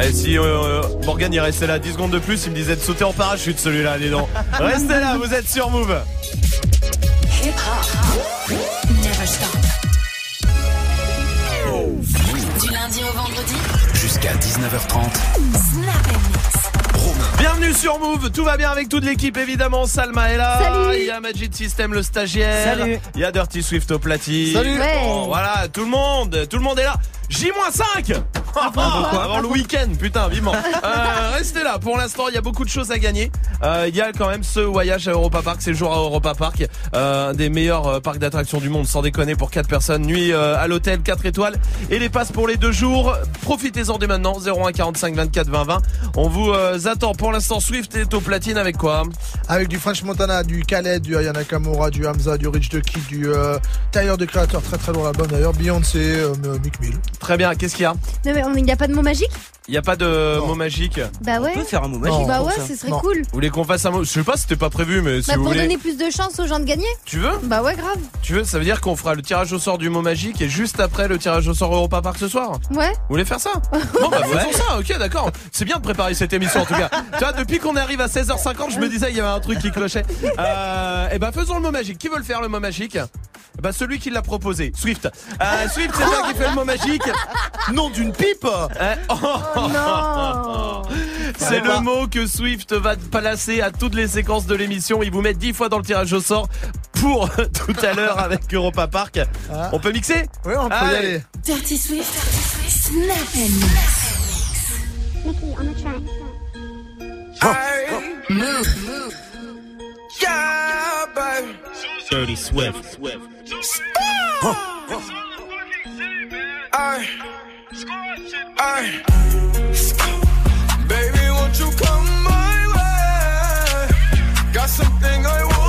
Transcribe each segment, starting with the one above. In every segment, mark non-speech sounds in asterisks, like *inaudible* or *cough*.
Eh, si euh, Morgan il restait là 10 secondes de plus, il me disait de sauter en parachute celui-là, les dents. *laughs* Restez là, vous êtes sur Move. Never stop. Du lundi au vendredi. Jusqu'à 19h30. Snap and mix. Bienvenue sur Move, tout va bien avec toute l'équipe évidemment. Salma est là, Salut. il y a Magic System le stagiaire, Salut. il y a Dirty Swift au platine. Salut. Ouais. Bon, voilà, tout le monde, tout le monde est là. J-5 Avant le week-end, putain, vivement. *laughs* Euh, restez là, pour l'instant, il y a beaucoup de choses à gagner. Euh, Il y a quand même ce voyage à Europa Park, c'est le jour à Europa Park, euh, un des meilleurs euh, parcs d'attractions du monde, sans déconner, pour 4 personnes. Nuit euh, à l'hôtel, 4 étoiles, et les passes pour les deux jours. Profitez-en dès maintenant, 01 45 24 20 20. On vous euh, attend. Pour l'instant, Swift est au platine avec quoi Avec du French Montana, du Khaled, du Ayana Kamura, du Hamza, du Rich the Kid, du euh, Tailleur de créateur, très très lourd l'album d'ailleurs, Beyoncé, euh, Mick Mill. Très bien, qu'est-ce qu'il y a? Non mais il n'y a pas de mot magique Il n'y a pas de Non. mot magique Bah ouais. On peut faire un mot Non. magique. Bah ouais, ça. ce serait Non. cool. Vous voulez qu'on fasse un mot Je sais pas, c'était pas prévu, mais si Bah vous pour voulez. donner plus de chance aux gens de gagner. Tu veux? Bah ouais, grave. Tu veux? Ça veut dire qu'on fera le tirage au sort du mot magique et juste après le tirage au sort Europa Park ce soir? Ouais. Vous voulez faire ça? *laughs* Bon bah faisons ça, ok d'accord. C'est bien de préparer cette émission en tout cas. *laughs* tu vois, depuis qu'on arrive à 16h50, je me disais il y avait un truc qui clochait. Euh, et ben faisons le mot magique. Qui veut le faire le mot magique? Bah celui qui l'a proposé, Swift. Euh, Swift, c'est toi qui fait le mot magique. Nom d'une pipe Hein *laughs* Oh. Non. C'est le mot que Swift va placer à toutes les séquences de l'émission. Il vous met 10 fois dans le tirage au sort pour *laughs* tout à l'heure avec Europa Park. Ah. On peut mixer Oui, on peut y Allez. aller. Dirty Swift. Snap and mix. Mickey on the track. Move. Yeah, baby. Dirty Swift. Ay, ay. Baby, won't you come my way? Got something I want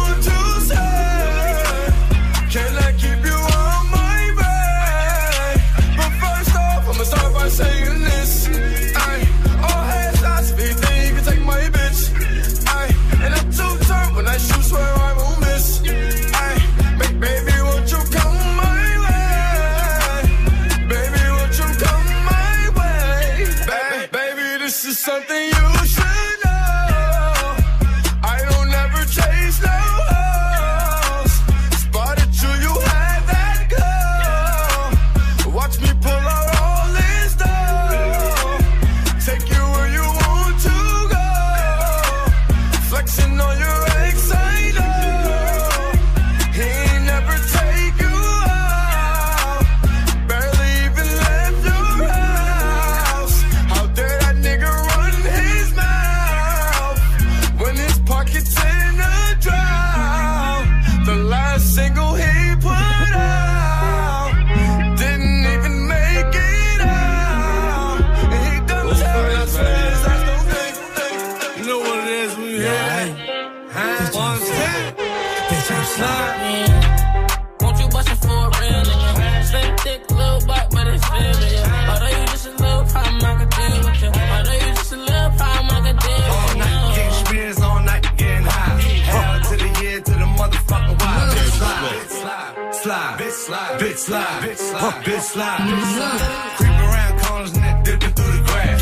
slide, bitch slide, bitch slide, bitch slide, bitch slide, bitch slide. Creep around corners and then dipping through the grass.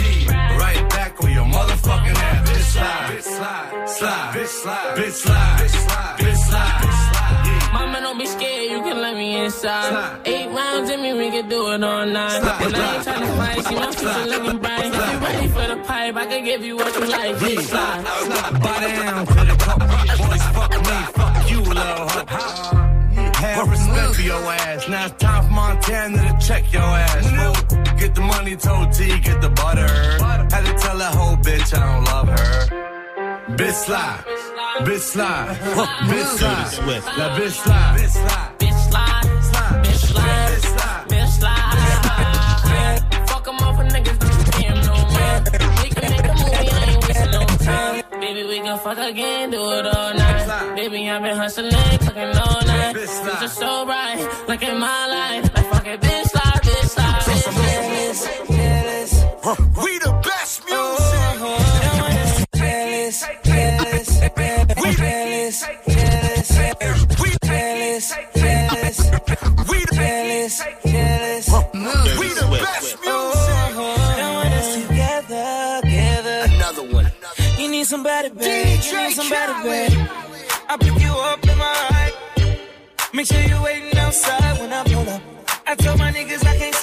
Right back on your motherfucking ass. Bitch slide, bitch slide, slide, bitch slide, bitch slide, bitch slide, bitch slide, bitch slide. Mama, don't be scared, you can let me inside. Slide. Eight rounds in me, we can do it all night. And I ain't tryna fight, see my future looking bright. If you ready for the pipe, I can give you what you like. Bitch, slide. slide, Bow down to the cup. Boys, fuck me, fuck you, little hoe. Have respect for your ass. Now it's time for Montana to check your ass. fool. Get the money, told T, get the butter. Had to tell that whole bitch I don't love her. Bitch slide, bitch slide, *laughs* bitch slide, that bitch slide, Bitch, slide. Can fuck again, do it all night. Baby, I've been hustling, cooking all night. Slide. Future so bright, like in my life. Make sure you waiting outside when I pull up. I told my niggas I can't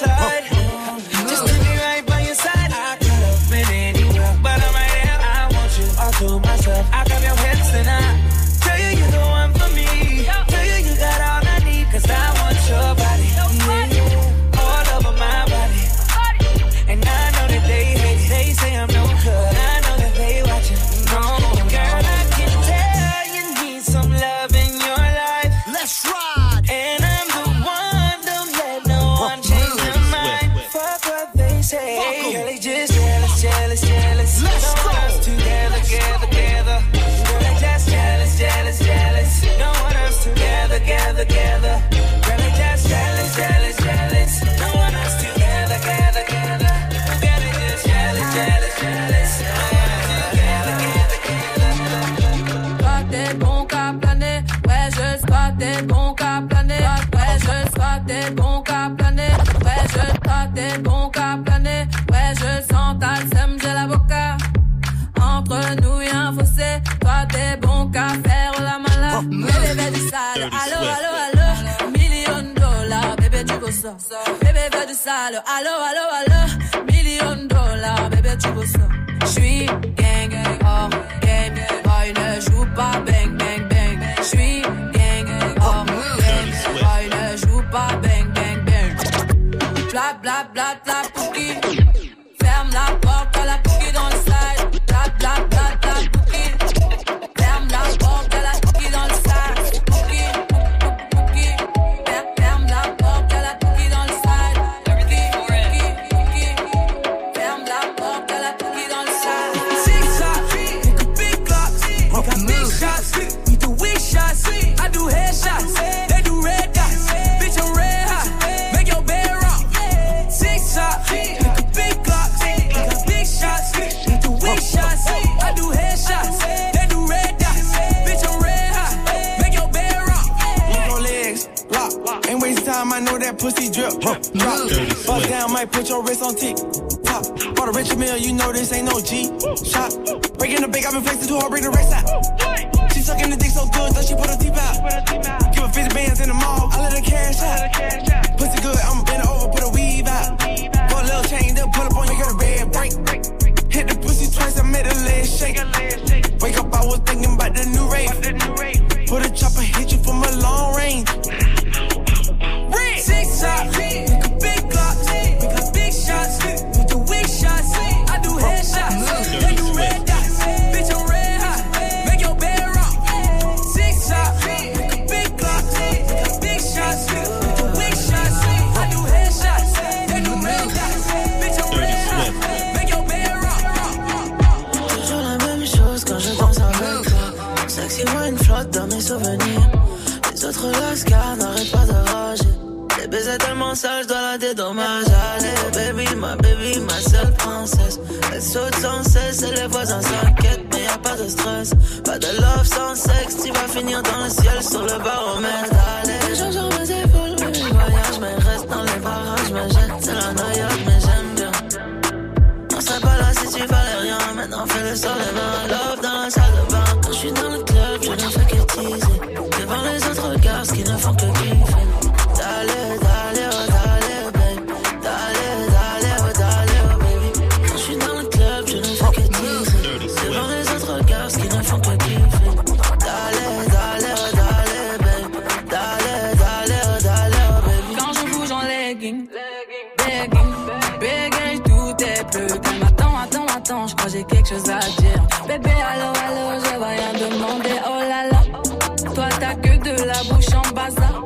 Attends, je crois j'ai quelque chose à dire. Bébé, allô, allô, je vais rien demander. Oh là là, toi t'as que de la bouche en bazar.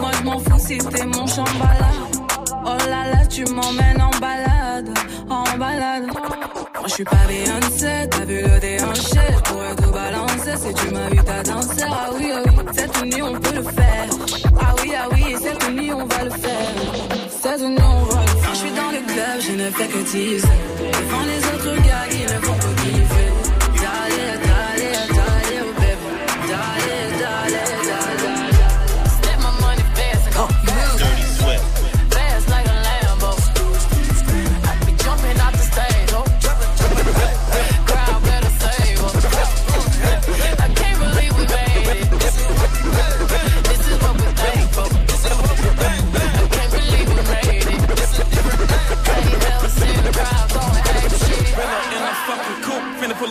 Moi je m'en fous si t'es mon chambala. Oh là là, tu m'emmènes en balade je suis pas Beyoncé, t'as vu le déhanché. Pour tout balancer, si tu m'invites à danser. Ah oui, ah oui, cette nuit on peut le faire. Ah oui, ah oui, cette nuit on va le faire. Cette nuit on va le faire. Quand je suis dans le club, je ne fais que tease. Devant les autres gars qui me font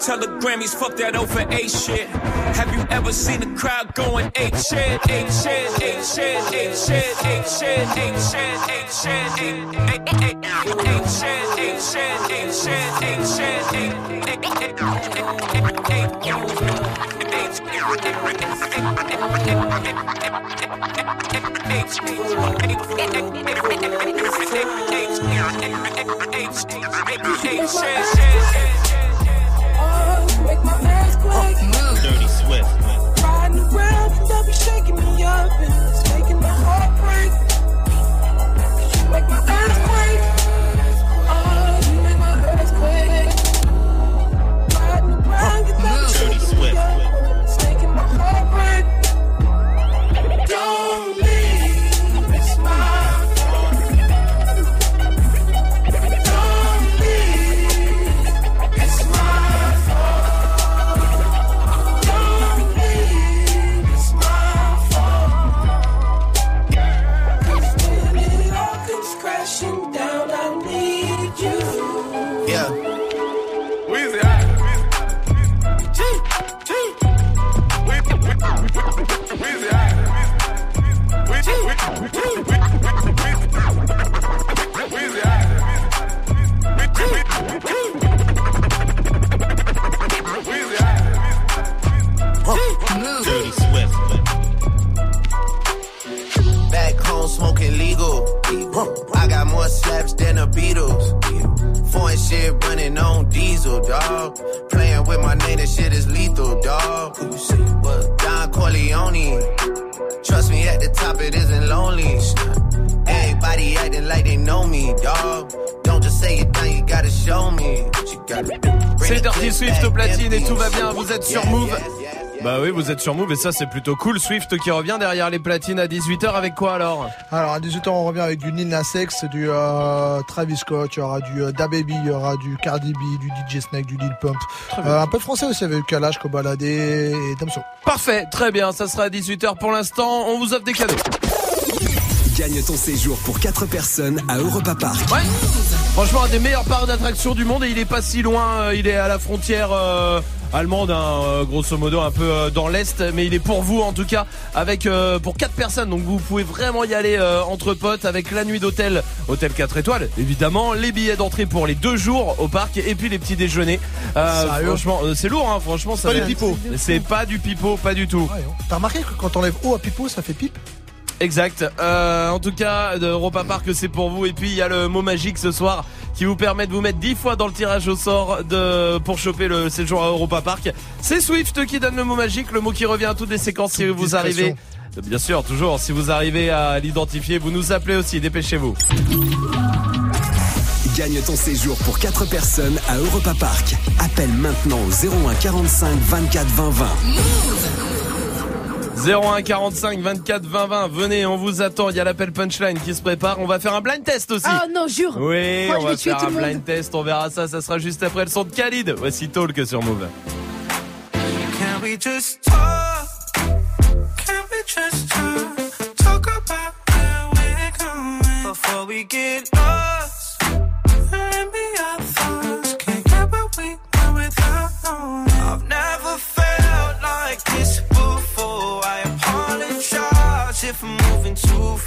Tell the Grammys, fuck that over eight shit. Have you ever seen a crowd going eight shit, eight shit, eight shit, eight shit, eight shit, eight shit, eight shit, eight eight eight eight shit, eight shit, eight shit, eight shit, eight eight Make my ass quake. Dirty Swift. Riding around and they'll be shaking me up and it's making my heart break. You make my ass quake. Oh, you make my ass quake. Riding around and they'll be shaking me up it's making my heart break. Don't more slaps than the Beatles. Foreign shit running on diesel, dog. Playing with my name, that shit is lethal, dog. Don Corleone. Trust me, at the top it isn't lonely. Everybody acting like they know me, dog. Don't just say it now, you gotta show me. C'est Dirty Swift au platine et tout va bien, vous êtes sur Move. Bah oui, vous êtes sur Move et ça c'est plutôt cool. Swift qui revient derrière les platines à 18h avec quoi alors Alors à 18h on revient avec du Nina Sex, du euh, Travis Scott, il y aura du euh, DaBaby, il y aura du Cardi B, du DJ Snake, du Lil Pump. Euh, un peu de français aussi avec Kalash, Kobalade et Damso. Parfait, très bien, ça sera à 18h pour l'instant. On vous offre des cadeaux. Gagne ton séjour pour 4 personnes à Europa Park. Ouais. Franchement, un des meilleurs parcs d'attractions du monde et il est pas si loin. Il est à la frontière euh, allemande, hein, euh, grosso modo, un peu euh, dans l'est, mais il est pour vous en tout cas, avec euh, pour quatre personnes. Donc vous pouvez vraiment y aller euh, entre potes avec la nuit d'hôtel, hôtel 4 étoiles, évidemment, les billets d'entrée pour les deux jours au parc et puis les petits déjeuners. Euh, Sérieux franchement, c'est lourd, hein, franchement, ça Pas va- du pipeau. C'est pas du pipeau, pas du tout. Ouais, hein. T'as remarqué que quand on lève haut à Pipo, ça fait pipe? Exact. Euh, en tout cas, de Europa Park, c'est pour vous. Et puis, il y a le mot magique ce soir qui vous permet de vous mettre 10 fois dans le tirage au sort de, pour choper le séjour à Europa Park. C'est Swift qui donne le mot magique, le mot qui revient à toutes les séquences si vous discrétion. arrivez. Bien sûr, toujours, si vous arrivez à l'identifier, vous nous appelez aussi, dépêchez-vous. Gagne ton séjour pour 4 personnes à Europa Park. Appelle maintenant au 01 45 24 20 20. 01 45 24 20 20, venez, on vous attend, il y a l'appel punchline qui se prépare, on va faire un blind test aussi. Oh non, jure. Oui, Moi, on va faire un blind test, on verra ça, ça sera juste après le son de Khalid. Voici Talk sur Move. Can we just talk? Can we just talk? Talk about where we're going before we get lost.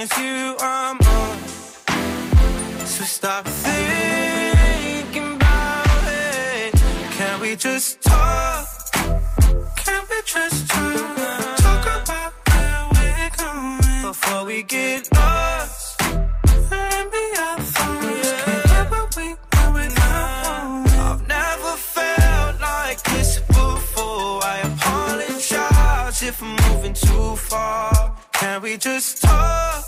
it's you I'm on. So stop thinking about it. Can we just talk? Can we just talk? Talk get lost. Maybe I thought can't get what we want without. I've never felt like this before. I apologize if I'm moving too far. Can we just talk?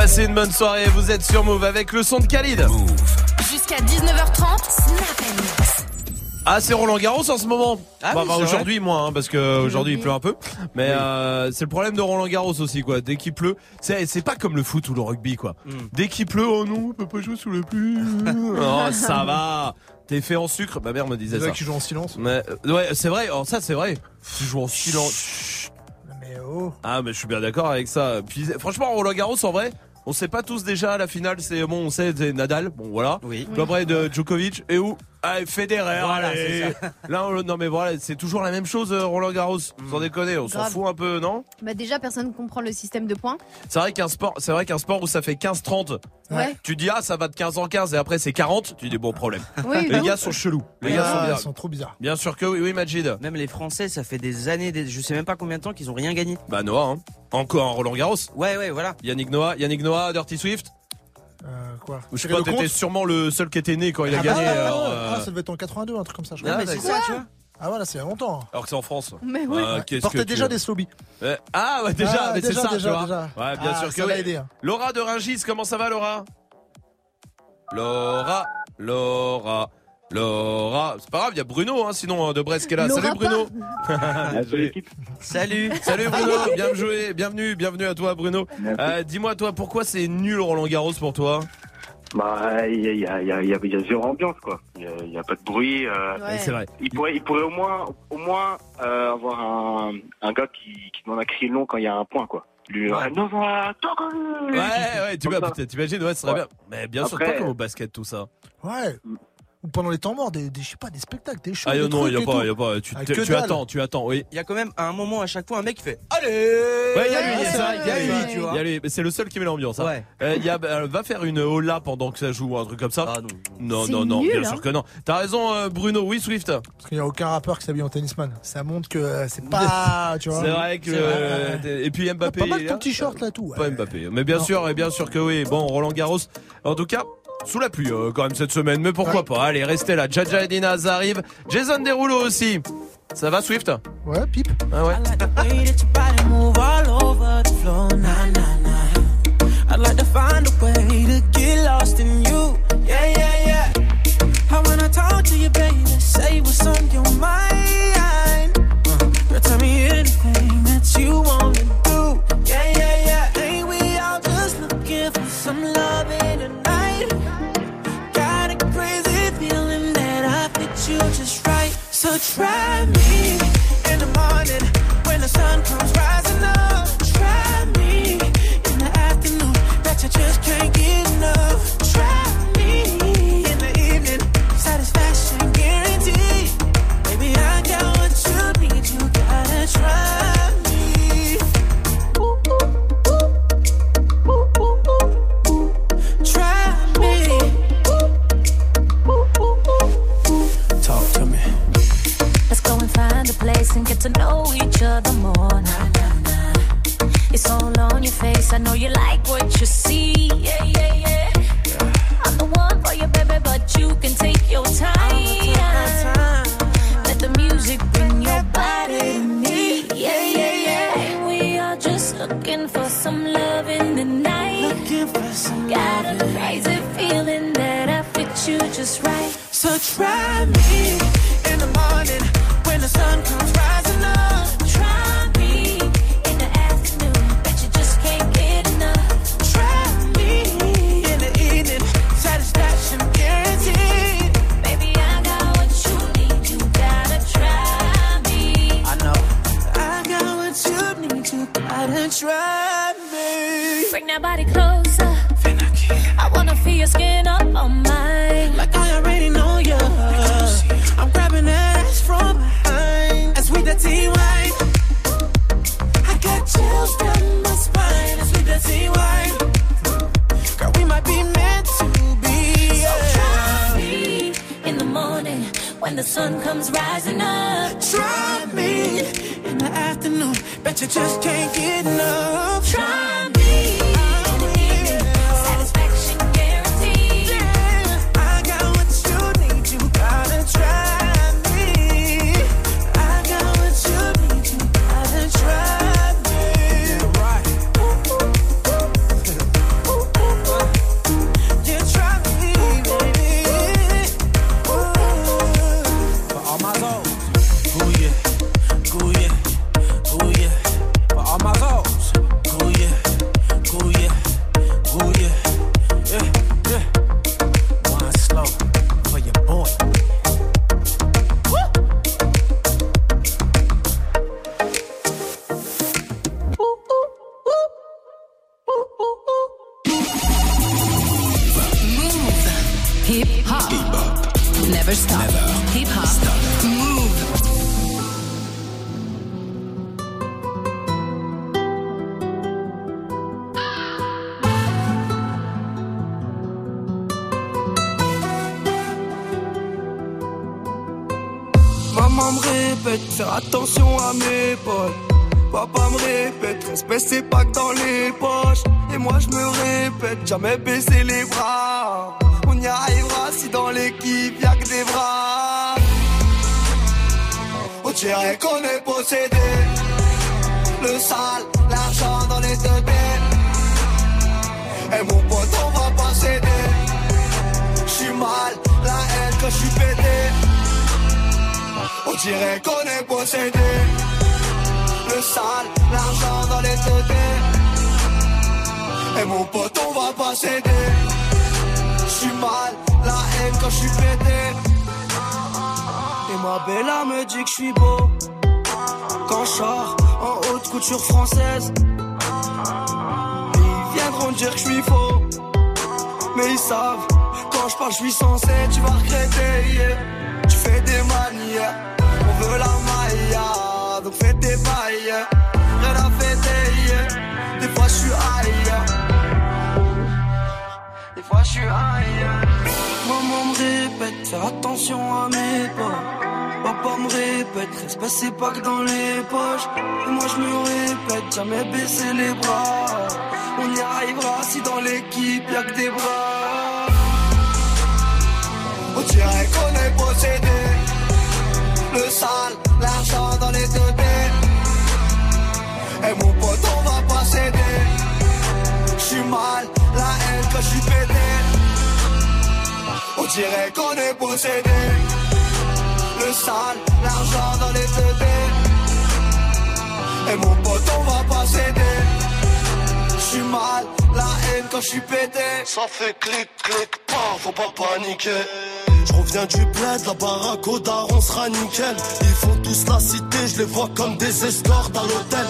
Passez une bonne soirée, vous êtes sur Move avec le son de Khalid. Jusqu'à 19h30, Snap Mix. Ah, c'est Roland Garros en ce moment. Ah Bah, oui, bah, c'est aujourd'hui moins, hein, parce que aujourd'hui il pleut un peu. Mais euh, c'est le problème de Roland Garros aussi, quoi. Dès qu'il pleut, c'est c'est pas comme le foot ou le rugby, quoi. Hmm. Dès qu'il pleut, oh non, on peut pas jouer sous la pluie. *laughs* oh, ça va. T'es fait en sucre. Ma mère me disait C'est ça. vrai qui joue en silence. Mais, euh, ouais, c'est vrai. Alors ça, c'est vrai. Tu joues en silence. Mais oh. Ah, mais je suis bien d'accord avec ça. Puis franchement, Roland Garros, en vrai. On sait pas tous déjà la finale, c'est bon, on sait c'est Nadal, bon voilà. Oui. Puis après de Djokovic et où ah, Federer. Voilà, ça. Là, on- non mais voilà, c'est toujours la même chose euh, Roland Garros. Mm. Sans déconner, on s'en fout un peu, non Bah déjà, personne ne comprend le système de points. C'est vrai qu'un sport, c'est vrai qu'un sport où ça fait 15-30, Ouais. tu dis ah ça va de 15 en 15 et après c'est 40, tu dis bon problème. Oui, Les gars sont chelous. Les gars sont Ah, ils sont trop bizarres. Bien sûr que oui, oui Majid. Même les Français, ça fait des années, des- je sais même pas combien de temps qu'ils ont rien gagné. Bah Noah, hein. encore un Roland Garros. Ouais, ouais, voilà. Yannick Noah, Yannick Noah, Dirty Swift. Euh, quoi Je sais pas, t'étais sûrement le seul qui était né quand il a Ah, gagné. bah, ouais, alors, ouais. euh, Ah, ça devait être en 82, un truc comme ça, je crois. mais c'est ça, tu vois. Ah voilà, c'est il y a longtemps. alors que c'est en France. Mais oui. Euh, Ouais. qu'est-ce Portait déjà des slobies. Euh, ah ouais déjà, Ah, mais c'est déjà, ça, tu déjà, vois. déjà. Ouais, bien Ah, sûr que oui. aidé, hein. Laura de Ringis, comment ça va Laura? Laura, Laura, Laura. C'est pas grave, il y a Bruno, hein, sinon hein, de Brest qui est là. Laura Salut Bruno. Salut. Salut *laughs* Bruno, bien joué, bienvenue, bienvenue à toi Bruno. Euh, Dis-moi toi, pourquoi c'est nul Roland Garros pour toi? Bah, il y a, il y, a, il y, a, il y a- il y a zéro ambiance, quoi. Il y a, il y a pas de bruit. euh, Ouais. C'est vrai. Il pourrait, il pourrait au moins, au moins euh, avoir un, un gars qui, qui demande à crier long quand il y a un point, quoi. Lui, Ouais. euh, Ouais, ouais, tu vois, t'imagines, ouais, ce serait Ouais. bien. Mais bien sûr, pas comme au basket tout ça. Ouais. Ou pendant les temps morts, des, des, je sais pas, des spectacles, des shows. Ah des non, il y a pas, il y a pas. Tu, Ah, attends, tu attends, oui. Il y a quand même à un moment à chaque fois un mec qui fait Allez Ouais, il y a lui, il y a ça, il y a lui, tu vois. Il y a lui, mais c'est le seul qui met l'ambiance. Hein. Ouais. Euh, il y a, euh, va faire une hola pendant que ça joue, un truc comme ça. Ah non. Non, non, non, nul, bien hein. sûr que non. T'as raison, euh, Bruno. Oui, Swift. Parce qu'il n'y a aucun rappeur qui s'habille en tennisman. Ça montre que euh, c'est pas, *laughs* tu vois. C'est vrai que. Et puis Mbappé. pas mal ton là. t-shirt là, tout. Pas. Mbappé. Mais bien sûr, et bien sûr que oui. Bon, Roland Garros. En tout cas. Sous la pluie euh, quand même cette semaine, mais pourquoi pas Allez, restez là. Jaja et Dinaz arrivent. Jason Derulo aussi. Ça va Swift Ouais, pipe. Ah ouais. I like So try me in the morning when the sun comes rising place and get to know each other more. Nah, nah, nah. It's all on your face. I know you like what you see. Yeah, yeah, yeah. I'm the one for you, baby, but you can take your time. Let the music bring your body to me. Yeah, yeah, yeah. We are just looking for some love in the night. Looking for some Got a crazy feeling that I fit you just right. So try me in the morning when the sun comes Bring that body closer. I wanna feel your skin up on mine. Like I already know you. I'm grabbing that ass from behind. As we the T-Wine. I got chills down my spine. As we the T-Wine. Girl, we might be meant to be. So try me in the morning when the sun comes rising up. Try me in the afternoon. Bet you just can't get enough. Try me jamais baisser les bras. On y arrivera si dans l'équipe y'a que des bras. On dirait qu'on est possédé. Le sale, l'argent dans les deux têtes. Et mon pote, on va pas céder. J'suis mal, la haine quand j'suis pété. On dirait qu'on est possédé. Et mon pote, on va pas céder. J'suis mal, la haine quand j'suis pété. Et ma bella me dit que j'suis beau. Quand j'sors en haute couture française. Ils viendront dire que j'suis faux. Mais ils savent, quand je parle, j'suis censé, tu vas regretter. yeah. Tu fais des manières, on veut la maille, donc fais des bails. Rien à fêter, yeah. des fois j'suis ailleurs. Des fois j'suis ailleurs. Maman me répète, faire attention à mes pas. Papa me répète, respect c'est pas que dans les poches. Et moi je me répète, jamais baisser les bras. On y arrivera si dans l'équipe y'a que des bras. On dirait qu'on est possédé. Le sale, l'argent dans les deux têtes. Et mon pote, on va pas céder. J'suis mal, la haine j'suis pété. On dirait qu'on est possédé. Le sale, l'argent dans les têtes. Et mon pote, on va pas céder. J'suis mal, la haine quand j'suis pété. Ça fait clic, clic, pas, faut pas paniquer. Je reviens du bled, la baraque au daron sera nickel. Ils font tous la cité, je les vois comme des escortes à l'hôtel.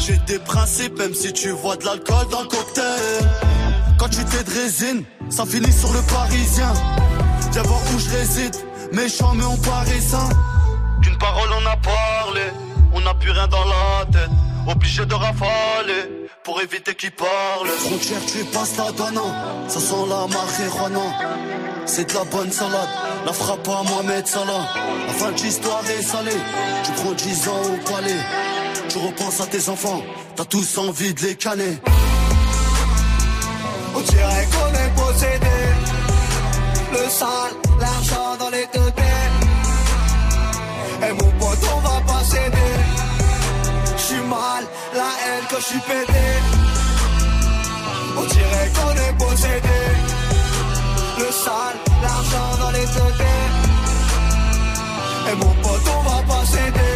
J'ai des principes, même si tu vois de l'alcool dans le cocktail. Quand tu t'es de résine, ça finit sur le parisien. Voir où je réside, méchant mais on paraît sain. Qu'une parole on a parlé, on n'a plus rien dans la tête. Obligé de rafaler pour éviter qu'ils parlent. Frontière, tu passes la douane, ça sent la marijuana. C'est de la bonne salade, la frappe à Mohamed Salah. La fin de l'histoire est salée, tu prends 10 ans au palais. Tu repenses à tes enfants, t'as tous envie de les canner. On dirait qu'on est possédé. Le sale, l'argent dans les deux Et mon pote, on va pas céder. J'suis mal, la haine quand j'suis pété. On dirait qu'on est possédé. Le sale, l'argent dans les deux Et mon pote, on va pas céder.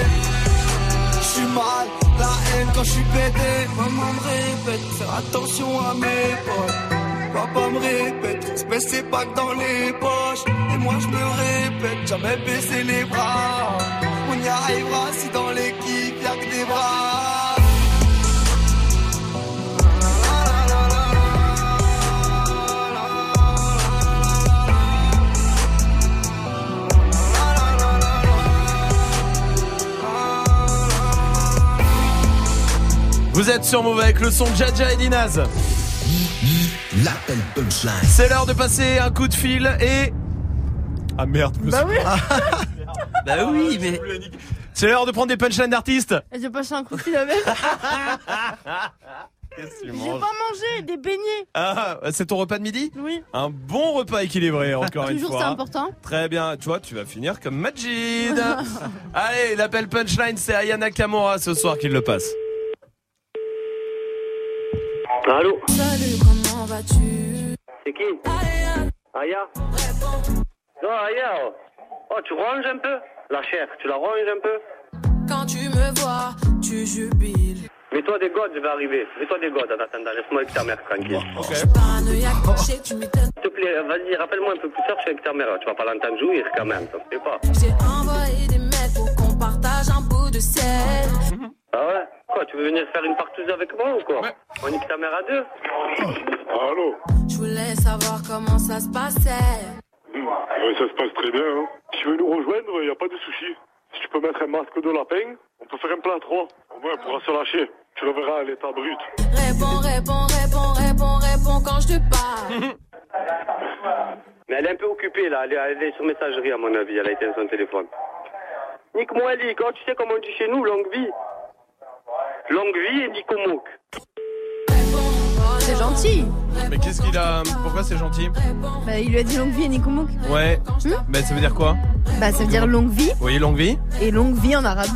J'suis mal, quand j'suis pété. Maman me répète, faire attention à mes potes. Papa me répète, se baisser pas que dans les poches. Et moi je me répète, jamais baisser les bras. On y arrivera si dans l'équipe y'a que des bras. Vous êtes sur Move avec le son de Jaja et Dinaz. L'appel punchline. C'est l'heure de passer un coup de fil et. Ah merde, je me Bah oui. *laughs* Bah oui, mais. C'est l'heure de prendre des punchlines d'artistes. J'ai passé un coup de fil avec. *laughs* Qu'est-ce que tu J'ai manges pas mangé des beignets. Ah, c'est ton repas de midi Oui. Un bon repas équilibré, encore une Toujours, fois. c'est important. Très bien, tu vois, tu vas finir comme Majid. *laughs* Allez, l'appel punchline, c'est Ayana Kamora ce soir qui le passe. Allô Salut, comment vas-tu? C'est qui? Aya Non, Aya oh. Oh, tu ronges un peu? La chair, tu la ronges un peu? Quand tu me vois, tu jubiles. Mets-toi des godes, je vais arriver. Mets-toi des godes en attendant. Laisse-moi avec ta mère tranquille. Pas un œil accroché, tu m'étonnes. S'il te plaît, vas-y, rappelle-moi un peu plus tard, je suis avec ta mère. Tu vas pas l'entendre jouir quand même, ça se fait pas. J'ai envoyé des mails pour qu'on partage un bout de ciel. Ah ouais Quoi, tu veux venir faire une partouze avec moi ou quoi On nique ta mère à deux Allô Je voulais savoir comment ça se passait. Ouais, Ça se passe très bien. Hein. Si tu veux nous rejoindre, il a pas de souci. Si tu peux mettre un masque de lapin, on peut faire un plat à trois. Au moins, on pourra se lâcher. Tu le verras à l'état brut. Réponds, réponds, réponds, réponds, réponds quand je te parle. *laughs* Mais elle est un peu occupée là, elle est, elle est sur messagerie à mon avis, elle a éteint son téléphone. Nique-moi Ali, quand tu sais comment on dit chez nous, longue vie. Longue vie et Nico Mouk. C'est gentil. Mais qu'est-ce qu'il a. Pourquoi c'est gentil Bah, il lui a dit longue vie et Nikomouk. Ouais. Mais ça veut dire quoi Bah, ça veut dire longue vie Oui, longue vie. et longue vie en arabe.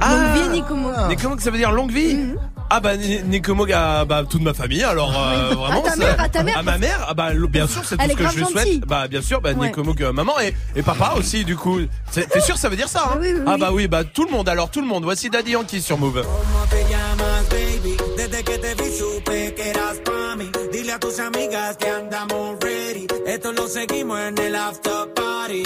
longue vie et Nikomouk. Nekomog, ça veut dire longue vie Ah bah Nekomog à bah, toute ma famille alors euh, vraiment À ta ça- mère, à ta mère, à ma mère ah bah bien sûr c'est tout ce que je lui souhaite bah bien sûr bah Ouais. Nekomog euh, maman et, et papa aussi du coup C'est- t'es sûr ça veut dire ça hein oui, oui, ah oui. bah oui bah tout le monde alors tout le monde voici Daddy Yankee sur Move ¿Cómo te llamas, baby? Desde que te vi supe que eras pa' mí. Dile a tus amigas que andamos ready. Esto lo seguimos en el after party.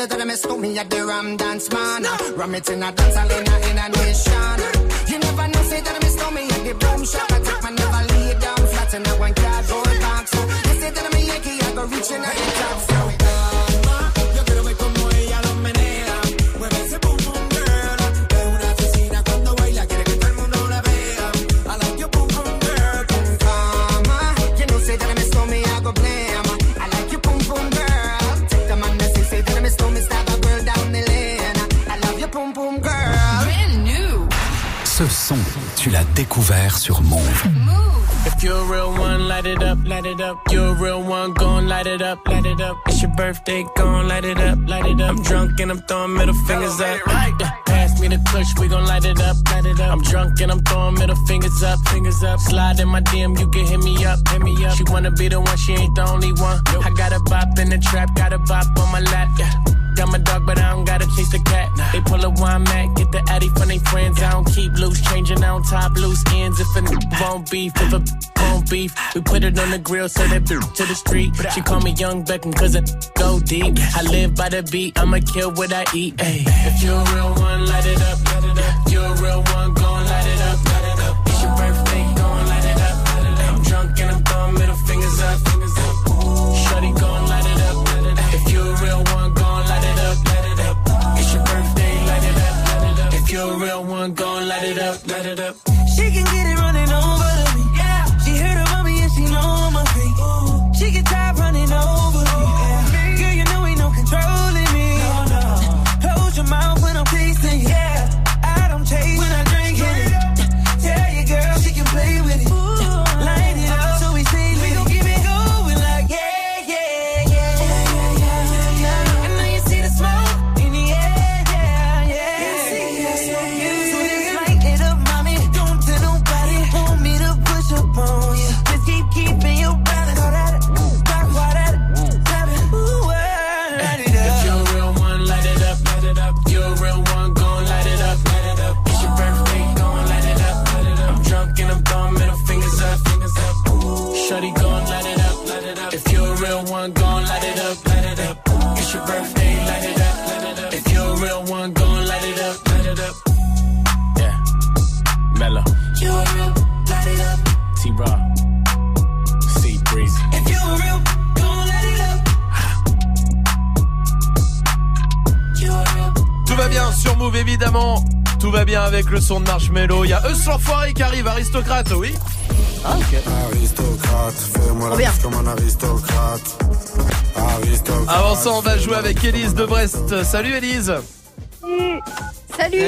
You said that I miss me at the Ram Dance Man. Ram it in a dance hall in a, you're a real one, light it up, light it up. You're a real one, gon' light it up, light it up. It's your birthday, gon' light it up, light it up. I'm drunk and I'm throwing middle fingers up. Yeah, pass me the push, we gon' light it up, light it up. I'm drunk and I'm throwing middle fingers up, fingers up. Slide in my DM, you can hit me up, hit me up. She wanna be the one, she ain't the only one. I got a bop in the trap, got a bop on my lap, yeah. Got my dog, but I don't gotta chase the cat. They pull a wine mat, get the addy from their friends. I don't keep loose, changing on top loose ends. If a n- won't beef, if a beef, we put it on the grill, that bitch to the street. She call me Young Beckham, cause it go deep. I live by the beat, I'ma kill what I eat. Ay. If you're a real one, light it up, light it up. You're a real one, gon' light it up, light it up. It's your birthday, gon' light it up, light it up. I'm drunk and I'm throwing middle fingers up, fingers up. Shorty light it up, it. If you're a real one, it up, light it up. It's your birthday, light it up, it. If you're a real one, gon' light it up, light it up. Son de Marshmello. Il y a Eus l'enfoiré qui arrive, aristocrate, oui. Ah ok. Aristocrate, fais-moi la bien. comme un aristocrate. Aristocrate. Avant ça, on va jouer avec Élise de Brest. Salut Élise. Salut.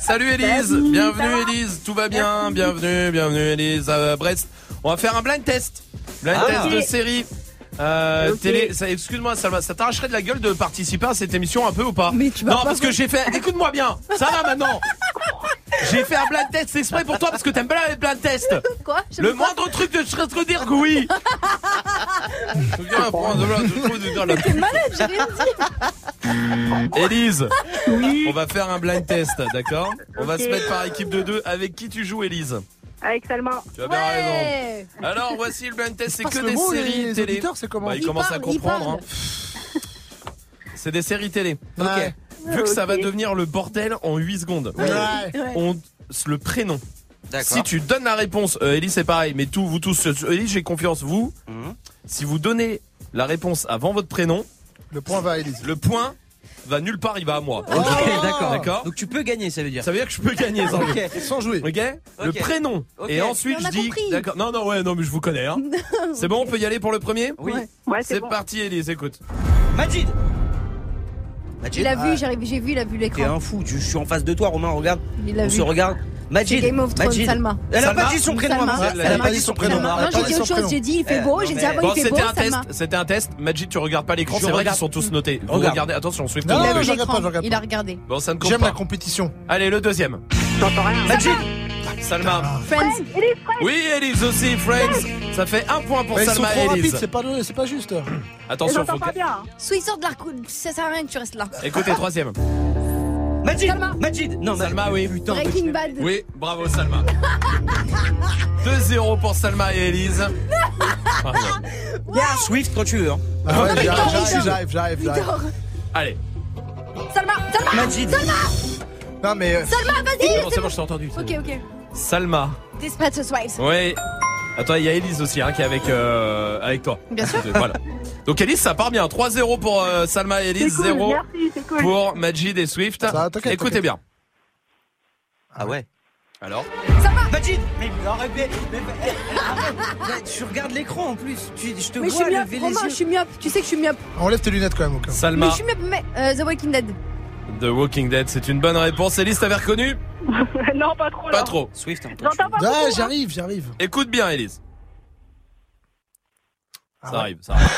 Salut *laughs* Élise. Salut, Bienvenue ça va Élise. Tout va bien. Bienvenue, bienvenue Élise à Brest. On va faire un blind test. Blind Ah. test de série. Euh, télé, ça- excuse-moi, ça, ça t'arracherait de la gueule de participer à cette émission un peu ou pas? Mais tu vas Non, pas parce que j'ai fait. Écoute-moi bien, ça va maintenant. *laughs* J'ai fait un blind test exprès pour toi parce que t'aimes pas les blind tests. Quoi Je Le moindre truc de je te dire que oui. Viens, prends de là, de trop de- de là. T'es malade, j'ai rien dit. Élise, on va faire un blind test, d'accord On va Ok. se mettre par équipe de deux. Avec qui tu joues, Élise Avec Salma. Tu as bien raison. Alors, voici le blind test, c'est que des séries les télé. comment Bah, ils Il commencent à comprendre. hein. C'est des séries télé. Ouais. Vu que ça va devenir le bordel en 8 secondes. Ouais. On le prénom. D'accord. Si tu donnes la réponse, euh, Ellie c'est pareil, mais tout, vous tous, euh, Ellie j'ai confiance, vous, Mhm. si vous donnez la réponse avant votre prénom, le point va à Elise. Le point va nulle part, il va à moi. Ok, d'accord. D'accord. Donc tu peux gagner, ça veut dire. Ça veut dire que je peux gagner sans, jouer. Ok Le prénom. Et ensuite je a dis. compris. D'accord. Non, non, ouais, non, mais je vous connais. Hein. *laughs* C'est bon, on peut y aller pour le premier? Oui. Ouais, C'est c'est bon. parti, Elise, écoute. Majid Il a vu, j'arrive, j'ai vu, il a vu T'es l'écran. un fou, je suis en face de toi, Romain, regarde. Il a On vu. se regarde. Majid. C'est Game of Thrones, Majid. Salma. Elle a Salma pas dit son prénom. Salma. Elle a pas pas dit son prénom. Non, j'ai pas dit autre chose, j'ai dit il fait Eh, beau, non, j'ai dit ah bon, Bon, il fait beau, c'était un test, Salma. c'était un test. Majid, tu regardes pas l'écran, c'est vrai regarde. qu'ils sont tous notés. Vous Regarde. regardez, attention, Swift. Non, Il a non, vu je regarde pas, l'écran, regarde il pas. a regardé. Bon, ça ne compte J'aime pas. la compétition. Allez, le deuxième. Majid. Salma. Friends. Oui, Elise aussi, Friends. Ça fait un point pour Mais ils sont Salma trop et rapides, Elise. c'est pas, c'est pas juste. Attention, J'entends faut pas que... bien. Sweet sort de la coude, ça sert à rien que tu restes là. Écoutez, troisième. *laughs* Majid. Salma. Majid. Non, Salma, oui. Putain. Breaking Bad. Oui, bravo Salma. *laughs* 2-0 pour Salma et Elise. *laughs* Swift quand tu veux. Hein. Ah ouais, j'arrive, j'arrive, j'arrive, j'arrive. Allez. Salma, Salma, Majid. Salma, Non mais euh, Salma, vas-y. C'est bon, c'est bon, je t'ai entendu. Ok, bon. ok. Salma. Wives. Oui. Attends, il y a Elise aussi hein, qui est avec, euh, avec toi. Bien sûr. *laughs* Voilà. Donc Elise, ça part bien. 3-0 pour euh, Salma et Elise, cool, 0 merci, c'est cool. pour Majid et Swift. Ça, t'inquiète, Écoutez t'inquiète. bien. Ah ouais. Alors Majid Mais arrête, mais, mais- arrête. Là, Tu regardes l'écran en plus. Tu, je te Mais je vois suis myope, lever les Romain, yeux. je suis myope. Tu sais que je suis myope. enlève tes lunettes quand même au cas où. Mais Salma, je suis myope, mais euh, The Walking Dead. The Walking Dead, c'est une bonne réponse. Elise, t'avais reconnu *laughs* non, pas trop. là. Pas trop. Swift, J'entends pas Ah, hein. j'arrive, j'arrive. Écoute bien, Elise. Ah Ça ouais. arrive, ça arrive.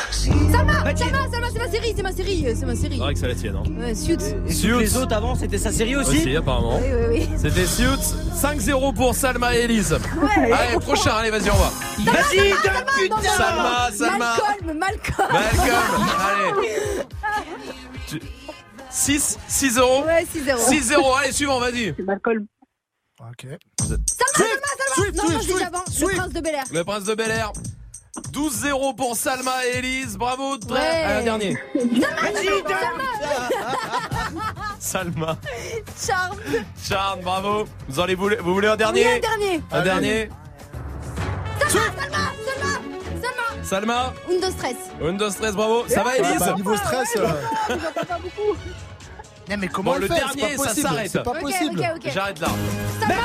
Salma, Salma, Salma, c'est ma série, c'est ma série, euh, c'est ma série. C'est vrai que c'est la tienne. Hein. Ouais, Suits. Et Suits. les autres avant, c'était sa série aussi, Aussi, apparemment. Oui, oui, oui. C'était Suits. 5-0 pour Salma et Elise. Allez, prochain, allez, vas-y, on va. Vas-y, putain. Salma, Salma. Malcolm, Malcolm. Malcolm, *laughs* allez. Tu- 6, 6-0. Ouais, 6-0. 6-0, allez, suivant, vas-y. C'est Malcolm. Ok. Salma, Salma, Salma. Swift, non, non, Swift, je Swift, avant. Le prince de Bel Air. Le prince de Bel Air. 12-0 pour Salma et Elise. Bravo, très. Ouais. À la dernière. *laughs* Vas-y, Salma. *laughs* Charme. Charles, bravo. Vous, en voulez, vous voulez un Oui, dernier un dernier. Un dernier Salma, Salma, Salma. Salma. Undo stress. Undo stress, bravo. Ça va, Ouais, Elise bah, niveau stress. pas beaucoup. Non mais comment Bon, le le faire dernier, ça s'arrête. C'est pas Ok, possible. ok, ok. J'arrête là. Salma,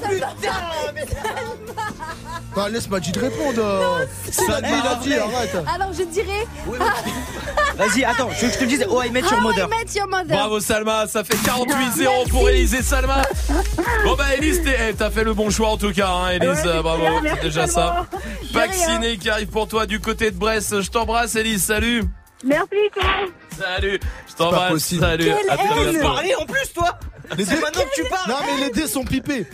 Salma, Salma. Bah, laisse Majid répondre. euh. Salma. Il a dit, arrête. Alors je dirais Vas-y, attends, je veux que je te dise Oh, I met your I mother. Met Your Mother. Bravo Salma, ça fait 48-0 pour Elise et Salma. Bon bah Elise, t'es- eh, t'as fait le bon choix en tout cas, hein, Elise, Ouais, bravo, c'est merci déjà ça. Vacciné qui arrive pour toi du côté de Brest. Je t'embrasse Elise, salut. Merci, toi. Salut, je t'embrasse, salut. Quelle À très parlais en plus, toi Les C'est dés- maintenant que tu parles Non mais les dés sont pipés.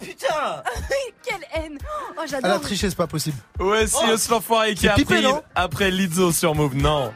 Putain *laughs* Quelle haine. Oh, Elle a j'adore. triché, c'est pas possible. Ouais, si, oh. l'enfoiré qui a pipé, pris non? après Lizzo sur Move, non.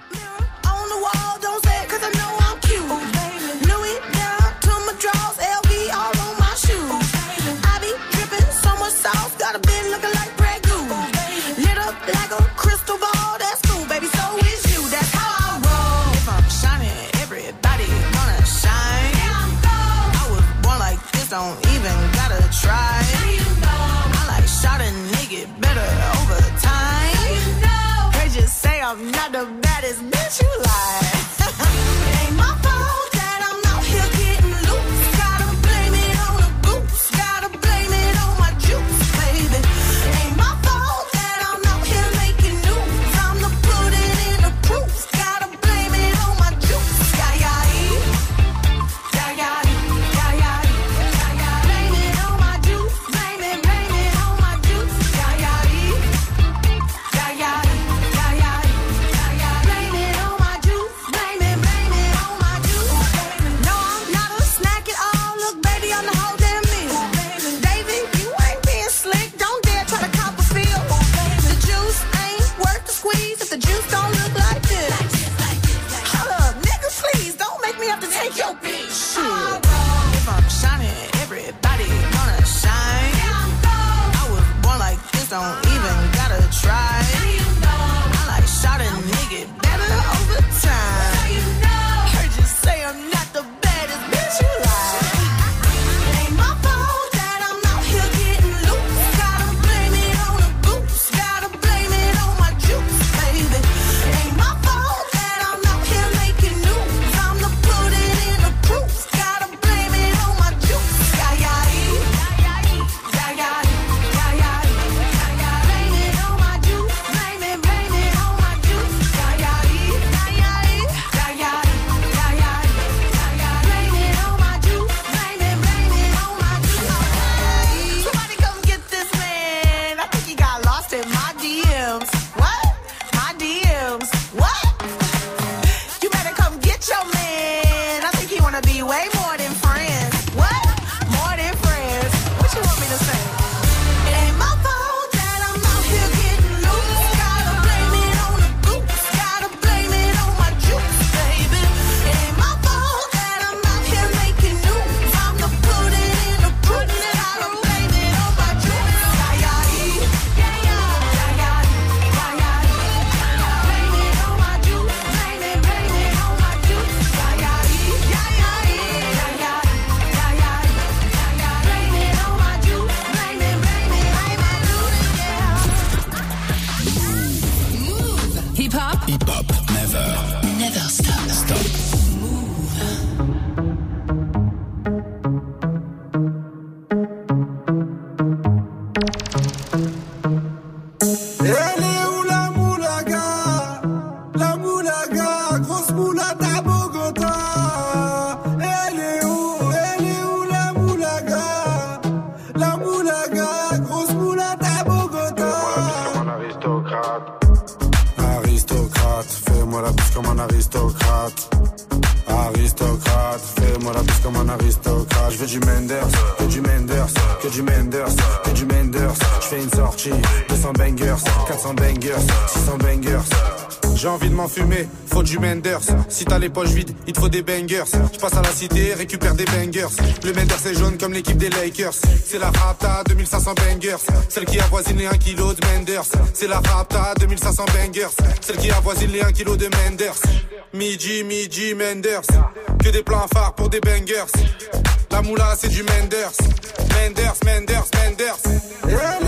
Il te faut des bangers. Je passe à la cité, récupère des bangers. Le Menders est jaune comme l'équipe des Lakers. C'est la Rapta, 2500 bangers. Celle qui avoisine les 1 kg de Menders. C'est la Rapta, 2500 bangers. Celle qui avoisine les 1 kg de Menders. Midi, midi, Menders. Que des plans phares pour des bangers. La moula, c'est du Menders. Menders, Menders, Menders.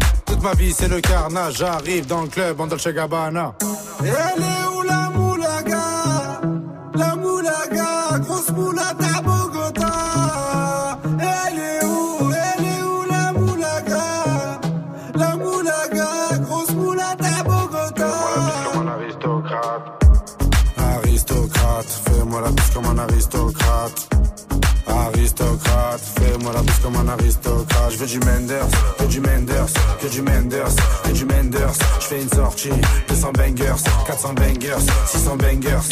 Ma vie c'est le carnage. J'arrive dans le club en Dolce Gabbana. Elle Aristocrate, fais-moi la bise comme un aristocrate. Je veux du Menders, que du Menders, que du Menders, que du Menders. Je fais une sortie, 200 bangers, 400 bangers, 600 bangers.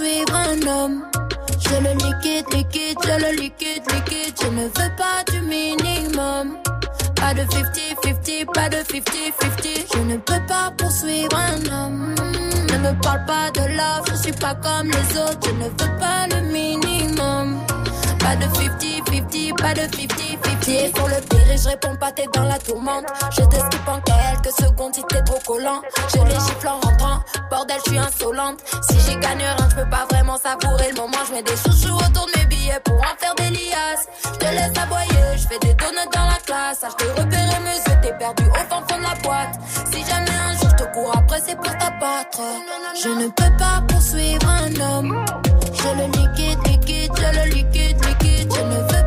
Poursuivre un homme. Je le liquide, liquide, je le liquide, liquide. Je ne veux pas du minimum. Pas de 50-50, pas de 50-50. Je ne peux pas poursuivre un homme. Ne me parle pas de love, je suis pas comme les autres. Je ne veux pas le minimum. Pas de 50-50, pas de 50-50. Pour le pire et je réponds pas, t'es dans la tourmente. Je t'esquive en quelques secondes si t'es trop collant. Je les gifle en rentrant. Bordel, je suis insolente. Si j'y gagne rien, je peux pas vraiment savourer le moment. Je mets des chouchous autour de mes billets pour en faire des liasses. Je te laisse aboyer, je fais des donuts dans la classe. Ah, je te repérer mes yeux, t'es perdu au fond fond de la boîte. Si jamais un jour je te cours après, c'est pour t'abattre. Je ne peux pas poursuivre un homme. Je le liquide, liquide, je le liquide, liquide. Je ne veux.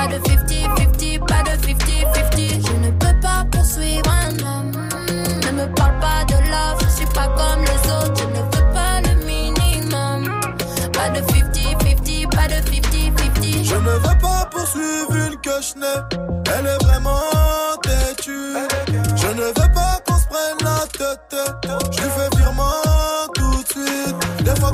Pas de 50-50, pas de 50-50. Je ne peux pas poursuivre un homme. Ne me parle pas de love, je suis pas comme les autres. Je ne veux pas le minimum. Pas de 50-50, pas de 50-50. Je ne veux pas poursuivre une que. Elle est vraiment têtue.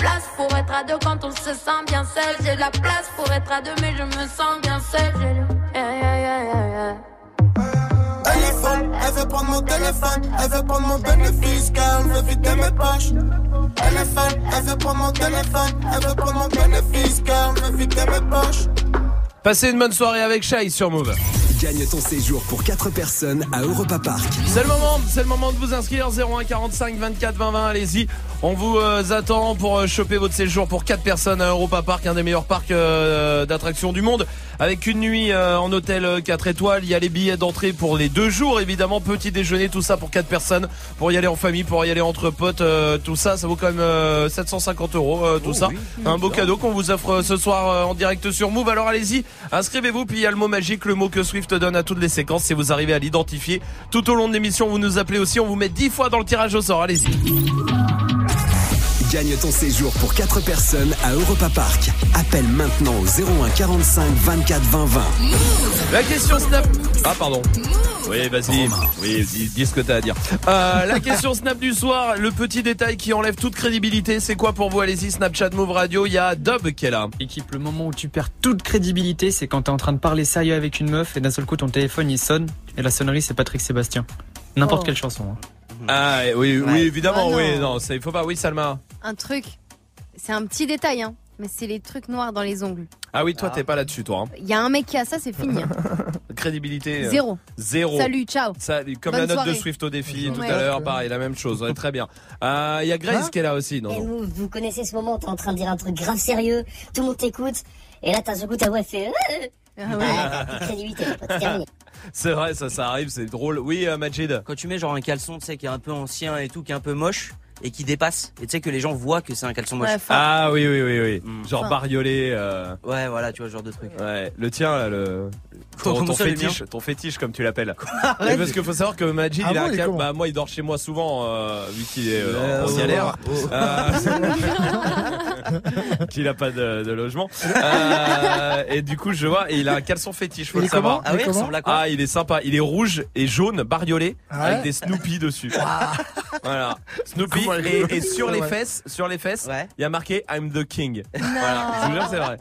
place pour être à deux quand on se sent bien seul. J'ai la place pour être à deux, mais je me sens bien seul. Le- Yeah, yeah, yeah, yeah. Elle veut prendre mon téléphone, elle veut prendre mon bénéfice, car elle veut vider mes poches. Folle, elle veut prendre mon téléphone, elle veut prendre mon bénéfice, car elle veut vider mes poches. Passez une bonne soirée avec Shai sur Move. Gagne ton séjour pour 4 personnes à Europa Park. C'est le moment, c'est le moment de vous inscrire 01 45 24 20 20. Allez-y, on vous euh, attend pour euh, choper votre séjour pour 4 personnes à Europa Park, un des meilleurs parcs euh, d'attractions du monde, avec une nuit euh, en hôtel euh, 4 étoiles. Il y a les billets d'entrée pour les deux jours, évidemment, petit déjeuner, tout ça pour 4 personnes, pour y aller en famille, pour y aller entre potes, euh, tout ça, ça vaut quand même euh, 750 euros, euh, tout ça. Un beau cadeau qu'on vous offre euh, ce soir euh, en direct sur Move. Alors allez-y, inscrivez-vous, puis il y a le mot magique, le mot que Swift donne à toutes les séquences. Si vous arrivez à l'identifier tout au long de l'émission, vous nous appelez aussi, on vous met 10 fois dans le tirage au sort. Allez-y. Gagne ton séjour pour 4 personnes à Europa Park. Appelle maintenant au 01 45 24 20 20. La question Snap. Ah pardon. Oui, vas-y. Oui, dis, dis ce que t'as à dire. Euh, la question Snap du soir, le petit détail qui enlève toute crédibilité, c'est quoi pour vous? Allez-y, Snapchat Move Radio. Il y a Dub qui est là. Équipe, le moment où tu perds toute crédibilité, c'est quand t'es en train de parler sérieux avec une meuf et d'un seul coup ton téléphone il sonne et la sonnerie c'est Patrick Sébastien. N'importe Oh. quelle chanson. hein. Ah oui, oui, Ouais. évidemment, Ah, non. oui. Non, ça, il faut pas. Oui, Salma. Un truc, c'est un petit détail, hein, mais c'est les trucs noirs dans les ongles. Ah oui, toi, t'es pas là-dessus, toi. hein. Il y a un mec qui a ça, c'est fini. hein. *laughs* Crédibilité. euh, Zéro. Zéro. Salut, ciao. Salut, comme Bonne la note soirée. de Swift au défi tout à l'heure, pareil, la même chose. Ouais, très bien. Euh, Il y a Grace qui est là aussi. Non, Et non. vous, vous connaissez ce moment, t'es en train de dire un truc grave sérieux, tout le monde t'écoute, et là t'as ce coup ta voix fait. Euh, Ah ouais. de *laughs* crédibilité, terminé. C'est vrai, ça, ça arrive, c'est drôle. Oui, euh, Majid. Quand tu mets genre un caleçon, tu sais, qui est un peu ancien et tout, qui est un peu moche, et qui dépasse, et tu sais que les gens voient que c'est un caleçon moche. Ouais. Ah oui, oui, oui, oui. Mm. Genre bariolé. euh, Ouais, voilà, tu vois, ce genre de truc. Ouais, le tien là, le ton, fétiche, ton fétiche comme tu l'appelles. *laughs* Oui, parce qu'il faut savoir que Majid, Ah il a bon, un comment Bah moi, il dort chez moi souvent, euh, vu qu'il est euh, Euh, en oh, galère, oh. Euh, *laughs* qu'il a pas de, de logement. Euh, et du coup, je vois, et il a un caleçon fétiche, faut Il le savoir. Ah oui, il à quoi Ah, il est sympa. Il est rouge et jaune, bariolé, Ah avec des Snoopy dessus. Voilà, Snoopy. Et, sur *laughs* les fesses, sur les fesses, il Ouais. y a marqué I'm the King. Voilà, je vous jure, c'est vrai.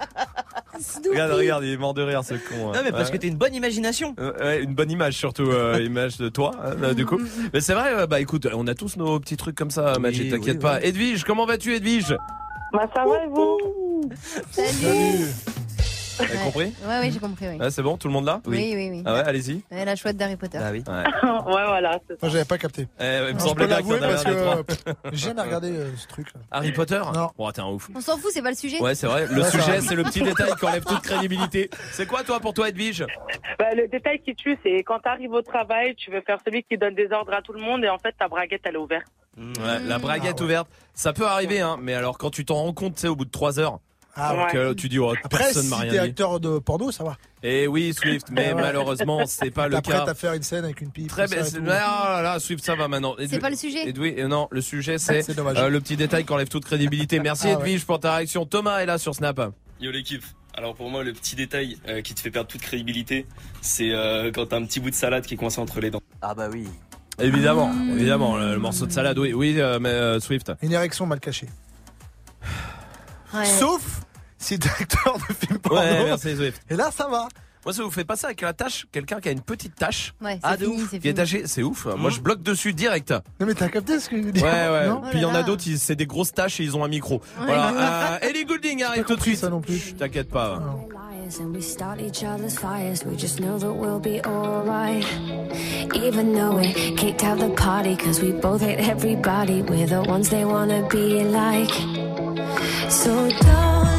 Regarde, regarde, il est mort de rire ce con. hein. Non, mais parce Ouais. que t'as une bonne imagination. Euh, ouais, une bonne image surtout, euh, *laughs* image de toi, hein, là, du coup. *laughs* Mais c'est vrai, euh, bah écoute, on a tous nos petits trucs comme ça, Oui, Magic, t'inquiète oui, pas. Edwige, comment vas-tu, Edwige? Bah, ça va et vous? Salut. T'as Ouais. compris Ouais, oui, j'ai compris, oui. Ouais, C'est bon, tout le monde là Oui, oui, oui. Ah ouais, allez-y. Ouais, la chouette d'Harry Potter. Bah oui. Ouais. *laughs* Ouais, voilà, c'est ça. Moi, j'avais pas capté. Eh, il me semblait bien que t'en l'avouer avais parce un des trois. que euh, j'ai jamais regardé euh, ce truc. là. Harry Potter Non. Oh, t'es un ouf. On s'en fout, c'est pas le sujet. Ouais, c'est vrai. Le Ouais, sujet, c'est le petit *laughs* détail qui enlève toute crédibilité. C'est quoi, toi, pour toi, Edwige? Bah, le détail qui tue, c'est quand t'arrives au travail, tu veux faire celui qui donne des ordres à tout le monde et en fait ta braguette elle est ouverte. Ouais, la braguette Ah ouais. ouverte, ça peut arriver, hein. Mais alors, quand tu t'en rends compte, tu sais, au bout de trois heures, Ah ouais. Ouais. que tu dis, oh, Après, personne si m'a t'es rien dit. acteur de porno, ça va. Et oui, Swift, mais malheureusement, c'est pas le T'apprêtes cas. à faire une scène avec une pipe. Très tout bien. ça et c'est- tout. Ah là là, Swift, ça va maintenant. C'est pas le sujet. Edwige, euh, non, le sujet, *laughs* c'est C'est dommage. euh, le petit détail qui enlève toute crédibilité. Merci, Ah ouais. Edwige, pour ta réaction. Thomas est là sur Snap. Yo l'équipe. Alors pour moi le petit détail euh, qui te fait perdre toute crédibilité, c'est euh, quand t'as un petit bout de salade qui est coincé entre les dents. Ah bah oui. Évidemment, évidemment, le, le morceau de salade, oui, oui, euh, mais euh, Swift. Une érection mal cachée. Ouais. Sauf si t'es acteur de film porno. Ouais, merci Swift. Et là, ça va. Moi, ça vous fait pas ça avec la tâche Quelqu'un qui a une petite tâche Ouais, c'est Ah, de fini, ouf. c'est qui est fini. tachée, c'est ouf. Moi, je bloque dessus direct. Non, mais t'as capté ce que je veux Ouais, dire ouais. Non Puis il y en Oh a d'autres, c'est des grosses tâches et ils ont un micro. Ouais. Voilà. *laughs* Euh, Ellie Goulding arrive tout de suite. ça non plus. T'inquiète pas. liars and we start each other's fires. We just know that we'll be alright. Even though we kicked out the party, cause we both hate everybody. We're the ones they wanna be like. So don't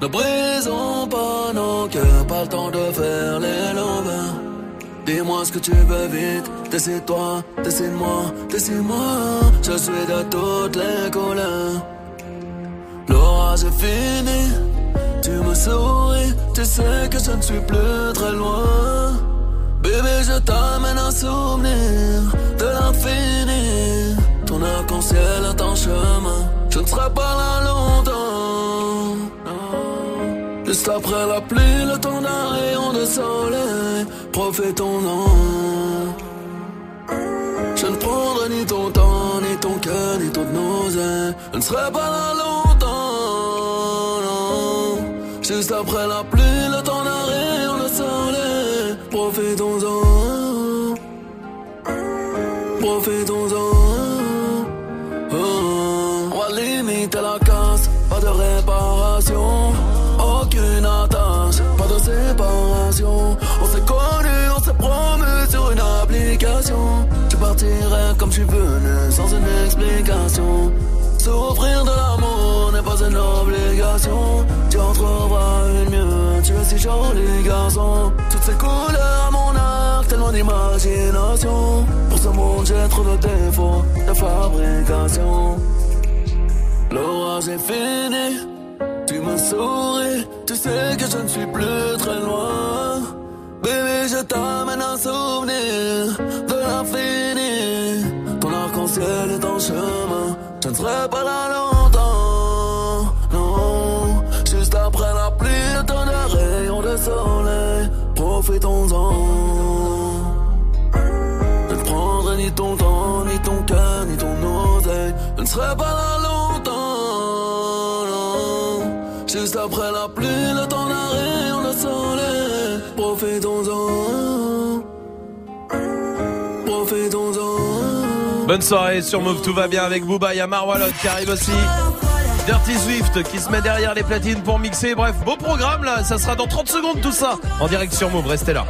Ne brisons pas nos cœurs, pas le temps de faire les lovers. Dis-moi ce que tu veux vite, décide-toi, décide-moi, décide-moi. Je suis de toutes les couleurs. L'orage est fini, tu me souris, tu sais que je ne suis plus très loin. Bébé, je t'amène un souvenir de l'infini. Ton arc-en-ciel est en chemin, je ne serai pas là longtemps. Juste après la pluie, le temps d'un rayon de soleil, profitons-en. Je ne prendrai ni ton temps, ni ton cœur, ni ton nausée. Je ne serai pas là longtemps, non. Juste après la pluie, le temps d'un rayon de soleil. Profitons-en. Profitons-en. Explication. De l'amour n'est pas une obligation. Tu en trouveras une mieux, tu es si joli garçon. Toutes ces couleurs à mon arc, tellement d'imagination. Pour ce monde, j'ai trop de défauts de fabrication. L'orage est fini, tu me souris, tu sais que je ne suis plus très loin. Bébé, je t'amène un souvenir de l'infini. Ton arc-en-ciel est en chemin, je ne serai pas là longtemps. Non, juste après la pluie, d'un rayon de soleil. Profitons-en. Je ne prendrai ni ton temps, ni ton cœur, ni ton oseille. Je ne serai pas là longtemps. Non. Juste après la pluie, Bonne soirée sur Move, tout va bien avec Booba, il y a Marwalot qui arrive aussi. Dirty Swift qui se met derrière les platines pour mixer. Bref, beau programme là, ça sera dans 30 secondes tout ça. En direct sur Move, restez là.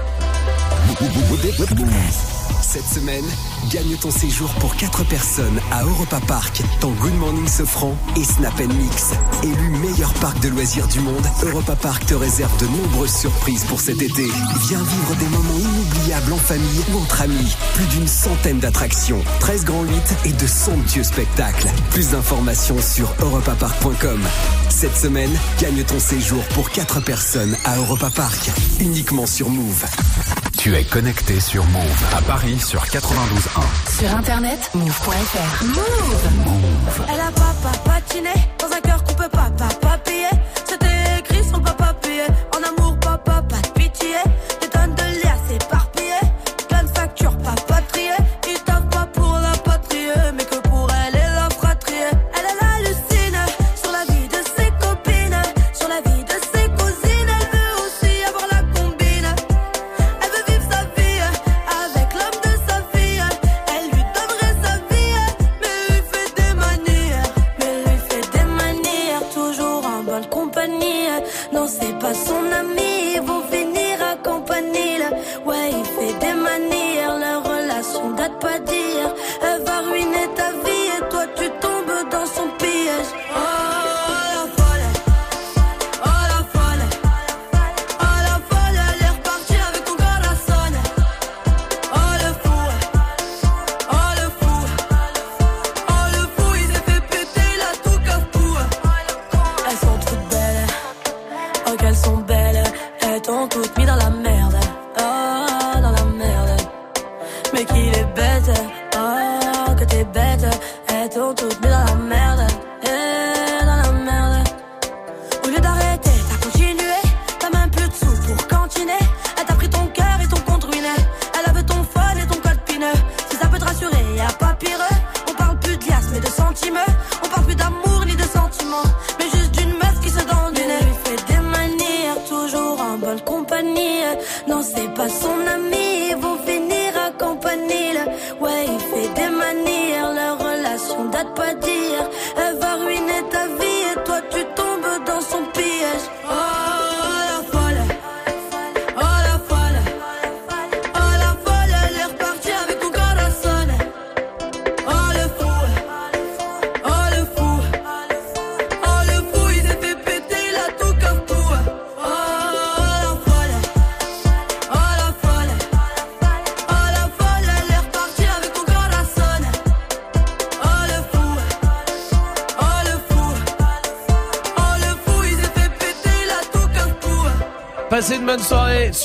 Cette semaine, gagne ton séjour pour 4 personnes à Europa Park dans Good Morning Sofran et Snap Mix. Élu meilleur parc de loisirs du monde, Europa Park te réserve de nombreuses surprises pour cet été. Viens vivre des moments inoubliables en famille ou entre amis. Plus d'une centaine d'attractions, 13 grands 8 et de somptueux spectacles. Plus d'informations sur europapark.com. Cette semaine, gagne ton séjour pour 4 personnes à Europa Park, uniquement sur Move. Tu es connecté sur Move à Paris sur 92.1. Sur internet, move.fr. Move. Elle a papa patiné dans un cœur qu'on peut pas papa payer.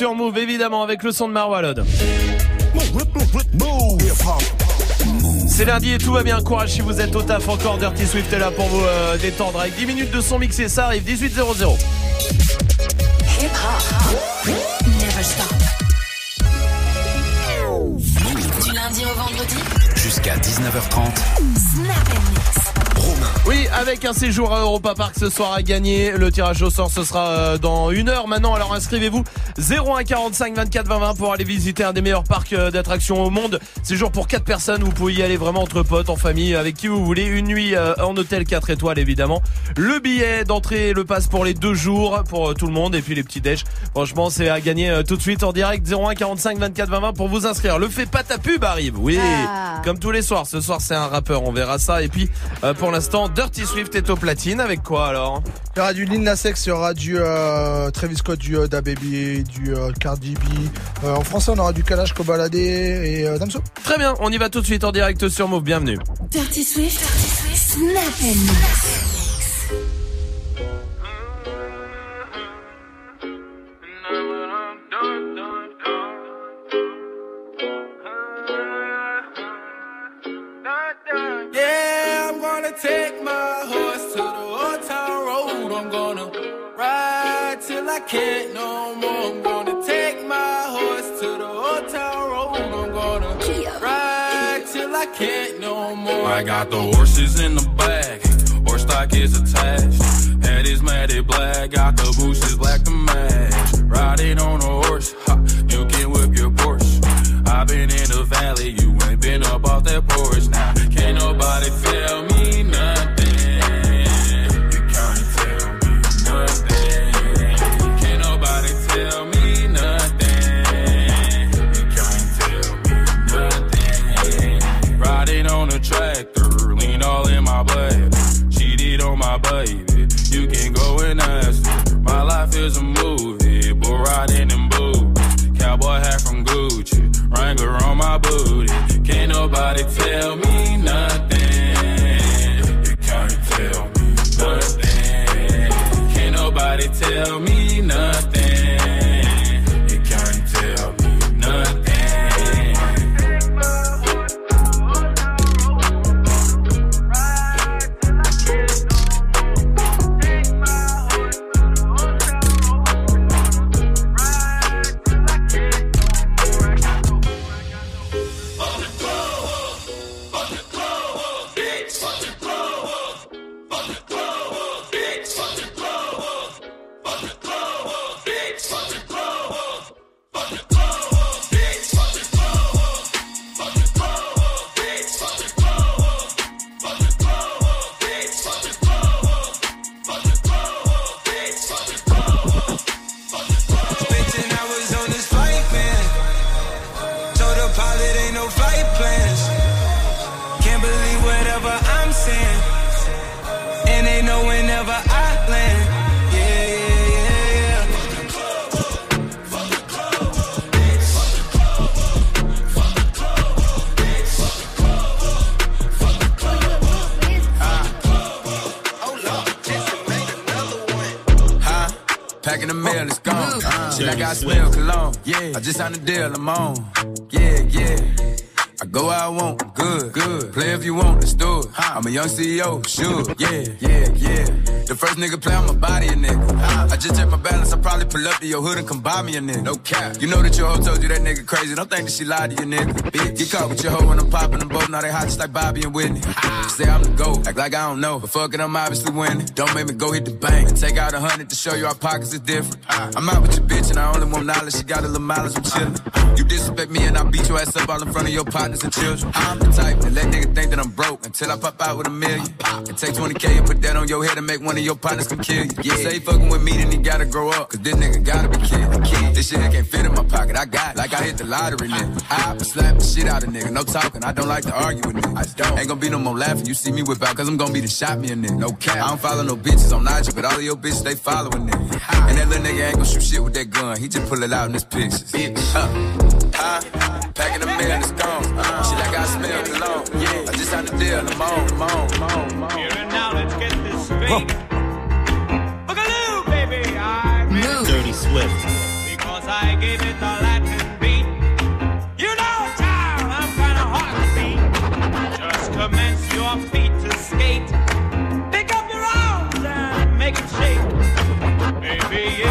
Sur Move, évidemment, avec le son de Marwalod. C'est lundi et tout va bien. Courage si vous êtes au taf encore. Dirty Swift est là pour vous euh, détendre avec 10 minutes de son mixé. Ça arrive 18 00. Hip hop. Never stop. Du lundi au vendredi. Jusqu'à 19h30. Snap and mix. Oui, avec un séjour à Europa Park ce soir à gagner. Le tirage au sort, ce sera euh, dans une heure maintenant. Alors inscrivez-vous 0145 24 20 20 pour aller visiter un des meilleurs parcs euh, d'attractions au monde. Séjour pour 4 personnes. Vous pouvez y aller vraiment entre potes, en famille, avec qui vous voulez. Une nuit euh, en hôtel 4 étoiles évidemment. Le billet d'entrée, le passe pour les deux jours pour euh, tout le monde et puis les petits déj. Franchement, c'est à gagner tout de suite en direct 0145 24 20 20 pour vous inscrire. Le fait pas ta pub arrive. Oui, Ah. comme tous les soirs. Ce soir, c'est un rappeur. On verra ça. Et puis, pour l'instant, Dirty Swift est au platine. Avec quoi alors? Il y aura du Lil Nas X, il y aura du euh, Travis Scott, du euh, DaBaby, du euh, Cardi B. Euh, en français, on aura du Kalash Kobalade et euh, Damso. Très bien, on y va tout de suite en direct sur Move. Bienvenue. Dirty Swift. Snap and mix. Can't no more. I got the horses in the back, horse stock is attached. Head is matted black, got the bushes black to match. On a tractor, lean all in my blood. Cheated on my baby, you can go and ask her. My life is a movie, bull riding in boots. Cowboy hat from Gucci, Wrangler on my booty. Can't nobody tell me nothing. You can't tell me nothing. Can't nobody tell me I'm on. Yeah, yeah. I go where I want, good, good. Play if you want, let's do it. I'm a young CEO, sure. *laughs* Yeah, yeah, yeah. The first nigga play on my body, a nigga. I just check my balance, I probably pull up to your hood and come buy me a nigga. No cap. You know that your hoe told you that nigga crazy. Don't think that she lied to you, nigga. Bitch, get caught with your hoe when I'm popping them both. Now they hot just like Bobby and Whitney. Say I'm the GOAT, act like I don't know. But fuck it, I'm obviously winning. Don't make me go hit the bank and take out a hundred to show you our pockets is different. I'm out with your bitch and I only want knowledge, she got a little mileage, I'm chillin'. You disrespect me and I beat your ass up all in front of your partners and children. I'm the type to let niggas think that I'm broke until I pop out with a million. And take 20k and put that on your head and make one of your partners come kill you. Yeah, say fucking with me, then he gotta grow up. Cause this nigga gotta be killed. This shit can't fit in my pocket, I got it. Like I hit the lottery, nigga. I slap the shit out of nigga, no talking. I don't like to argue with niggas. I don't. Ain't gonna be no more laughing. You see me whip out, cause I'm gonna be the shot me a nigga. No cap. I don't follow no bitches on IG, but all of your bitches, they following nigga. And that little nigga ain't gonna shoot shit with that gun. He just pull it out in his pictures. Bitch. Uh, huh? Packing a million, it's gone. Uh, she like I smell cologne. Yeah. I just signed the deal, I'm on, I'm on, I'm on, I'm on. Here and now, let's get this straight. Boogaloo, baby, I made Dirty Swift. because I gave it the Latin beat. You know, child, I'm kinda hard to beat. Just commence your feet to skate. Pick up your arms and make it shake. Baby, if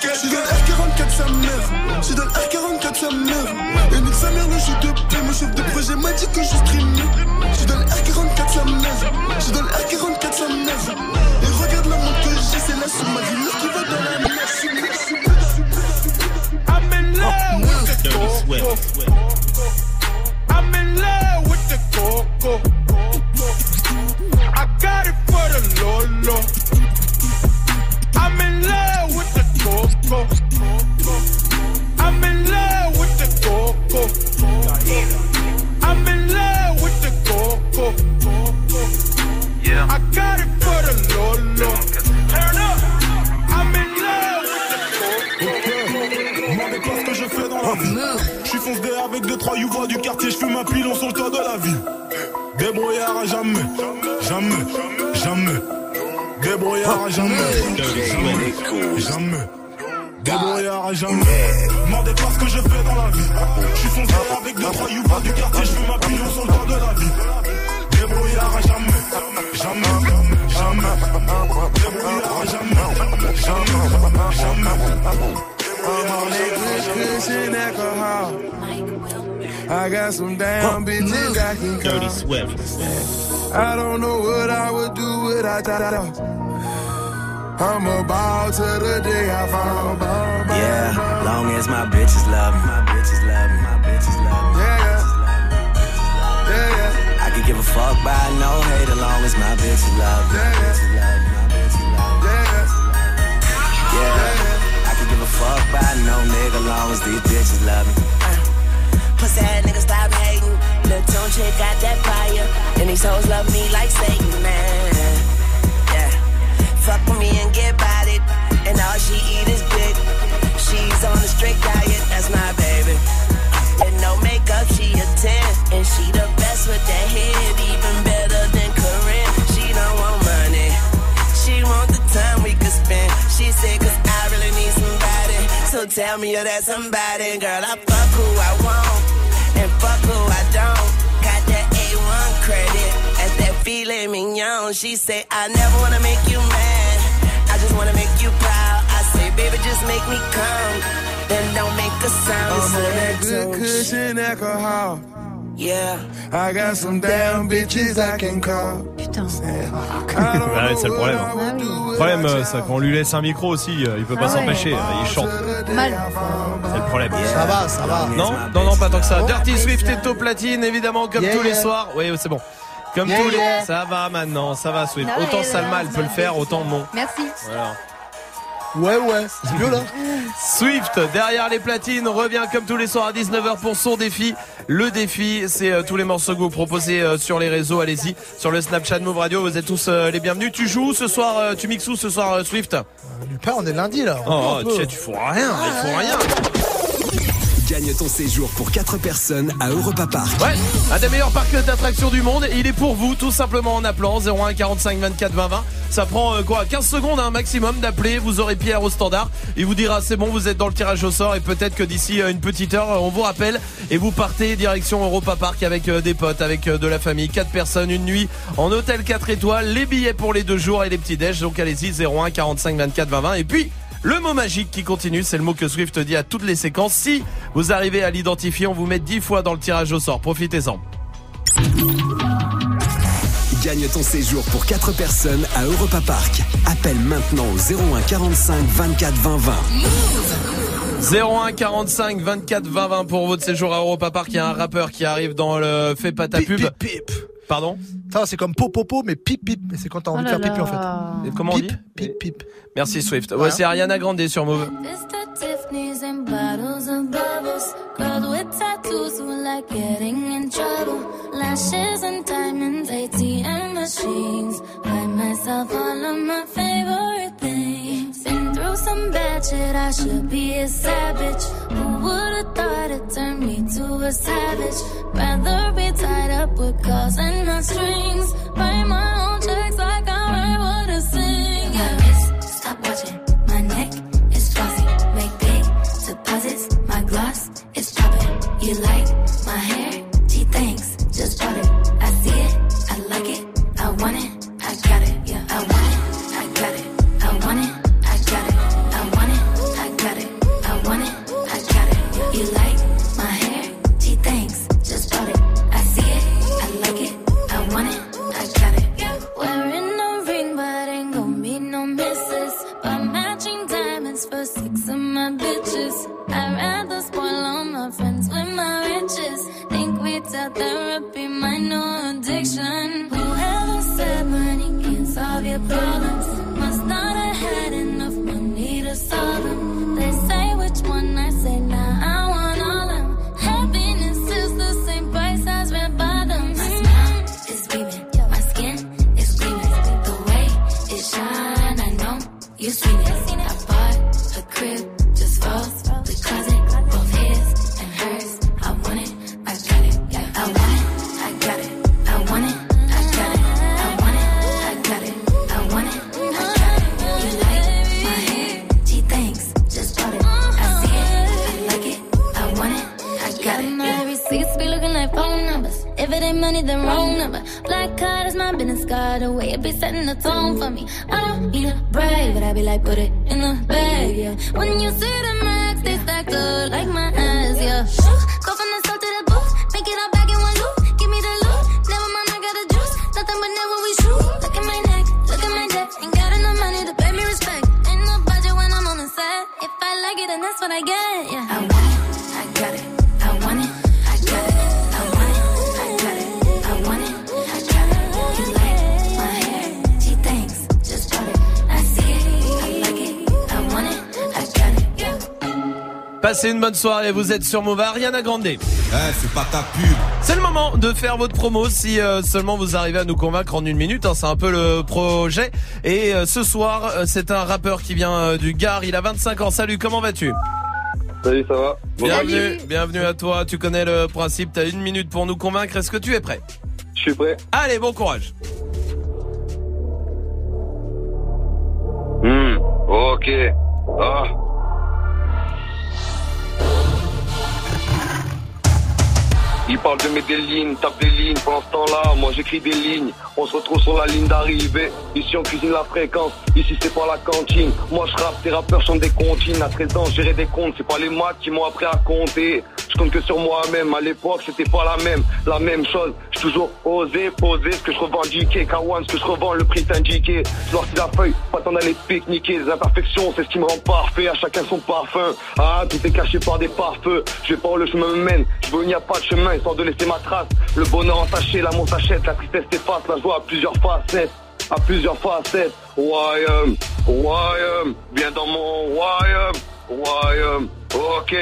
Je donne R44 sa mère Je donne R44 sa mère Et nique sa mère le jeu de paix Mon chef de projet m'a dit que je streamais. Je donne R44 sa mère Je donne R44 sa mère Et regarde la montre que j'ai C'est la sous-marine qui va dans la mer I'm in love with the coco. I'm in love with the coco. I got it for the Lolo. À jamais, jamais. Débrouillard à jamais. Ce que je fais dans la vie. Je suis foncé avec deux trois youvois du quartier, je fume un pilon sur le de la ville. Débrouillard à jamais, jamais, jamais. Débrouillard à jamais, jamais, jamais. I'm on that good cushion alcohol. I got some damn bitches I can call. Dirty Swift. I don't know what I would do without that. I'm about to the day I found. Yeah, long as my bitches love me, my bitches love me, my bitches love me. Yeah, yeah, yeah. I could give a fuck by no hate, as long as my bitches love me. My bitches love me, my love. Yeah, I could give a fuck by no nigga, long as these bitches love me. Uh, pussy ass nigga stop hating. Lil' Tune chick got that fire. And these hoes love me like Satan, man. Fuck with me and get bodied. And all she eat is dick. She's on a strict diet, that's my baby. With no makeup, she a 10. And she the best with that head, even better than Corinne. She don't want money. She want the time we could spend. She said, cause I really need somebody. So tell me you're that somebody. Girl, I fuck who I want. And fuck who I filet mignon. She say, I never wanna make you mad. I just wanna make you proud. I say, baby, just make me come. Then don't make a sound. I'm on It's that a good tune. cushion alcohol. Yeah. I got some damn bitches I can call. Putain. Ouais, c'est le problème. Le problème, euh, c'est qu'on lui laisse un micro aussi, euh, il peut pas Ah s'empêcher, euh, il chante. Mal. C'est le problème. Ça va, ça va. Non, non, non, pas tant que ça. Dirty Swift est au platine, évidemment, comme Yeah, tous les yeah. soirs. Oui, c'est bon. Comme Yeah, tous les. yeah. Ça va maintenant, ça va Swift. Non, Autant Salma, elle peut le faire, autant non. Merci. Voilà. Ouais, ouais, c'est mieux là. *laughs* Swift, derrière les platines, revient comme tous les soirs à 19h pour son défi. Le défi, c'est euh, tous les morceaux que vous proposez euh, sur les réseaux. Allez-y, sur le Snapchat Move Radio, vous êtes tous euh, les bienvenus. Tu joues ce soir, euh, tu mixes où ce soir, euh, Swift? Du pain, on est lundi là. Oh, On tu sais, tu feras rien, il faut rien. Gagne ton séjour pour 4 personnes à Europa Park. Ouais, un des meilleurs parcs d'attractions du monde. Il est pour vous, tout simplement en appelant 01 45 24 20 20. Ça prend euh, quoi 15 secondes un maximum d'appeler. Vous aurez Pierre au standard. Il vous dira c'est bon, vous êtes dans le tirage au sort et peut-être que d'ici euh, une petite heure, euh, on vous rappelle et vous partez direction Europa Park avec des potes, avec de la famille, quatre personnes, une nuit en hôtel 4 étoiles, les billets pour les deux jours et les petits déj. Donc allez-y 01 45 24 20 20 et puis le mot magique qui continue, c'est le mot que Swift dit à toutes les séquences. Si vous arrivez à l'identifier, on vous met 10 fois dans le tirage au sort. Profitez-en. Gagne ton séjour pour 4 personnes à Europa Park. Appelle maintenant au 01 45 24 20 20. 01 45 24 20 20 pour votre séjour à Europa Park. Il y a un rappeur qui arrive dans le Fais pas ta pub. Pardon Ça, c'est comme popopo, mais pip pip. Mais c'est quand t'as envie de faire pipi en fait. Et Comment on dit Pip pip. Merci Swift. Ouais, c'est Ariana Grande sur Move. Mr. Tiffany's and bottles of bubbles. Girls with tattoos who like getting in trouble. Lashes and diamonds, ATM machines. Buy myself all of my favorite things. Been through some bad shit, I should be a savage. Who would've thought it turned me to a savage? Rather be tied up with calls and not strings. Write my own checks bonne soirée, vous êtes sur Move Ariana Grande. Eh, c'est pas ta pub. C'est le moment de faire votre promo si euh, seulement vous arrivez à nous convaincre en une minute. hein, c'est un peu le projet. Et euh, ce soir, euh, c'est un rappeur qui vient euh, du Gard. Il a 25 ans. Salut, comment vas-tu? Salut, ça va? Bienvenue, bienvenue à toi. Tu connais le principe. T'as une minute pour nous convaincre. Est-ce que tu es prêt? Je suis prêt. Allez, bon courage. Parle de lignes, tape des lignes. Pendant ce temps-là, moi j'écris des lignes. On se retrouve sur la ligne d'arrivée. Ici on cuisine la fréquence. Ici c'est pas la cantine. Moi je rappe, tes rappeurs sont des comptines. À 13 ans, gérer des comptes. C'est pas les maths qui m'ont appris à compter. Compte que sur moi-même. À l'époque, c'était pas la même, la même chose. J'ai toujours osé poser ce que je revendiquais. K1, ce que je revends, le prix indiqué. Sorti la feuille, pas tant d'aller pique-niquer. Les imperfections, c'est ce qui me rend parfait. À chacun son parfum. Ah, tout est caché par des pare-feux. Je vais pas où le chemin me mène. Je veux il n'y a pas de chemin, histoire de laisser ma trace. Le bonheur entaché, l'amour s'achète, la tristesse s'efface, la joie à plusieurs facettes. À plusieurs facettes. Royaume, royaume, viens dans mon royaume, royaume. Ok,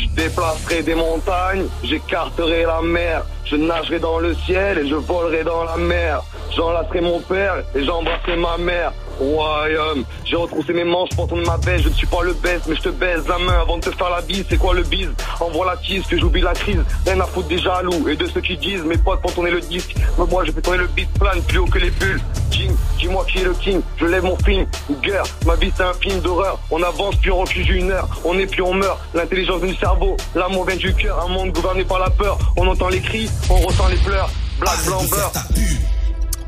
je déplacerai des montagnes, j'écarterai la mer, je nagerai dans le ciel et je volerai dans la mer. J'enlacerai mon père et j'embrasserai ma mère. Royaume, j'ai retroussé mes manches pour tourner ma baisse. Je ne suis pas le baisse, mais je te baise la main avant de te faire la bise. C'est quoi le bise? Envoie la tease, que j'oublie la crise. Rien à foutre des jaloux et de ceux qui disent mes potes pour tourner le disque. Mais moi, je fais tourner le beat plane plus haut que les bulles. King, dis-moi qui est le king. Je lève mon film. Guerre, ma vie c'est un film d'horreur. On avance puis on recule une heure. On est puis on meurt. L'intelligence du cerveau, l'amour vient du cœur. Un monde gouverné par la peur. On entend les cris, on ressent les pleurs. Black, blanc, beurre.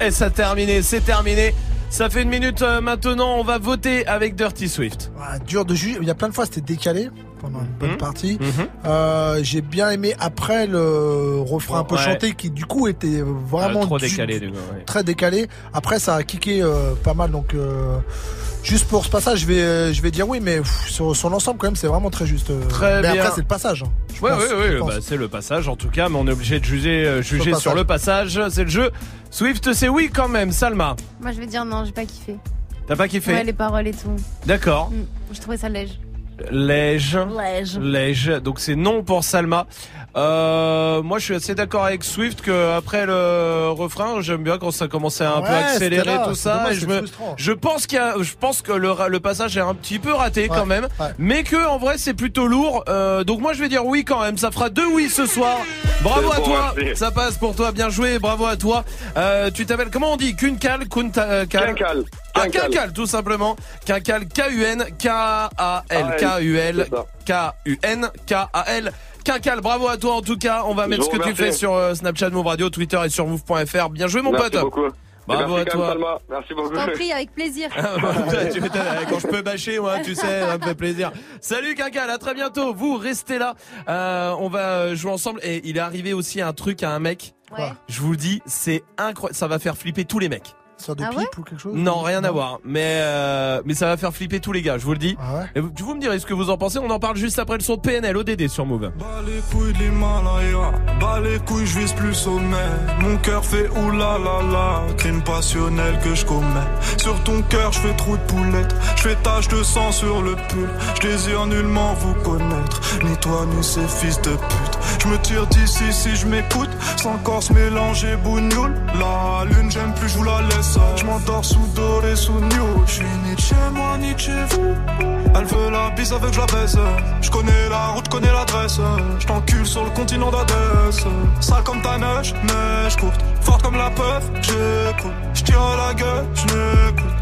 Et ça terminé, c'est terminé. Ça fait une minute euh, maintenant, on va voter avec Dirty Swift. Ah, dur de juger. Il y a plein de fois, c'était décalé pendant une Mhm. bonne partie. Euh, J'ai bien aimé après le refrain un peu Ouais. chanté qui du coup était vraiment Ah, trop du- décalé, du coup, ouais. très décalé. Après, ça a kické euh, pas mal. Donc, euh, juste pour ce passage, je vais, euh, je vais dire oui, mais pff, sur, sur l'ensemble, quand même, c'est vraiment très juste. euh. Très mais bien. après, c'est le passage. hein, je Ouais, pense, ouais, je ouais, pense. bah, c'est le passage en tout cas, mais on est obligé de juger, euh, juger Sur le sur le passage. C'est le jeu. Swift, c'est oui quand même. Salma, Moi, je vais dire non, j'ai pas kiffé. t'as pas kiffé? Ouais, les paroles et tout. D'accord. Mm, J'ai trouvé ça léger. Lège. Lège. Lège. Donc c'est non pour Salma. Euh, moi, je suis assez d'accord avec Swift que après le refrain, j'aime bien quand ça commençait à un peu accélérer là, tout ça. dommage, et je me, pense qu'il y a, je pense que le, passage est un petit peu raté quand même, ouais. mais que en vrai c'est plutôt lourd. Euh, donc moi je vais dire oui quand même. Ça fera deux oui ce soir. Bravo à bon, toi. merci. Ça passe pour toi. Bien joué. Bravo à toi. Euh, tu t'appelles comment on dit? Kunta, euh, Cal Quincal. Ah, Quincal. Tout simplement. Quincal, K-U-N, K-A-L, K-U-L, K-U-N, K-A-L. Quincal, bravo à toi en tout cas. On va Je mettre ce que tu fais sur euh, Snapchat, Move Radio, Twitter et sur move.fr. Bien joué mon Merci pote. beaucoup. Bravo Merci à toi. Salma. Merci beaucoup. T'en prie, avec plaisir. *laughs* Tu m'étonnes, Quand je peux bâcher, moi, tu sais, ça me fait plaisir. Salut Quincal, à très bientôt. Vous restez là. Euh, on va jouer ensemble. Et il est arrivé aussi un truc à un mec. Ouais. Je vous le dis, c'est incroyable. Ça va faire flipper tous les mecs. De Ah pipe ouais ou quelque chose Non, rien à voir. Mais euh, mais ça va faire flipper tous les gars, je vous le dis. Ah ouais Et vous, vous me direz ce que vous en pensez. On en parle juste après le son de PNL ODD sur Move. Bas les couilles de l'Himalaya, bas les couilles, je vise plus sommet. Mon cœur fait oulala, crime passionnel que je commets. Sur ton cœur, je fais trou de poulette, je fais tache de sang sur le pull. Je désire nullement vous connaître, ni toi ni ces fils de pute. Je me tire d'ici si je m'écoute, sans corps mélanger bougnoule. La lune, j'aime plus, je vous la laisse. Je m'endors sous doré, sous new. Je suis ni de chez moi, ni chez vous. Elle veut la bise avec la baisse. Je connais la route, connais l'adresse. Je t'encule sur le continent d'Adès. Sale comme ta neige, neige courte. Forte comme la peuf, j'écoute. Je tire la gueule, je n'écoute.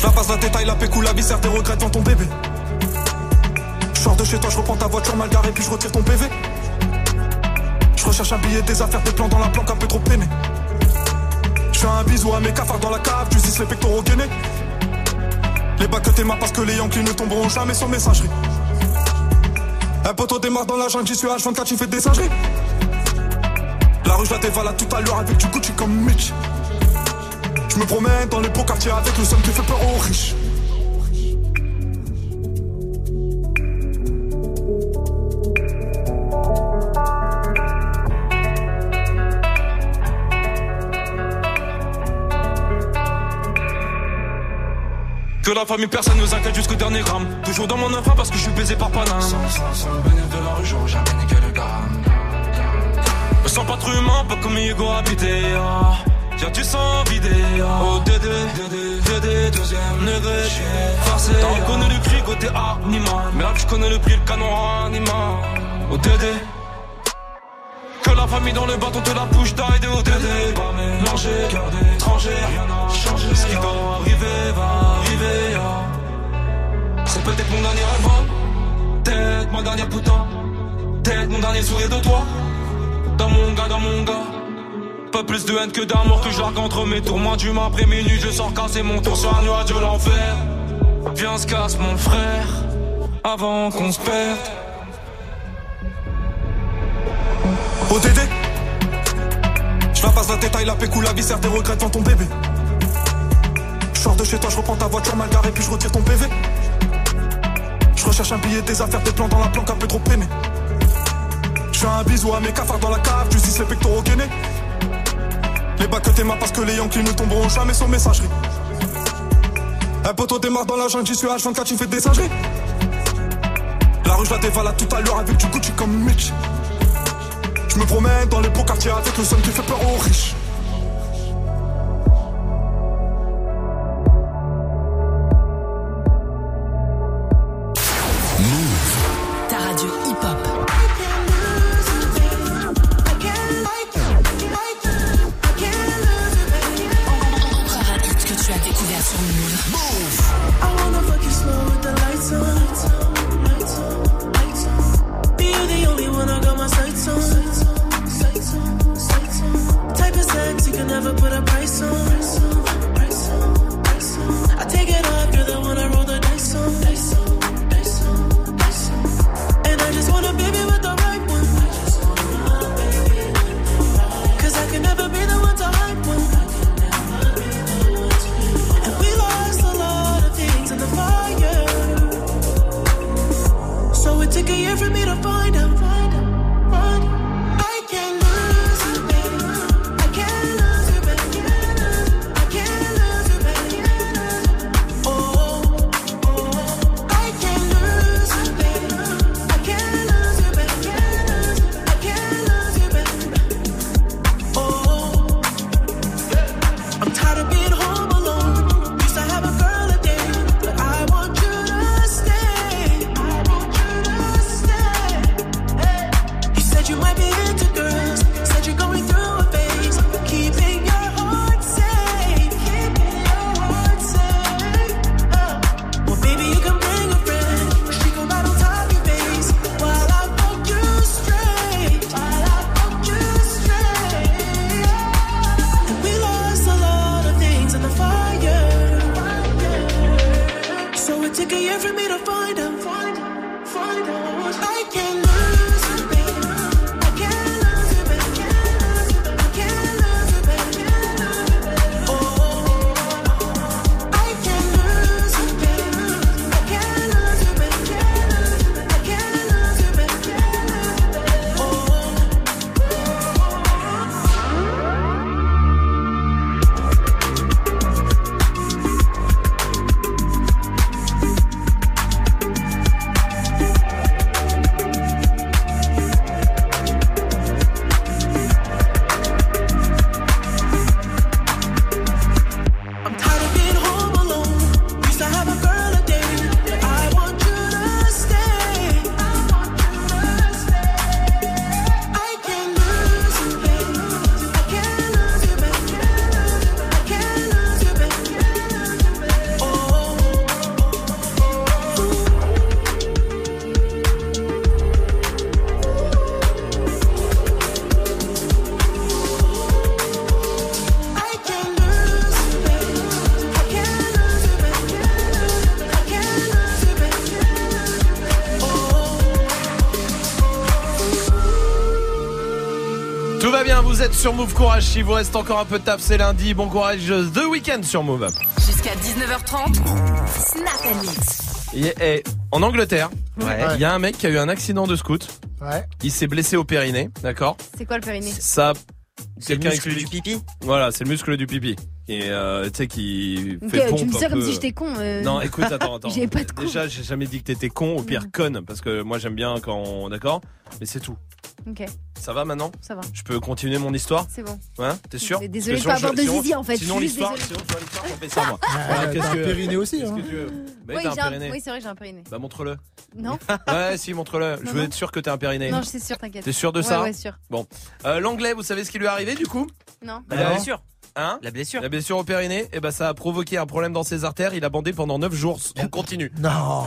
Je la passe la détail, la pécou, la viscère, tes regrets dans ton bébé. Je sors de chez toi, je reprends ta voiture mal garée, puis je retire ton PV. Je recherche un billet, des affaires, des plans dans la planque un peu trop peiné. Je fais un bisou à mes cafards dans la cave, tu les pectoraux gainés. Les bacs que t'es parce que les Yankees ne tomberont jamais sans messagerie. Un poteau démarre dans la jungle, j'y suis H24, tu fais des singeries. La rue, je la dévalade tout à l'heure avec du Gucci comme Mitch. Je me promène dans les beaux quartiers avec le seum qui fait peur aux riches. Que la famille, personne nous inquiète jusqu'au dernier gramme. Toujours dans mon infra parce que je suis baisé par Paname. Sans, sans, sans le bénéfice de la rue, j'aurais jamais niqué le gramme. Me sens pas trop humain, pas comme Hugo habité. Ah. Tiens, tu sens vidé. Ah. Oh, Dédé, Dédé, Dédé, deuxième degré. Forcé. T'as reconnu le cri côté animal. Mais là, je connais le prix, le canon animal. Oh, Dédé. Que la famille dans le bâton te la bouche d'aide au DD Pas mélanger, cœur d'étranger, rien n'a changé Ce qui doit arriver va arriver ah. C'est peut-être mon dernier hein. Peut-être ma dernière putain Peut-être mon dernier sourire de toi Dans mon gars, dans mon gars pas plus de haine que d'amour que je entre mes tours. Moi, du après minuit, je sors casser mon tour sur un nuage de l'enfer. Viens, se casse mon frère, avant qu'on se perde. ODD Je la passe la détail, la pécou, la viscère, des regrets devant ton bébé. Je sors de chez toi, je reprends ta voiture mal garée, puis je retire ton PV. Je recherche un billet, des affaires, des plans dans la planque, un peu trop peiné. Je fais un bisou à mes cafards dans la cave, justice les pectoraux gainés. Les bacs que t'aimas parce que les Yankees ne tomberont jamais sans messagerie. Un poteau démarre dans la jungle, j'y suis H24, tu fais des singeries. La rue, je la dévalade tout à l'heure avec du Gucci comme Mitch. Je me promène dans les beaux quartiers avec le son qui fait peur aux riches. Vous êtes sur Move Courage. Si vous reste encore un peu de taf, c'est lundi. Bon courage The Weekend sur Move. Jusqu'à 19h30. Snap and Mix. Et, et, en Angleterre, il Ouais. y a un mec qui a eu un accident de scoot. Ouais. Il s'est blessé au périnée, d'accord C'est quoi le périnée Ça. C'est le quelqu'un muscle explique- du pipi Voilà, c'est le muscle du pipi. Et euh, tu sais qui fait pompe tu me dis comme peu. si j'étais con. euh. Non, écoute, attends, attends. *laughs* J'ai pas de con. Déjà, j'ai jamais dit que t'étais con, au pire conne, parce que moi j'aime bien quand, on- d'accord, mais c'est tout. Ça va maintenant ça va. Je peux continuer mon histoire C'est bon. Ouais, t'es sûr Parce de pas avoir de zizi, en fait, Sinon l'histoire, sinon tu vois l'histoire, j'en fais ça moi. *laughs* Qu'est-ce un que- périnée aussi, hein. Bah, oui, t'as un j'ai un- périnée. oui, c'est vrai, j'ai un périnée. Bah montre-le. Non *laughs* Ouais, si, montre-le. Je veux être sûr que t'es un périnée. Non, je suis sûre, t'inquiète. T'es sûr de ça Ouais, sûr. Bon. Euh, L'anglais, vous savez ce qui lui est arrivé du coup Non. Bah, la Non. blessure. Hein La blessure. La blessure au périnée, et bah ça a provoqué un problème dans ses artères. Il a bandé pendant 9 jours en continu. Non.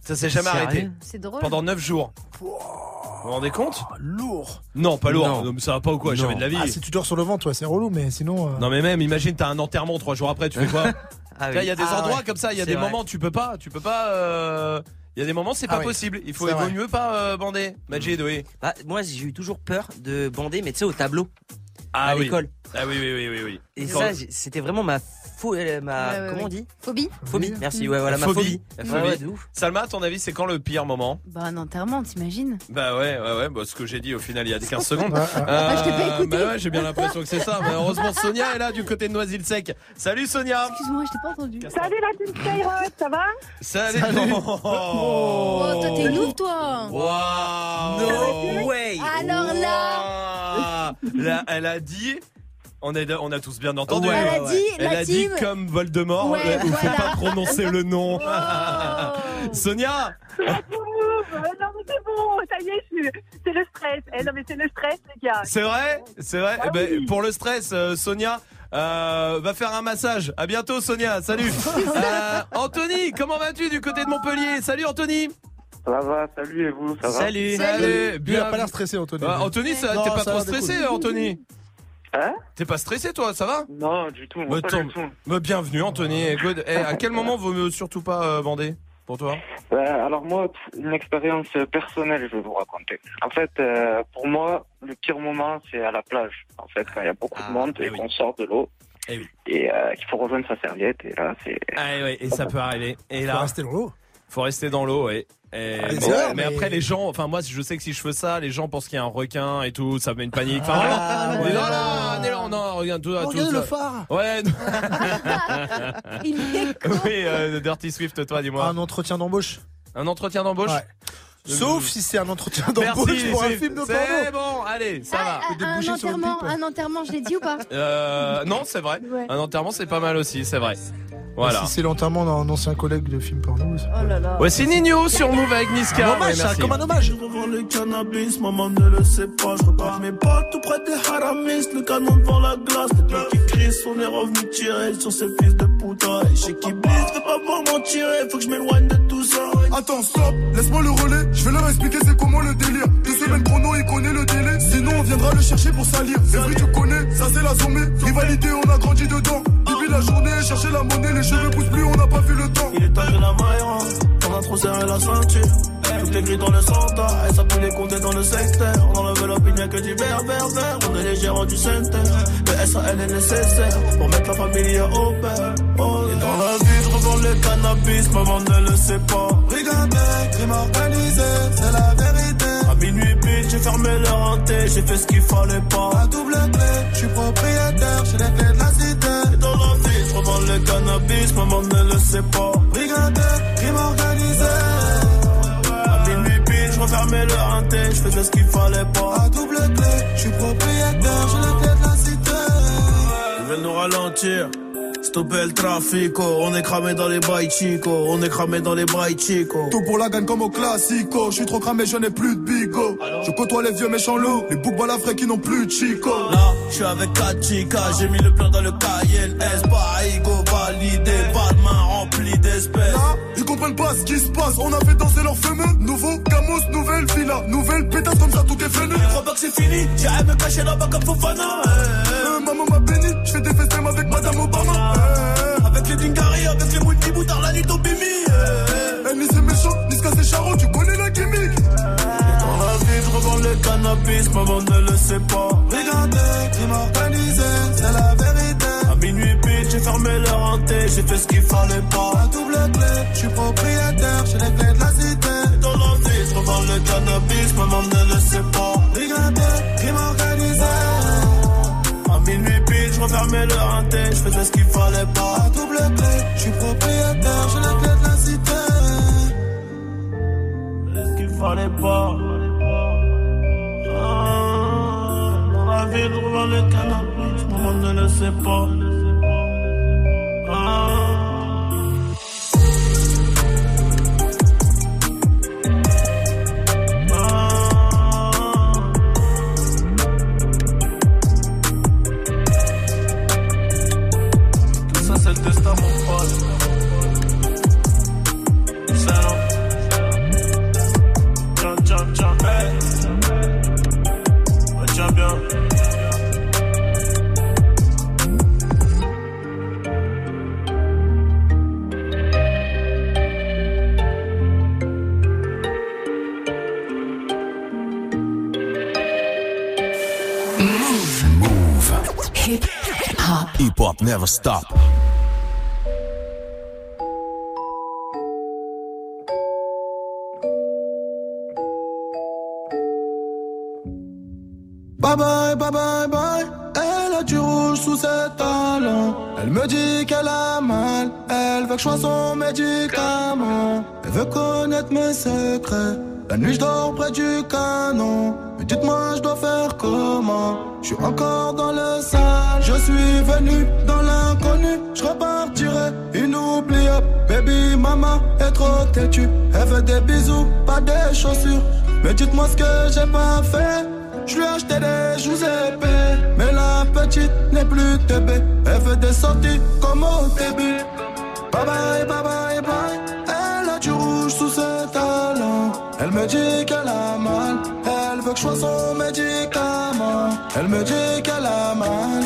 Ça s'est jamais arrêté. C'est drôle. Pendant 9 jours. Vous vous rendez compte Lourd. Non, pas lourd. Non. Non, mais ça va pas ou quoi? Jamais de la vie. Ah, si tu dors sur le ventre, ouais, c'est relou, mais sinon. euh, Non mais même, imagine t'as un enterrement trois jours après, tu fais quoi? *laughs* Ah Là, Il y a des Ah endroits ouais. comme ça, il y a C'est des vrai. moments tu peux pas, tu peux pas. euh, Il y a des moments c'est Ah pas oui. possible. Il faut, C'est il vaut vrai. mieux pas euh, bander. Majid, oui. Bah, moi, j'ai eu toujours peur de bander, mais tu sais, au tableau, Ah à oui. l'école. Ah oui oui oui oui oui. Et Quand- ça, c'était vraiment ma euh, ma, Ouais, ouais, comment ouais. on dit Phobie Phobie. Merci. Ouais, voilà, ma Phobie. phobie. Phobie. ouais, de ouf. Salma, à ton avis, c'est quand le pire moment Bah, un enterrement, t'imagines Bah ouais, ouais, ouais, bah, ce que j'ai dit au final il y a 15 secondes. Ouais. Ah, je t'ai pas écouté. Bah ouais, j'ai bien l'impression que c'est ça. Mais heureusement, Sonia est là du côté de Noisy-le-Sec. Salut Sonia Excuse-moi, je t'ai pas entendu. Salut la team Skyrock, ça va? Salut, Oh, toi, t'es une ouf, toi Waouh No way. Alors là Elle a dit. On, est, on a tous bien entendu. Ouais, Elle a dit, Elle la a dit team comme Voldemort, Ouais, euh, où faut voilà. pas prononcer le nom. Oh. *laughs* Sonia Euh, Non mais c'est bon, ça y est, c'est le stress. Eh, non mais c'est le stress les gars. C'est vrai C'est vrai Ah Eh ben, oui. Pour le stress, euh, Sonia euh, va faire un massage. À bientôt, Sonia. Salut. *laughs* Euh, Anthony, comment vas-tu du côté de Montpellier? Salut, Anthony. Ça va, salut et vous, ça va Salut. Salut. Lui, il Bien. a pas l'air stressé, Anthony. Ah, Anthony, ça- Non, t'es pas ça trop stressé. Anthony Hein T'es pas stressé, toi Ça va Non, du tout, moi, Bah, pas tant- du tout. bah, Bienvenue, Anthony. Écoute, eh, à quel moment vaut mieux surtout pas euh, bander pour toi Euh, alors moi, pff, une expérience personnelle, je vais vous raconter. En fait, euh, pour moi, le pire moment, c'est à la plage. En fait, quand il y a beaucoup Ah, de monde eh et oui. qu'on sort de l'eau Eh oui. et euh, qu'il faut rejoindre sa serviette. Et là, c'est... Ah ouais, et ça peut arriver. Et Faut là, rester dans l'eau. Faut rester dans l'eau, ouais. Et Ah, bon, c'est vrai, mais, mais- après les gens, enfin moi je sais que si je fais ça, les gens pensent qu'il y a un requin et tout, ça me met une panique. Enfin Ah, vraiment, ouais. on est là, là, on est là, on en- regarde tout, Oh, tout regardez ça. le phare. Ouais. *laughs* Il est oui, euh, Dirty Swift, toi, dis-moi. Un entretien d'embauche. Un entretien d'embauche? Ouais. Sauf si c'est un entretien d'embauche pour un film de C'est bon, allez, ça Ah, va. ah, des un le enterrement, pipe. un enterrement, je l'ai dit ou pas? Euh, non, c'est vrai. Ouais. Un enterrement, c'est pas mal aussi, c'est vrai. Voilà. Si c'est l'enterrement d'un ancien collègue de film porno. Oh là là. Ouais, c'est Nino sur Move avec Niska. Un Ouais, hommage, ça, merci. comme un hommage. Devant le cannabis, maman ne le sait pas. Je repars mes potes tout près des haramis. Le canon devant la glace. Le gars qui crie, on est revenu tirer sur ces fils de putain. Et chez qui blisse, fais pas voir m'en tirer. Faut que je m'éloigne de. Attends, stop, laisse-moi le relais. Je vais leur expliquer c'est comment le délire. Deux semaines chrono, il connaît le délai. Sinon, on viendra le chercher pour salir. C'est vrai, tu connais, ça c'est la sommée. Rivalité, on a grandi dedans. Depuis la journée, chercher la monnaie, les cheveux poussent plus, on n'a pas vu le temps. Il est tard la maillera. On a trop serré la ceinture. Tout est gris dans le centre. Et ça peut les compter dans le secteur. On enlève l'opinion que du vert, vert, vert. On est les gérants du center. Le SAL est nécessaire pour mettre la famille au père. Oh, dans la vie, le cannabis. Maman ne le sait pas. Brigandais, crime organisé, c'est la vérité. À minuit pile, j'ai fermé leur hanté. J'ai fait ce qu'il fallait pas. À double clé, je suis propriétaire, j'ai les clés de la cité. Et dans la vie, je revends le cannabis. Maman ne le sait pas. Brigandais, crime organisé. À minuit pile, je refermais leur hanté. Je faisais ce qu'il fallait pas. À double clé, je suis propriétaire, j'ai les clés veulent nous ralentir. Stopper le trafic, on est cramé dans les bails chico, on est cramé dans les bails chico. Tout pour la gagne comme au classico. Je suis trop cramé, je n'ai plus de bigo. Je côtoie les vieux méchants loups, les boucs balafrés qui n'ont plus de chico. Là, je suis avec Kachika, j'ai mis le plan dans le cahier, ego validé, pas de main remplie d'espèces. Ils comprennent pas ce qui se passe. On a fait danser leurs fameux. Nouveau Camos, nouvelle villa. Nouvelle pétasse comme ça, tout est venu. Je crois pas que c'est fini, j'irai me cacher là-bas comme Fofana. Euh, maman m'a béni, je fais des festins avec Madame Obama. Euh, Avec les Dingari, avec les multiboutards, la nuit au bimi. eh, eh. ni c'est méchant, ni c'est charron, tu connais la gimmick. Dans la vie, je revends le cannabis, maman ne le sait pas. Brigandais, crime organisé, c'est la vérité. J'ai fermé leur hanté, j'ai fait ce qu'il fallait pas. À double clé, je suis propriétaire, j'ai les clés de la cité. Dans la vie, je revends le cannabis, maman ne le sait pas. Brigandais, crime organisé. À minuit pile, je refermais leur hanté, je faisais ce qu'il fallait pas. À double clé, je suis propriétaire, j'ai les clés de la cité. Ce qu'il fallait pas. la ville, roulant les cannabis. Maman ne le sait pas. Ah. Hip hop never stop. Bye bye, bye bye, bye. Elle a du rouge sous ses talons. Elle me dit qu'elle a mal. Elle veut que je sois son médicament. Elle veut connaître mes secrets. La nuit, je dors près du canon. Dites-moi, je dois faire comment? Je suis encore dans le sale. Je suis venu dans l'inconnu. Je repartirai inoubliable. Baby, maman est trop têtue. Elle veut des bisous, pas des chaussures. Mais dites-moi ce que j'ai pas fait. Je lui ai acheté des joues épais Mais la petite n'est plus TB Elle veut des sorties comme au début Bye bye, bye bye, bye Elle a du rouge sous ses talons Elle me dit qu'elle a mal que je sois son médicament Elle me dit qu'elle a mal.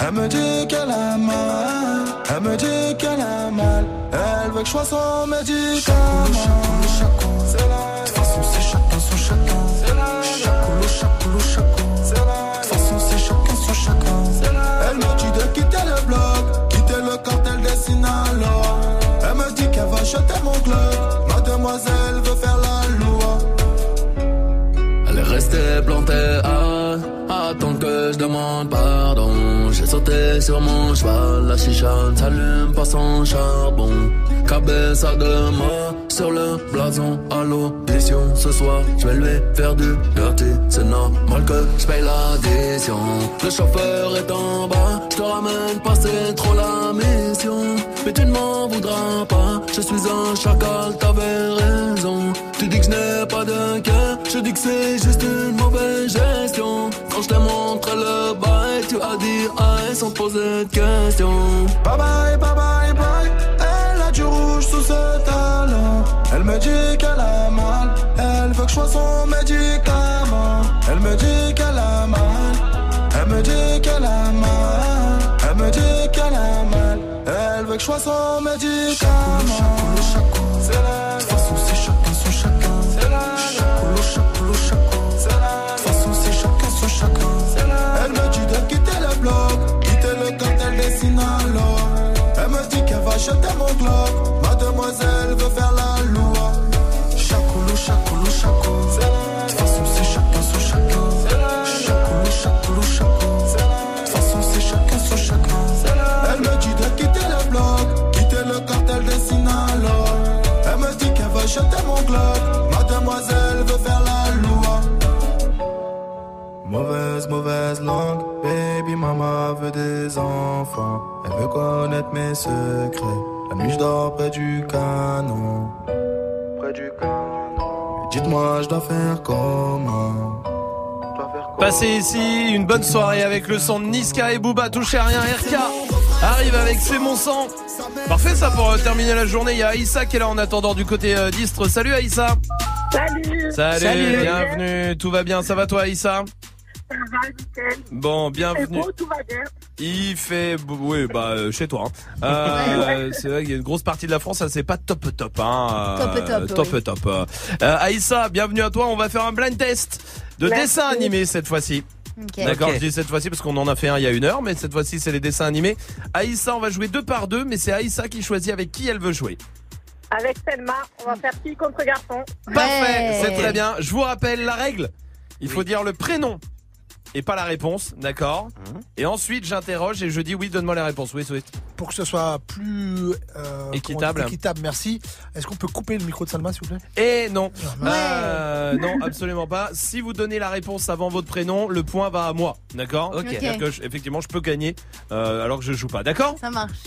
Elle me dit qu'elle a mal. Elle me dit qu'elle a mal. Elle veut que je sois son médicament C'est la De toute façon c'est chacun son chacun. C'est la Chacoulou, chacoulou, chaco C'est la De toute façon c'est chacun son chacun. Elle me dit de quitter le bloc Quitter le cartel des Sinaloa. Elle me dit qu'elle va jeter mon club Mademoiselle Restée plantée à attendre que je demande pardon. J'ai sauté sur mon cheval, la chicha ne s'allume pas sans charbon. Cabeza de mort sur le blason à l'audition. Ce soir, je vais lui faire du dirty. C'est normal que je paye l'addition. Le chauffeur est en bas, je te ramène pas, c'est trop la mission. Mais tu ne m'en voudras pas, je suis un chacal, t'avais raison. Tu dis que je n'ai pas de cœur, je dis que c'est juste une mauvaise gestion. Quand je t'ai montré le bail, tu as dit aïe sans poser de questions. Bye bye, bye bye, bye. Elle a du rouge sous ses talons. Elle me dit qu'elle a mal. Elle veut que je sois son médicament. Elle me dit qu'elle a mal. Elle me dit qu'elle a mal. Elle me dit qu'elle a mal. Elle veut que je sois son médicament. Jeter mon globe. Mademoiselle veut faire la loi. Chacoulou, chacoulou, chaco. De toute c'est chacun son chacun. Chacoulou, chacoulou, chaco. De toute façon, c'est chacun son chacun. Elle me dit de quitter le bloc. Quitter le cartel des Sinaloa. Elle me dit qu'elle va jeter mon globe. Mauvaise, mauvaise langue, baby mama veut des enfants. Elle veut connaître mes secrets. La nuit je dors près du canon. Près du canon. Dites-moi, je dois faire comment? Passez ici une bonne soirée avec le son de Niska et Booba, touchez à rien, RK arrive avec C'est mon sang. Parfait ça pour euh, terminer la journée, il y a Aïssa qui est là en attendant du côté euh, d'Istre. Salut Aïssa Salut Salut, bienvenue, tout va bien, ça va toi Aïssa? Ça va, nickel. Bon, bienvenue. C'est beau, tout va bien? Il fait, oui, bah euh, chez toi. hein. Euh, c'est vrai qu'il y a une grosse partie de la France, ça c'est pas top top. Hein. Top, top, top oui. top. Euh, Aïssa, bienvenue à toi. On va faire un blind test de Merci. dessin animé cette fois-ci. D'accord, je dis cette fois-ci parce qu'on en a fait un il y a une heure, mais cette fois-ci c'est les dessins animés. Aïssa, on va jouer deux par deux, mais c'est Aïssa qui choisit avec qui elle veut jouer. Avec Selma, on va faire fille contre garçon. Parfait, c'est très bien. Je vous rappelle la règle. Il faut dire le prénom et pas la réponse, d'accord Et ensuite j'interroge et je dis oui, donne-moi la réponse. Oui, Swift. Pour que ce soit plus euh, Équitable. équitable, merci. Est-ce qu'on peut couper le micro de Salma, s'il vous plaît? Et non. Euh, non, absolument pas. Si vous donnez la réponse avant votre prénom, le point va à moi, d'accord? Ok. C'est-à-dire que je- effectivement, je peux gagner euh, alors que je joue pas, d'accord? Ça marche.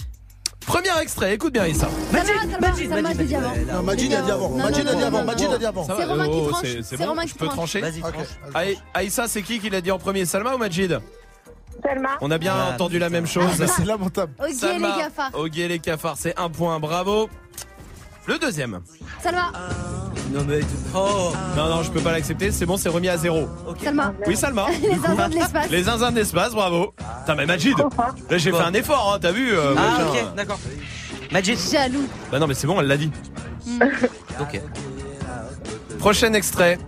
Premier extrait, écoute bien. Salma, Salma, Salma, avant. Non, Majid a dit avant. Majid a dit avant. Majid a dit avant. Ça C'est va, Romain qui oh, tranche. c'est- je peux trancher Vas-y, Aïssa, c'est qui qui l'a dit en premier Salma ou Majid? Selma. On a bien Ah, entendu la même chose. *laughs* C'est lamentable. Ok, les Salma, gafards. Ok, les cafards, c'est un point, bravo. Le deuxième. Salma, Non, mais. Oh Non, non, je peux pas l'accepter, c'est bon, c'est remis à zéro. Salma. Oui, Salma. Les zinzins de l'espace. Les zinzins de l'espace, bravo. Putain, mais Majid, là j'ai Bon. fait un effort, hein, t'as vu euh, Ah, machin. ok, d'accord. Majid. Jaloux. Bah non, mais c'est bon, elle l'a dit. Ok. Prochain extrait.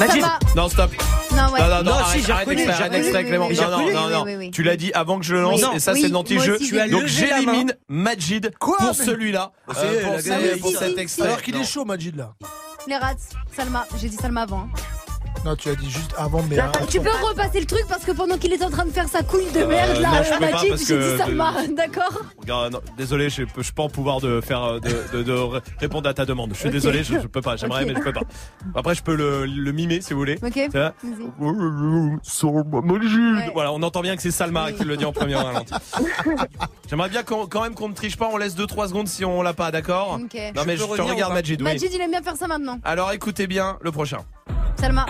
Majid. Salma. Non, stop. Non, ouais. Non, non, non, arrête, si, j'ai arrête reconnu, arrête reconnu. Clément. Oui, oui, Non, non, oui, non, non. oui, oui. Tu l'as dit avant que je le lance, Oui. et ça, Oui, c'est l'anti-jeu. Donc j'élimine Majid Quoi, pour mais- celui-là. C'est euh, pour la pour cet extrait. Alors qu'il est chaud, Majid, là. Les rats. Salma. J'ai dit Salma avant. Non, tu as dit juste avant, mais. Tu peux repasser le truc parce que pendant qu'il est en train de faire sa couille de merde non, là, peux Majid, parce j'ai dit Salma, d'accord Regarde, non, désolé, je peux, je suis pas en pouvoir de faire euh, de, de- de ré- répondre à ta demande. Je suis désolé, je, je peux pas. J'aimerais, mais je peux pas. Après, je peux le, le mimer si vous voulez. Ok. Ouais. Voilà, on entend bien que c'est Salma Oui. qui le dit en premier ralenti. *laughs* J'aimerais bien qu'on- quand même qu'on ne triche pas. On laisse 2-3 secondes si on l'a pas, d'accord Ok. Non mais Je je peux te revenir regarde Majid. Oui. Majid, il aime bien faire ça maintenant. Alors écoutez bien le prochain. Salma.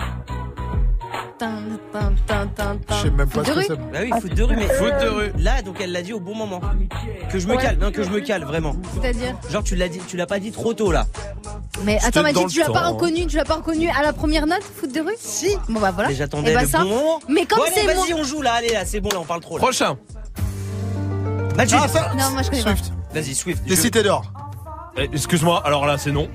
Je sais même pas ce de que c'est. Bah oui, foot de rue, mais. Foot de rue. Là, donc elle l'a dit au bon moment. Que je me Ouais. cale, non, que je me cale, vraiment. C'est-à-dire Genre, tu l'as dit, tu l'as pas dit trop tôt là. Mais C'était attends, dans Majid, le tu l'as pas temps. reconnu, tu l'as pas reconnu à la première note, foot de rue? Si. Bon bah voilà. Mais j'attendais Eh bah le ça. bon moment. Mais comme Bon, allez, c'est moi. vas-y, on joue là, allez là, c'est bon là, on parle trop là. Prochain. Majid. Ah, ça Non, moi je connais Swift. Vas-y, Swift. Les je- cités d'or. Eh, Excuse-moi. Alors là, c'est non.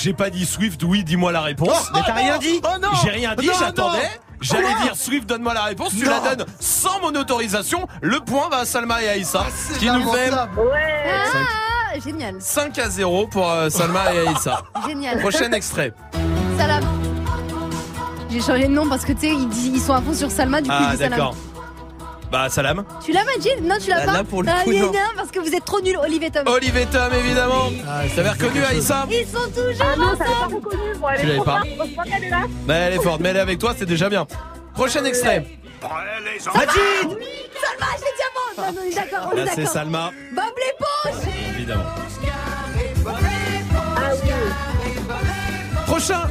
J'ai pas dit Swift. Oui, dis-moi la réponse. Mais t'as rien dit Oh non J'ai rien dit. J'attendais. J'allais dire Swift, donne-moi la réponse. Tu Non. la donnes sans mon autorisation. Le point va à Salma et Aïssa. C'est ce qui nous fait. Ouais. Ah, génial, 5 à 0 pour euh, Salma et Aïssa. génial. Prochain extrait. Salam. J'ai changé de nom parce que tu sais, ils, disent- ils sont à fond sur Salma, du coup Ah ils disent Salam. d'accord. Bah Salam. Tu l'as Majid Non, tu l'as Bah, pas là, pour le Ah, coup, gna, non. parce que vous êtes trop nuls, Olive et Tom. Olive et Tom évidemment. Ah, T'avais ça dit reconnu. Aïssa Ils sont toujours Ah non, ça ensemble. pas reconnu. Bon, elle Tu est l'avais trop pas forte. Qu'elle est là. Mais elle est forte, mais elle est avec toi, c'est déjà bien. Prochain extrait. Majid Salma, je l'ai dit avant. Non, non, on est d'accord, on est Là c'est d'accord. Salma, Bob l'éponge évidemment. Ah oui. Prochain.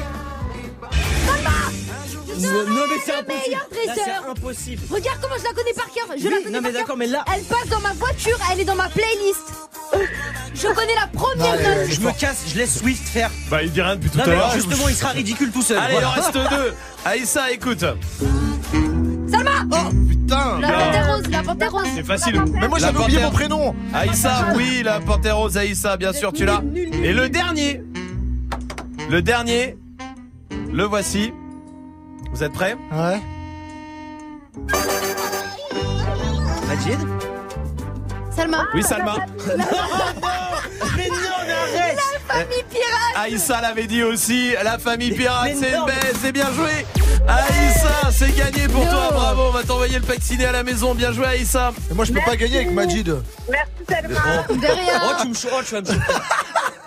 Non, mais c'est le impossible. c'est impossible. Regarde comment je la connais par cœur. Je Oui, la connais non, mais par d'accord, cœur. mais là- Elle passe dans ma voiture, elle est dans ma playlist. Je connais la première note. Je me casse, je laisse Swift faire. Bah il dit rien depuis tout Non, à mais l'heure. justement, il sera ridicule tout seul. Allez, Voilà. il en reste deux. Aïssa, écoute. Salma Oh putain La panthère rose, la panthère rose. C'est facile. Mais moi j'avais oublié mon prénom Aïssa, oui, la panthère rose, Aïssa, bien sûr, tu l'as. Et le dernier, le dernier, le voici. Vous êtes prêts Ouais. Majid Salma. Oui, Salma. *laughs* Mais non, mais arrête Famille pirate. Aïssa l'avait dit aussi, la famille pirate, c'est non. une baisse, c'est bien joué. Aïssa, c'est gagné pour toi, bravo, on va t'envoyer le pack ciné à la maison, bien joué Aïssa. Mais moi je peux pas gagner avec Majid. Merci Selma. De rien. Oh, tu me chou- oh, tu vas me choper.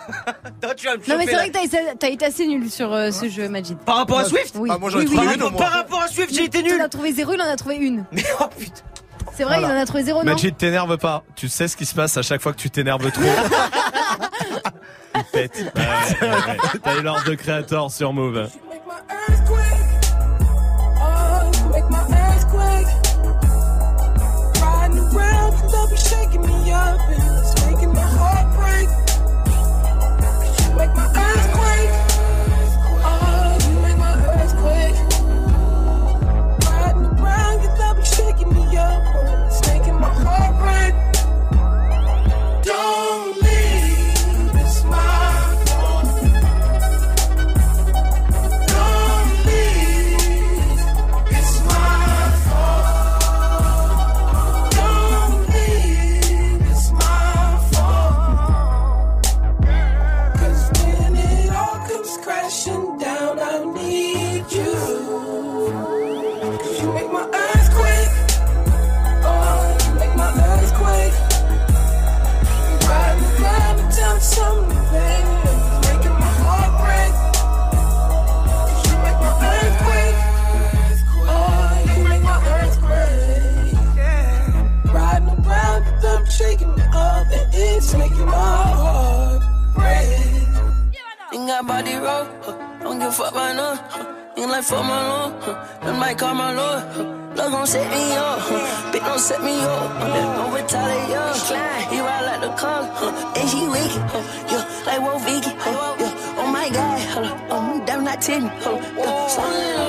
*laughs* Toi, tu vas me Non mais c'est vrai que t'as été- t'as été assez nul sur euh, ce jeu, Majid. Par rapport à Swift Oui. Ah, moi, j'en ai oui, trouvé oui, une, oui. au moins. Par rapport à Swift, j'ai été Il nul. en a trouvé zéro, il en a trouvé une. *laughs* Mais oh putain. C'est vrai, Voilà. il en a trouvé zéro, non Majid, t'énerve pas. Tu sais ce qui se passe à chaque fois que tu t'énerves trop. *laughs* Il pète. Ouais, ouais, ouais. T'as eu l'ordre de créateur sur Move. Make my earthquake. Got body roll, huh. don't give a fuck about no. Huh. Ain't like fuck my lord, huh. that might call my lord. Huh. Love gon' set me up, huh. bitch don't set me up. Huh. Don't retaliate, yo. He ride like the car, huh. and she wicked, huh. yeah, like Wolf Vicky, huh. yeah. Oh my God, huh. um, damn not ten, huh. yeah.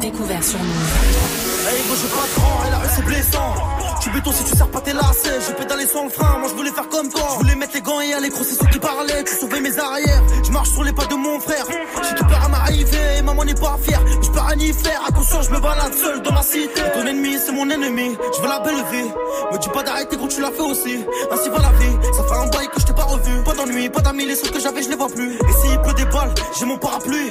Découvert sur Move. Hey gros j'ai pas de et c'est blessant. Tu béton si tu sers pas tes lacets. J'ai pédalé sans le frein, moi je voulais faire comme toi. Je voulais mettre les gants et aller gros c'est ceux qui parlaient Tu sauvais mes arrières, je marche sur les pas de mon frère. J'ai tout peur à m'arriver maman n'est pas fière. Je peux rien y faire, conscience je me balade seul dans ma cité. Ton ennemi c'est mon ennemi, je veux la belle vie. Me dis pas d'arrêter gros tu l'as fait aussi. Ainsi va la vie, ça fait un bail que je t'ai pas revu. Pas d'ennui, pas d'amis, les seuls que j'avais je les vois plus. Et s'il pleut des balles, j'ai mon parapluie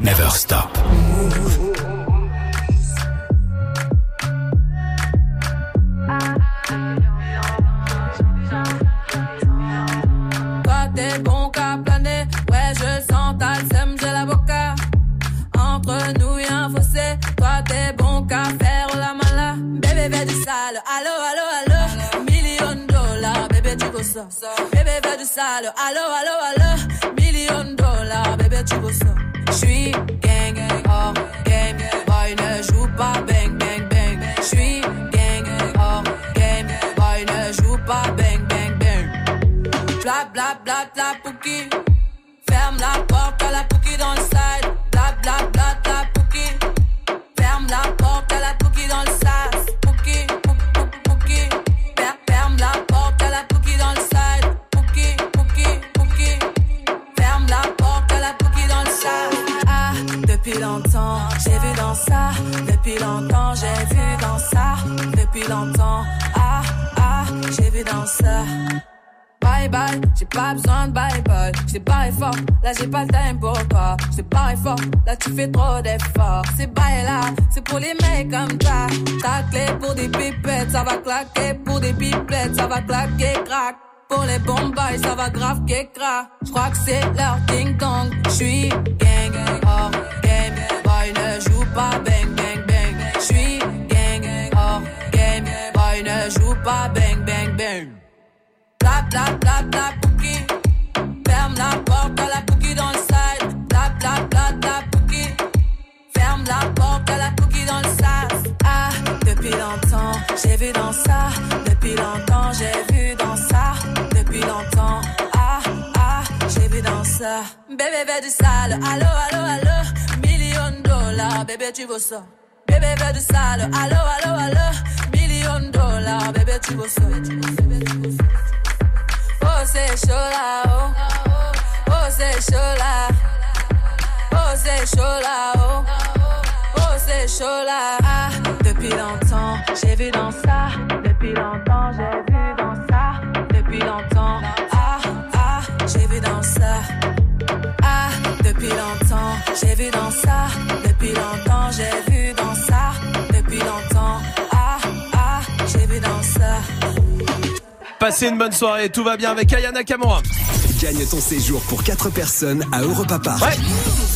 never stop. Toi t'es bon qu'à planer, ouais je sens ta sème, j'ai l'avocat. Entre nous y'a un fossé, toi t'es bon qu'à faire la mala. Bébé fais du sale, allo allo allo. Million dollars, bébé tu vaux ça. Bébé veut du sale, allo, allo, allo. Million dollars, bébé, tu vaux ça. J'suis gang, hors game. Boy, ne joue pas bang, bang, bang. J'suis gang, hors game. Boy, ne joue pas bang, bang, bang. Bla, bla, bla, bla, pouki. Ferme la porte à la pouki dans le side. Bla, bla, bla, bla, ça. Bye bye, j'ai pas besoin de bye bye. J't'ai barré fort, là j'ai pas le time pour toi. J't'ai barré fort, là tu fais trop d'efforts. C'est bye là, c'est pour les mecs comme ça. Ta clé pour des pipettes, ça va claquer. Pour des pipettes, ça va claquer, crack. Pour les bombes, ça va grave crack. J'crois que c'est leur ding dong. J'suis gang, hors game. Boy ne joue pas bang bang bang. J'suis gang, hors game. Boy ne joue pas bang bang bang. Bla pouki. Ferme la porte à la pouki dans le side. Bla pouki. Ferme la porte à la pouki dans le sas. Ah, depuis longtemps, j'ai vu dans ça. Depuis longtemps, j'ai vu dans ça. Depuis longtemps, ah, ah, j'ai vu dans ça. Bébé du sale, allo, allo, allo. Million dollars, bébé tu veux ça. Bébé veut du sale, allo, allo, allo. Million dollars, bébé tu veux ça. Oh, c'est chaud là, oh. Oh. Ah, depuis longtemps, j'ai vu dans ça. Depuis longtemps, j'ai vu dans ça. Depuis longtemps, ah, ah, j'ai vu dans ça. Ah, depuis longtemps, j'ai vu dans ça. Depuis longtemps, j'ai vu Passez une bonne soirée, tout va bien avec Ayana Kamura. Gagne ton séjour pour 4 personnes à Europa Park. Ouais.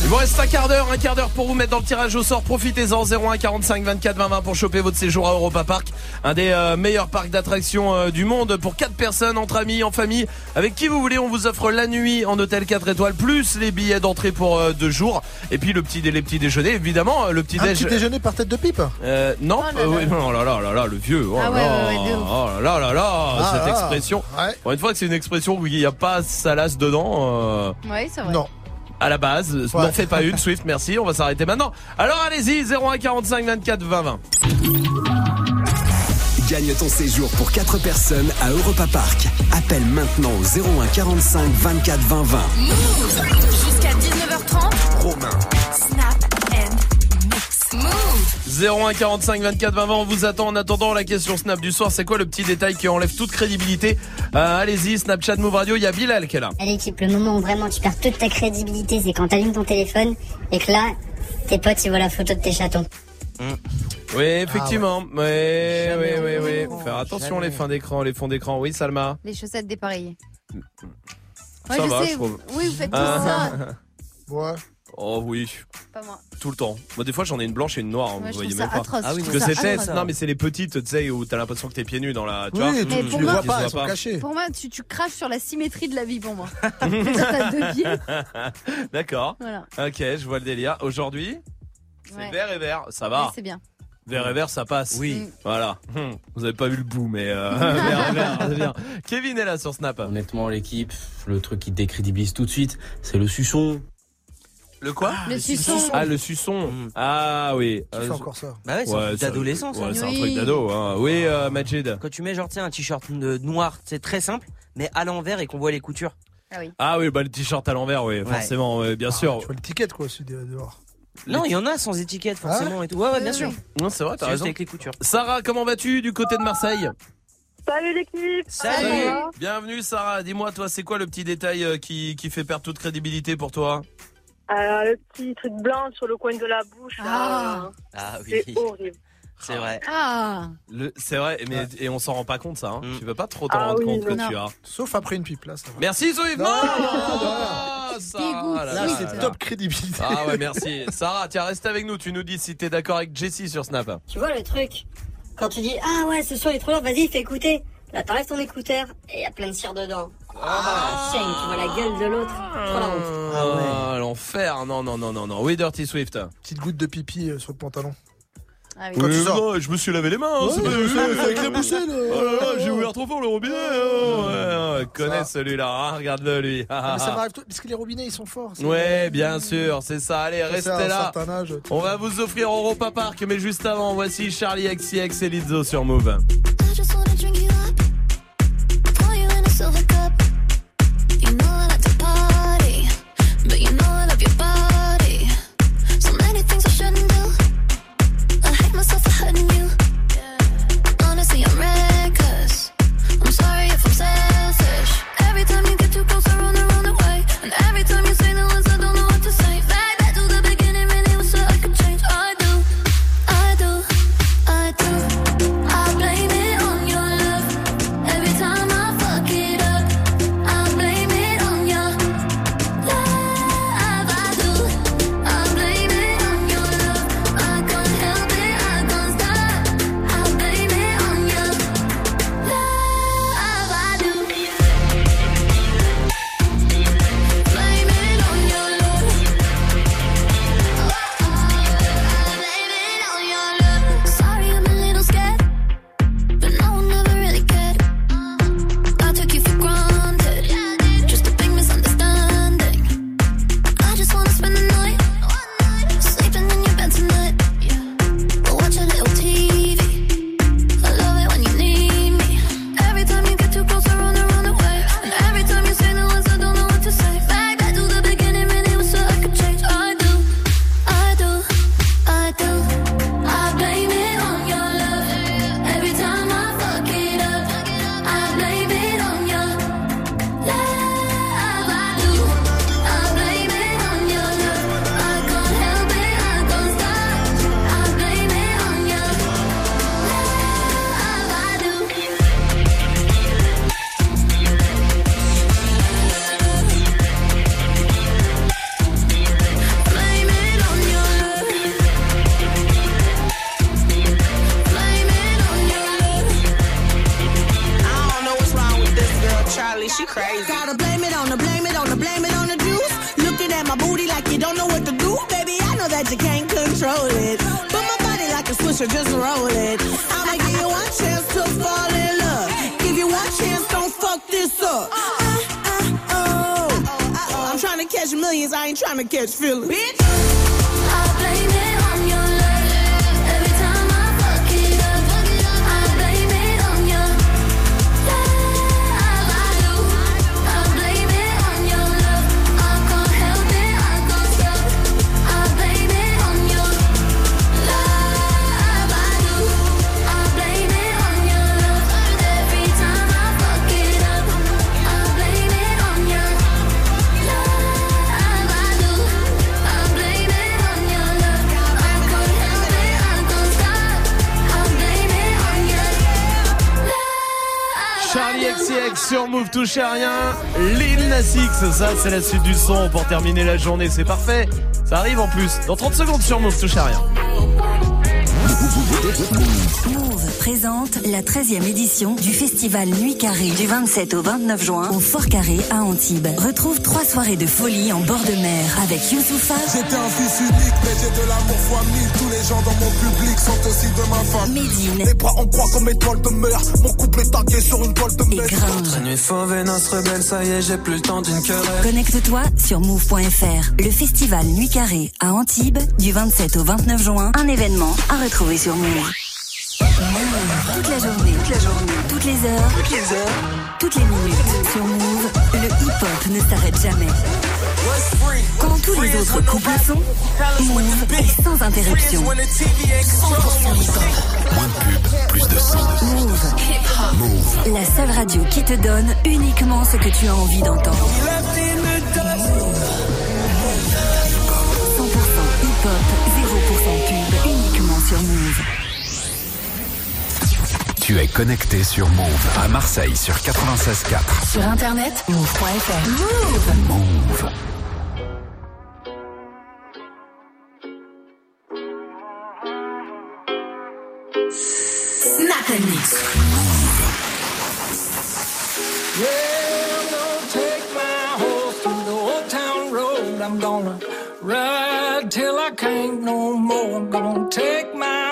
Il vous reste un quart d'heure, un quart d'heure pour vous mettre dans le tirage au sort. Profitez-en 01 45 24 20 20 pour choper votre séjour à Europa Park, un des euh, meilleurs parcs d'attractions euh, du monde pour quatre personnes entre amis, en famille, avec qui vous voulez. On vous offre la nuit en hôtel 4 étoiles plus les billets d'entrée pour euh, deux jours et puis le petit dé- les petits déjeuners évidemment euh, le petit Un déj. petit déjeuner par tête de pipe? Euh, non, Oh là euh, là. oui, oh là là là là, le vieux. Oh, Ah là, ouais, oh là là là là, Ah cette là. expression. Pour une fois que c'est une expression où il n'y a pas salace dedans. euh, Oui, c'est vrai. Non. à la base, Ouais. n'en fais pas une, Swift, merci, on va s'arrêter maintenant. Alors allez-y, 01 45 24 20 20. Gagne ton séjour pour 4 personnes à Europa Park. Appelle maintenant au 01 45 24 20 20. Jusqu'à 19h30. Romain. 01 45 24 20 20, on vous attend en attendant la question Snap du soir. C'est quoi le petit détail qui enlève toute crédibilité? Euh, Allez-y, Snapchat Move Radio, il y a Bilal qui est là. Allez, l'équipe, le moment où vraiment tu perds toute ta crédibilité, c'est quand t'allumes ton téléphone et que là, tes potes, ils voient la photo de tes chatons. Oui, effectivement. Oui, oui, oui, oui. Faire attention les fins d'écran, les fonds d'écran. Oui, Salma. Les chaussettes dépareillées. Ça Ouais, je va, sais. je trouve. Oui, vous faites tous Ah. ça. *laughs* Ouais. Oh oui. Pas moi. Tout le temps. Moi, des fois, j'en ai une blanche et une noire. hein, Ouais, vous je voyez même ça pas. Parce trouve que ça c'est. Non, mais c'est les petites, tu sais, où t'as l'impression que t'es pieds nus dans la. Tu Oui, vois, tu- Mais pour tu- moi- pas, sont. Pour moi, tu, tu craches sur la symétrie de la vie pour moi. *laughs* T'as deux pieds. *laughs* D'accord. Voilà. Ok, je vois le délire. Aujourd'hui, c'est Ouais. vert et vert. Ça va. Oui, c'est bien. Vert et vert, ça passe. Oui. Mm. Voilà. Hum, Vous avez pas vu le bout, mais euh, *laughs* vert et vert, c'est bien. Kevin est là sur Snap. Honnêtement, l'équipe, le truc qui décrédibilise tout de suite, c'est le suçon. Le quoi Le suçon. Ah, le suçon. Ah oui. Qui Euh, fait encore ça Bah ouais, c'est un truc ça- d'adolescence. Ouais, c'est un Oui. truc d'ado. Hein. Oui, euh, Majid. Quand tu mets genre tu sais, un t-shirt noir, c'est très simple, mais à l'envers et qu'on voit les coutures. Ah oui. Ah oui, bah le t-shirt à l'envers, oui, forcément, ouais, bien sûr. Tu vois l'étiquette quoi, de- dehors. Non, il y en a sans étiquette forcément et tout. Ouais, ouais, bien sûr. Non, c'est vrai, t'as juste raison. avec les coutures. Sarah, comment vas-tu du côté de Marseille? Salut l'équipe Salut. Bienvenue Sarah, dis-moi toi c'est quoi le petit détail euh, qui, qui fait perdre toute crédibilité pour toi? Alors, le petit truc blanc sur le coin de la bouche, Ah. euh, Ah oui, c'est horrible. c'est vrai. Ah. Le- C'est vrai, mais, et on s'en rend pas compte ça, hein. Mm. tu peux pas trop t'en Ah rendre oui, compte que non. tu as. Sauf après une pipe là, ça va. Merci Zoé Non, Ah, oui. c'est top crédibilité. Ah ouais merci Sarah tiens reste avec nous tu nous dis si t'es d'accord avec Jessie sur Snap Tu vois le truc? Quand tu dis, ah ouais, ce son est trop lourd, vas-y, fais écouter. Là, t'enlèves ton écouteur et il y a plein de cire dedans. Ah, shame, tu vois la gueule de l'autre. Trop la honte. Ah, l'enfer. Non, non, non, non, non. Oui, Dirty Swift. Petite goutte de pipi euh, sur le pantalon. Ah Quand tu sors. non, je me suis lavé les mains. hein, Ouais, c'est pas- c'est- avec la boussole, euh. Oh là là, j'ai ouvert trop fort le robinet. oh, ouais, ouais, connais celui-là. hein, Regarde-le lui. Ah, mais ça *laughs* m'arrive tout, parce que les robinets ils sont forts. c'est- Ouais, bien sûr, c'est ça. Allez, à restez un là. certain âge. On va vous offrir Europa Park, mais juste avant, voici Charlie XCX et Lizzo sur Move. I just wanna drink touche à rien. Lil Nas X, ça c'est la suite du son pour terminer la journée, c'est parfait. Ça arrive en plus. Dans 30 secondes sur Move touche à rien. Présente la 13e édition du festival Nuit Carrée du 27 au 29 juin au Fort Carré à Antibes. Retrouve trois soirées de folie en bord de mer avec Youssoufa, J'étais un fils unique, mais j'ai de l'amour fois mille. Tous les gens dans mon public sont aussi de ma famille. Médine. Les bras en croix comme étoile de mer. Mon couple est tagué sur une toile de mer. Notre nuit fauve et rebelle, ça y est, j'ai plus le temps d'une querelle. Connecte-toi sur move.fr. Le festival Nuit Carrée à Antibes du 27 au 29 juin. Un événement à retrouver sur. Move. 15h, toutes les minutes sur Move, le hip-hop ne s'arrête jamais. Quand tous les autres couples sont, Move est sans interruption. Moins de pub, plus de. Move. Move. La seule radio qui te donne uniquement ce que tu as envie d'entendre. 100% hip-hop, 0% pub, uniquement sur Move. Tu es connecté sur Move à Marseille sur 96.4. Sur internet, move.fr. Move. Move. Snap and mix. Move. Yeah, I'm gonna take my horse through the old town road. I'm gonna ride till I can't no more. I'm gonna take my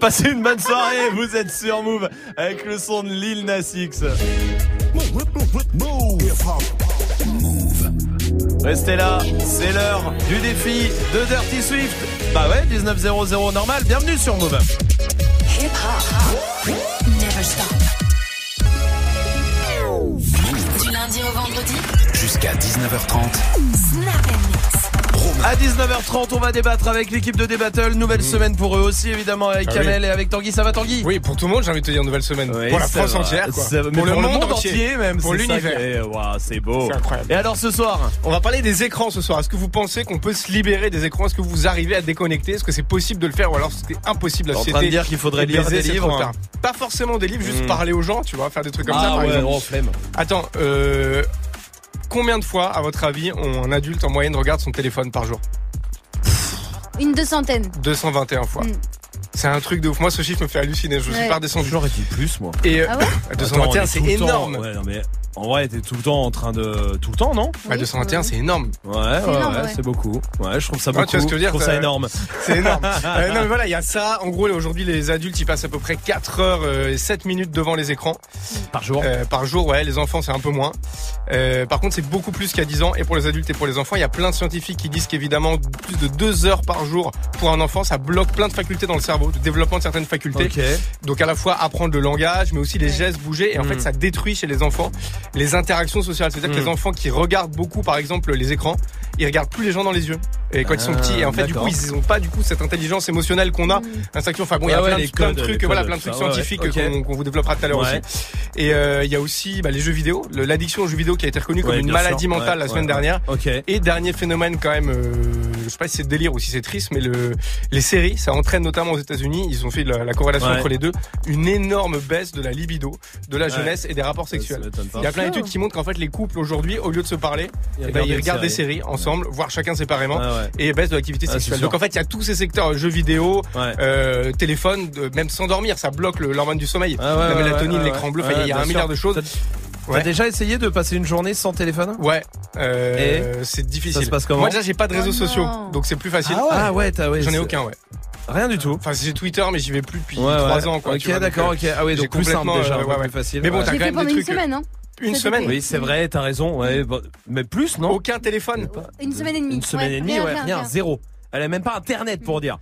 Passez une bonne soirée, vous êtes sur Move avec le son de Lil Nas X. Restez là, c'est l'heure du défi de Dirty Swift. Bah ouais, 19.00 normal, bienvenue sur Move. Hip hop. Never stop. Du lundi au vendredi. Jusqu'à 19h30. Snap. À 19h30, on va débattre avec l'équipe de Débattle. Nouvelle semaine pour eux aussi, évidemment, avec Ah Kamel oui. et avec Tanguy. Ça va, Tanguy? Oui, pour tout le monde, j'ai envie de te dire nouvelle semaine. Oui, pour la France va. entière, quoi. Pour, le monde, entier, même. Pour l'univers. c'est beau. C'est incroyable. Et alors ce soir? On va parler des écrans ce soir. Est-ce que vous pensez qu'on peut se libérer des écrans? Est-ce que vous arrivez à déconnecter? Est-ce que c'est possible de le faire ou alors c'était impossible la en train de dire qu'il faudrait lire des livres, hein. Pas forcément des livres, juste Mm. parler aux gens, tu vois, faire des trucs comme Ah ça par ouais. Attends, euh, combien de fois, à votre avis, on- un adulte en moyenne regarde son téléphone par jour? Une deux centaine. 221 fois. Mm. C'est un truc de ouf. Moi, ce chiffre me fait halluciner. Je suis Ouais. pas redescendu. J'aurais dit plus, moi. Et euh, Ah ouais 221, Attends, c'est énorme. Ouais, non, mais en vrai, t'es tout le temps en train de. Tout le temps, non Bah, 221, c'est énorme. Ouais, ouais, énorme, ouais, ouais. c'est beaucoup. Ouais, je trouve ça Ouais, beaucoup. tu vois ce que je veux dire, trouve ça énorme. *laughs* C'est énorme. *laughs* Euh, non, mais voilà, il y a ça. En gros, aujourd'hui, les adultes, ils passent à peu près 4 heures euh, et 7 minutes devant les écrans. Par jour. Euh, par jour, ouais. Les enfants, c'est un peu moins. Euh, par contre, c'est beaucoup plus qu'à 10 ans. Et pour les adultes et pour les enfants, il y a plein de scientifiques qui disent qu'évidemment, plus de 2 heures par jour pour un enfant, ça bloque plein de facultés dans le cerveau, de développement de certaines facultés. Ok. Donc à la fois apprendre le langage, mais aussi les gestes, bouger. Et en Mm. fait, ça détruit chez les enfants les interactions sociales. C'est-à-dire que les enfants qui regardent beaucoup, par exemple, les écrans, ils regardent plus les gens dans les yeux. Et quand ils sont Ah, petits, et en fait, du coup, ils ont pas du coup cette intelligence émotionnelle qu'on a. Instinctive. Enfin bon, il y a plein, de- plein de trucs, voilà, plein de trucs scientifiques qu'on qu'on vous développera tout à l'heure Ouais. aussi. Et euh, il y a aussi bah, les jeux vidéo, Le- l'addiction aux jeux vidéo qui a été reconnue comme Ouais, une maladie sûr. mentale Ouais, la semaine ouais, dernière. Et dernier phénomène quand même, euh, je sais pas si c'est délire ou si c'est triste, mais le, les séries, ça entraîne notamment aux États-Unis. Ils ont fait la, la corrélation Ouais. entre les deux, une énorme baisse de la libido, de la Ouais. jeunesse et des rapports sexuels. Y a plein d'études qui montrent qu'en fait les couples aujourd'hui, au lieu de se parler, Ils eh ben, ils regardent des séries ensemble, voire chacun séparément, Ouais, ouais. et baisse de l'activité Ah, sexuelle. Donc en fait, il y a tous ces secteurs, jeux vidéo, Ouais. euh, téléphone, de- même s'endormir, ça bloque l'hormone du sommeil, Ah ouais, la mélatonine, ouais, l'écran bleu. Il y a- un milliard de choses. T'as Ouais. déjà essayé de passer une journée sans téléphone? Ouais, euh, c'est difficile. Ça se passe comment Moi déjà j'ai pas de réseaux Oh sociaux, non. donc c'est plus facile. Ah ouais, ah ouais, t'as ouais. J'en ai aucun, ouais. Rien du tout. Enfin j'ai Twitter, mais j'y vais plus depuis Ouais, 3 ouais. ans. Quoi, ok, tu vois, donc, d'accord, euh, ok. Ah oui, donc plus simple complètement, déjà, euh, ouais, plus facile. Mais bon, ouais. t'as quand même des trucs. semaine, hein. Une semaine. Oui, c'est vrai, t'as raison. Ouais, bon, mais plus, non? Aucun téléphone. Une semaine et demie. Une semaine Ouais, et demie, rien, ouais, rien, rien, rien. zéro. Elle a même pas internet pour dire.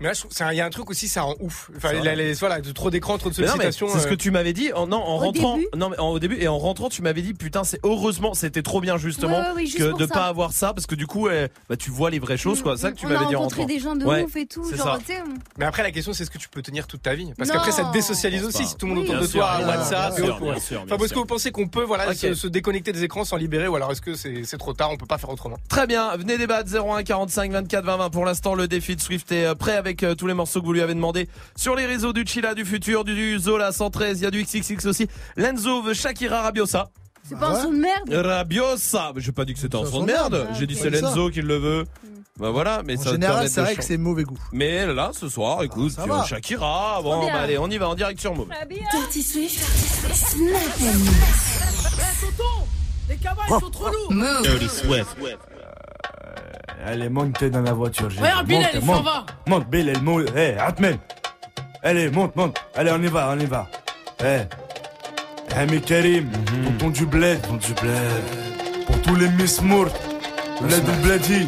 Mais là, il y a un truc aussi, ça rend ouf. Enfin, a les, voilà, de trop d'écran, trop de Mais non, mais sollicitations. c'est ce que euh, tu m'avais dit. En, non, en Au rentrant. début Non, mais en- au début et en rentrant, tu m'avais dit putain, c'est heureusement, c'était trop bien justement Ouais, ouais, oui, juste que de ça. pas avoir ça parce que du coup, eh, bah, tu vois les vraies choses quoi. C'est ça que tu On a m'avais dit en rencontré rentrant. des gens de Ouais, ouf et tout. Genre, Mais après, la question, c'est est-ce que tu peux tenir toute ta vie Parce qu'après, ça te désocialise aussi si tout le monde autour de toi a WhatsApp ouais. Enfin, sûr. que vous pensez qu'on peut voilà, se, déconnecter des écrans sans libérer ou alors est-ce que c'est c'est trop tard, on peut pas faire autrement? Très bien, venez débattre 01 45 24 20 20 pour l'instant le défi de Swift est euh, prêt avec euh, tous les morceaux que vous lui avez demandé sur les réseaux du Chila du futur, du Zola 113, il y a du XXX aussi. Lenzo veut Shakira Rabiosa. C'est pas un son de merde. Rabiosa, Mais j'ai pas dit que c'était un son de de merde, merde. j'ai dit Ah, c'est. Lenzo qui le veut. Bah voilà, mais En ça général, c'est vrai que c'est mauvais goût. Mais là, ce soir, écoute, ça tu va. veux Shakira, bon, bah allez, on y va en direct sur Move. Dirty Swift, Snap and Les cabas, ils sont trop lourds. Dirty Swift. Elle est montée dans la voiture. j'ai Regarde, monte, il s'en monte. va. Monte, Bilal, monte. Hé, Atmen. Allez, monte, monte. Allez, on y va, on y va. Hé. Hé, mais Karim, pour ton du bled. Ton du bled. Pour tous les Miss Mourt. Bled ou Bledi.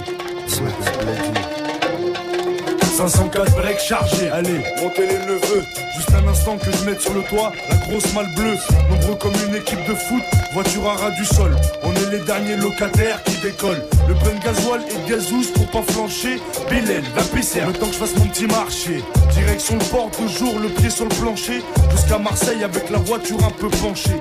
504 breaks chargés, allez, montez les neveux. Juste un instant que je mette sur le toit la grosse malle bleue. Nombreux comme une équipe de foot, voiture à ras du sol. On est les derniers locataires qui décollent. Le plein gasoil et gazouze pour pas flancher. Bilal, va pisser, le temps que je fasse mon petit marché. Direction le port, toujours le pied sur le plancher. Jusqu'à Marseille avec la voiture un peu penchée.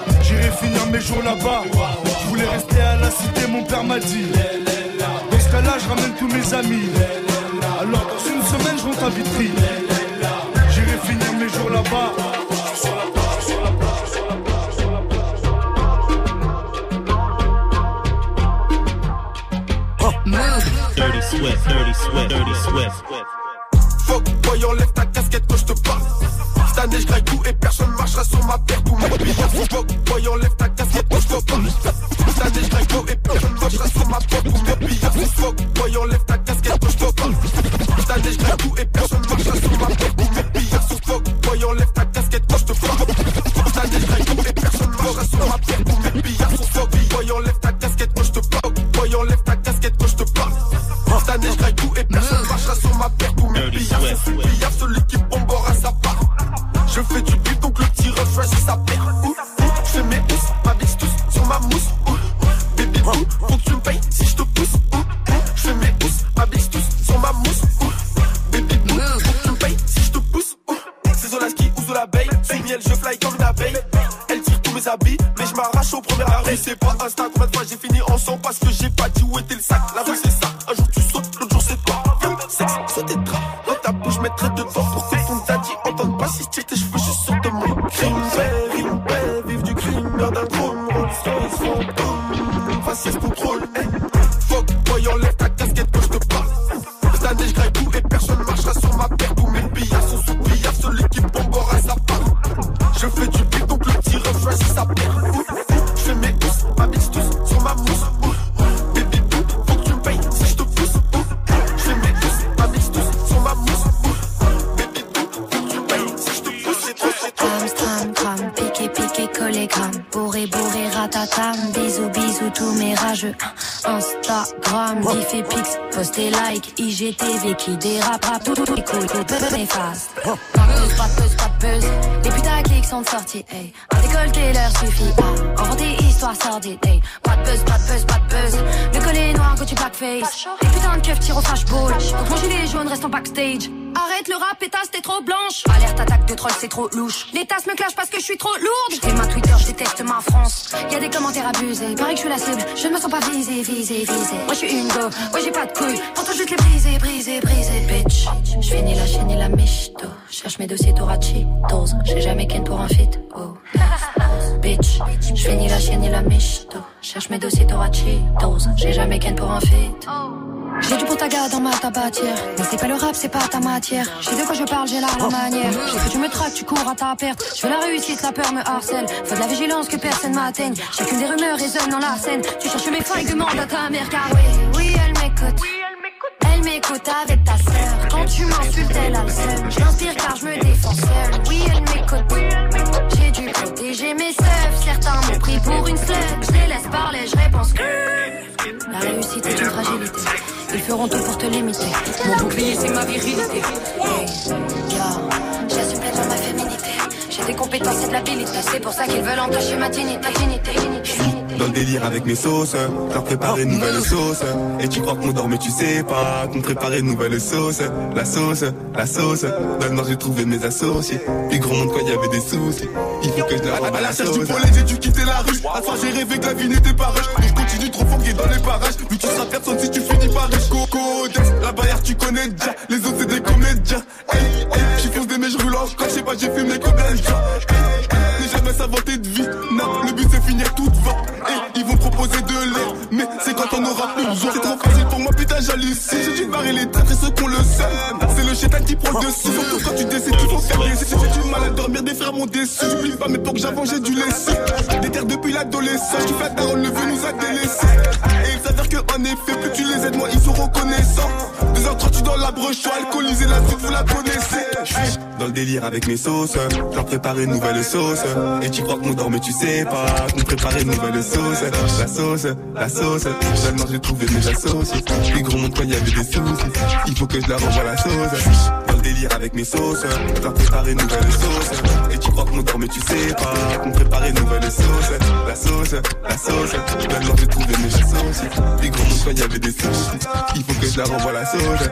J'irai finir mes jours là-bas. Je voulais rester à la cité, mon père m'a dit. Dans ce cas-là, je ramène tous mes amis. Alors dans une semaine, je rentre à Vitry. J'irai finir mes jours là-bas. Dirty Swift, Dirty Swift, Dirty Swift. Fuck, boy, enlève ta casquette quand je te parle. Année, je tout et personne marchera sur ma paire. Tous mes billets Fuck, boy, enlève ta casquette je parle. Cette année, je tout et personne marchera sur ma paire. Tous mes billets Fuck, boy, enlève ta casquette je parle. Cette année, je tout et personne marchera sur ma paire. Tous mes billets Fuck, boy, enlève ta casquette je te parle. Cette année, je tout et personne marchera sur ma paire. Tous mes billets Fuck, boy, enlève ta casquette quand je te parle. Boy, enlève ta casquette quand je te parle. Cette année, je tout et personne marchera sur ma paire. Tous mes billets c'est billard, Et pix, posté like, IGTV qui dérape, rap, tout, tout, tout, cool, tout, mais fast. Pas de buzz, pas de buzz, pas de buzz. Les putains clics sont sortis, hey. Un décolleté leur suffit, ah. Inventer histoire sordide, hey. Pas de buzz, pas de buzz, pas de buzz. Le collet noir quand tu blackface. Les putains de keufs tirent au flashball. Donc mon gilet jaune reste en backstage. Arrête le rap, pétasse, t'es trop blanche. Alerte, attaque de troll, c'est trop louche. Les tasses me clashent parce que je suis trop lourde. J'fais ma Twitter, je déteste ma France. Y a des commentaires abusés. Pareil que je suis la cible, je ne me sens pas visée, visée, visée. Moi je suis une go, ouais j'ai pas de couilles. Pourtant juste les briser, briser, briser, bitch. J'fais ni la chienne ni la michto. Cherche mes dossiers Cheetos. J'ai jamais ken pour un fit. Oh. *laughs* Bitch, j'fais ni la chienne ni la michto. Cherche mes dossiers Cheetos. J'ai jamais ken pour un fit. J'ai du potaga dans ma tabatière. Mais c'est pas le rap, c'est pas ta matière. Je sais de quoi je parle, j'ai la, la manière. Je sais que tu me traques, tu cours à ta perte. Je veux la réussite, la peur me harcèle. Faut de la vigilance que personne m'atteigne. Chacune des rumeurs résonne dans la scène. Tu cherches mes failles, demande à ta mère, car oui, oui, elle m'écoute. Elle m'écoute avec ta sœur. Quand tu m'insultes, elle a le seum. Je l'inspire car je me défends seule. Oui, elle m'écoute. J'ai dû protéger mes seufs. Certains m'ont pris pour une. Je les laisse parler, je réponds que. La réussite est une fragilité. Ils feront tout pour te limiter. Mon bouclier, c'est ma virilité. Hey, j'assume pleinement ma féminité. J'ai des compétences et de l'habilité. C'est pour ça qu'ils veulent entacher ma dignité. dignité, dignité. Dans le délire avec mes sauces, leur préparer une nouvelle sauce. Et tu crois qu'on dort mais tu sais pas qu'on préparait une nouvelle sauce. La sauce, la sauce. Dans le nord j'ai trouvé mes associés. Puis gros monde quand il y avait des soucis. Il faut que je leur À la cherche du pollen, j'ai dû quitter la rue. À toi, j'ai rêvé que la vie n'était pas rush. Donc je continue trop foqué dans les parages. Mais tu seras personne si tu finis par riche. Codex, la barrière, tu connais déjà. Les autres, c'est des comédiens. Hey, hey, j'y fonce des mais je roule en quand je sais pas, j'ai fumé combien de gens. Hey, hey, N'ai jamais s'inventer de vie. Non, le but c'est finir tout devant. Hey, ils vont proposer de l'air. C'est quand on aura plus besoin. C'est trop facile pour moi, putain, j'hallucine. J'ai dû barrer les têtes et ceux qu'on le sème. C'est le chétan qui prend le dessus. Surtout quand tu décides qu'il faut faire des j'ai du mal à dormir, des frères m'ont déçu. J'oublie pas, mais pour que j'avance, j'ai dû laisser. Des terres depuis l'adolescence. Tu fais ta le veut nous a délaissés. Et il s'avère que, en effet, plus tu les aides, moi, ils sont reconnaissants. 2h30 dans la broche, alcoolisé, la suite, vous la connaissez. Dans le délire avec mes sauces, leur préparer une nouvelle sauce. Et tu crois qu'on dort mais tu sais pas qu'on préparait une nouvelle sauce. La sauce, la sauce. Seulement j'ai trouvé mes associés. Puis gros quand il y avait des soucis. Il faut que je la renvoie la sauce. Dans le délire avec mes sauces, leur préparer une nouvelle sauce. Et tu crois qu'on dort mais tu sais pas qu'on préparait une nouvelle sauce. La sauce, la sauce. Seulement j'ai trouvé mes associés. Puis gros quand il y avait des soucis. Il faut que je la renvoie la sauce.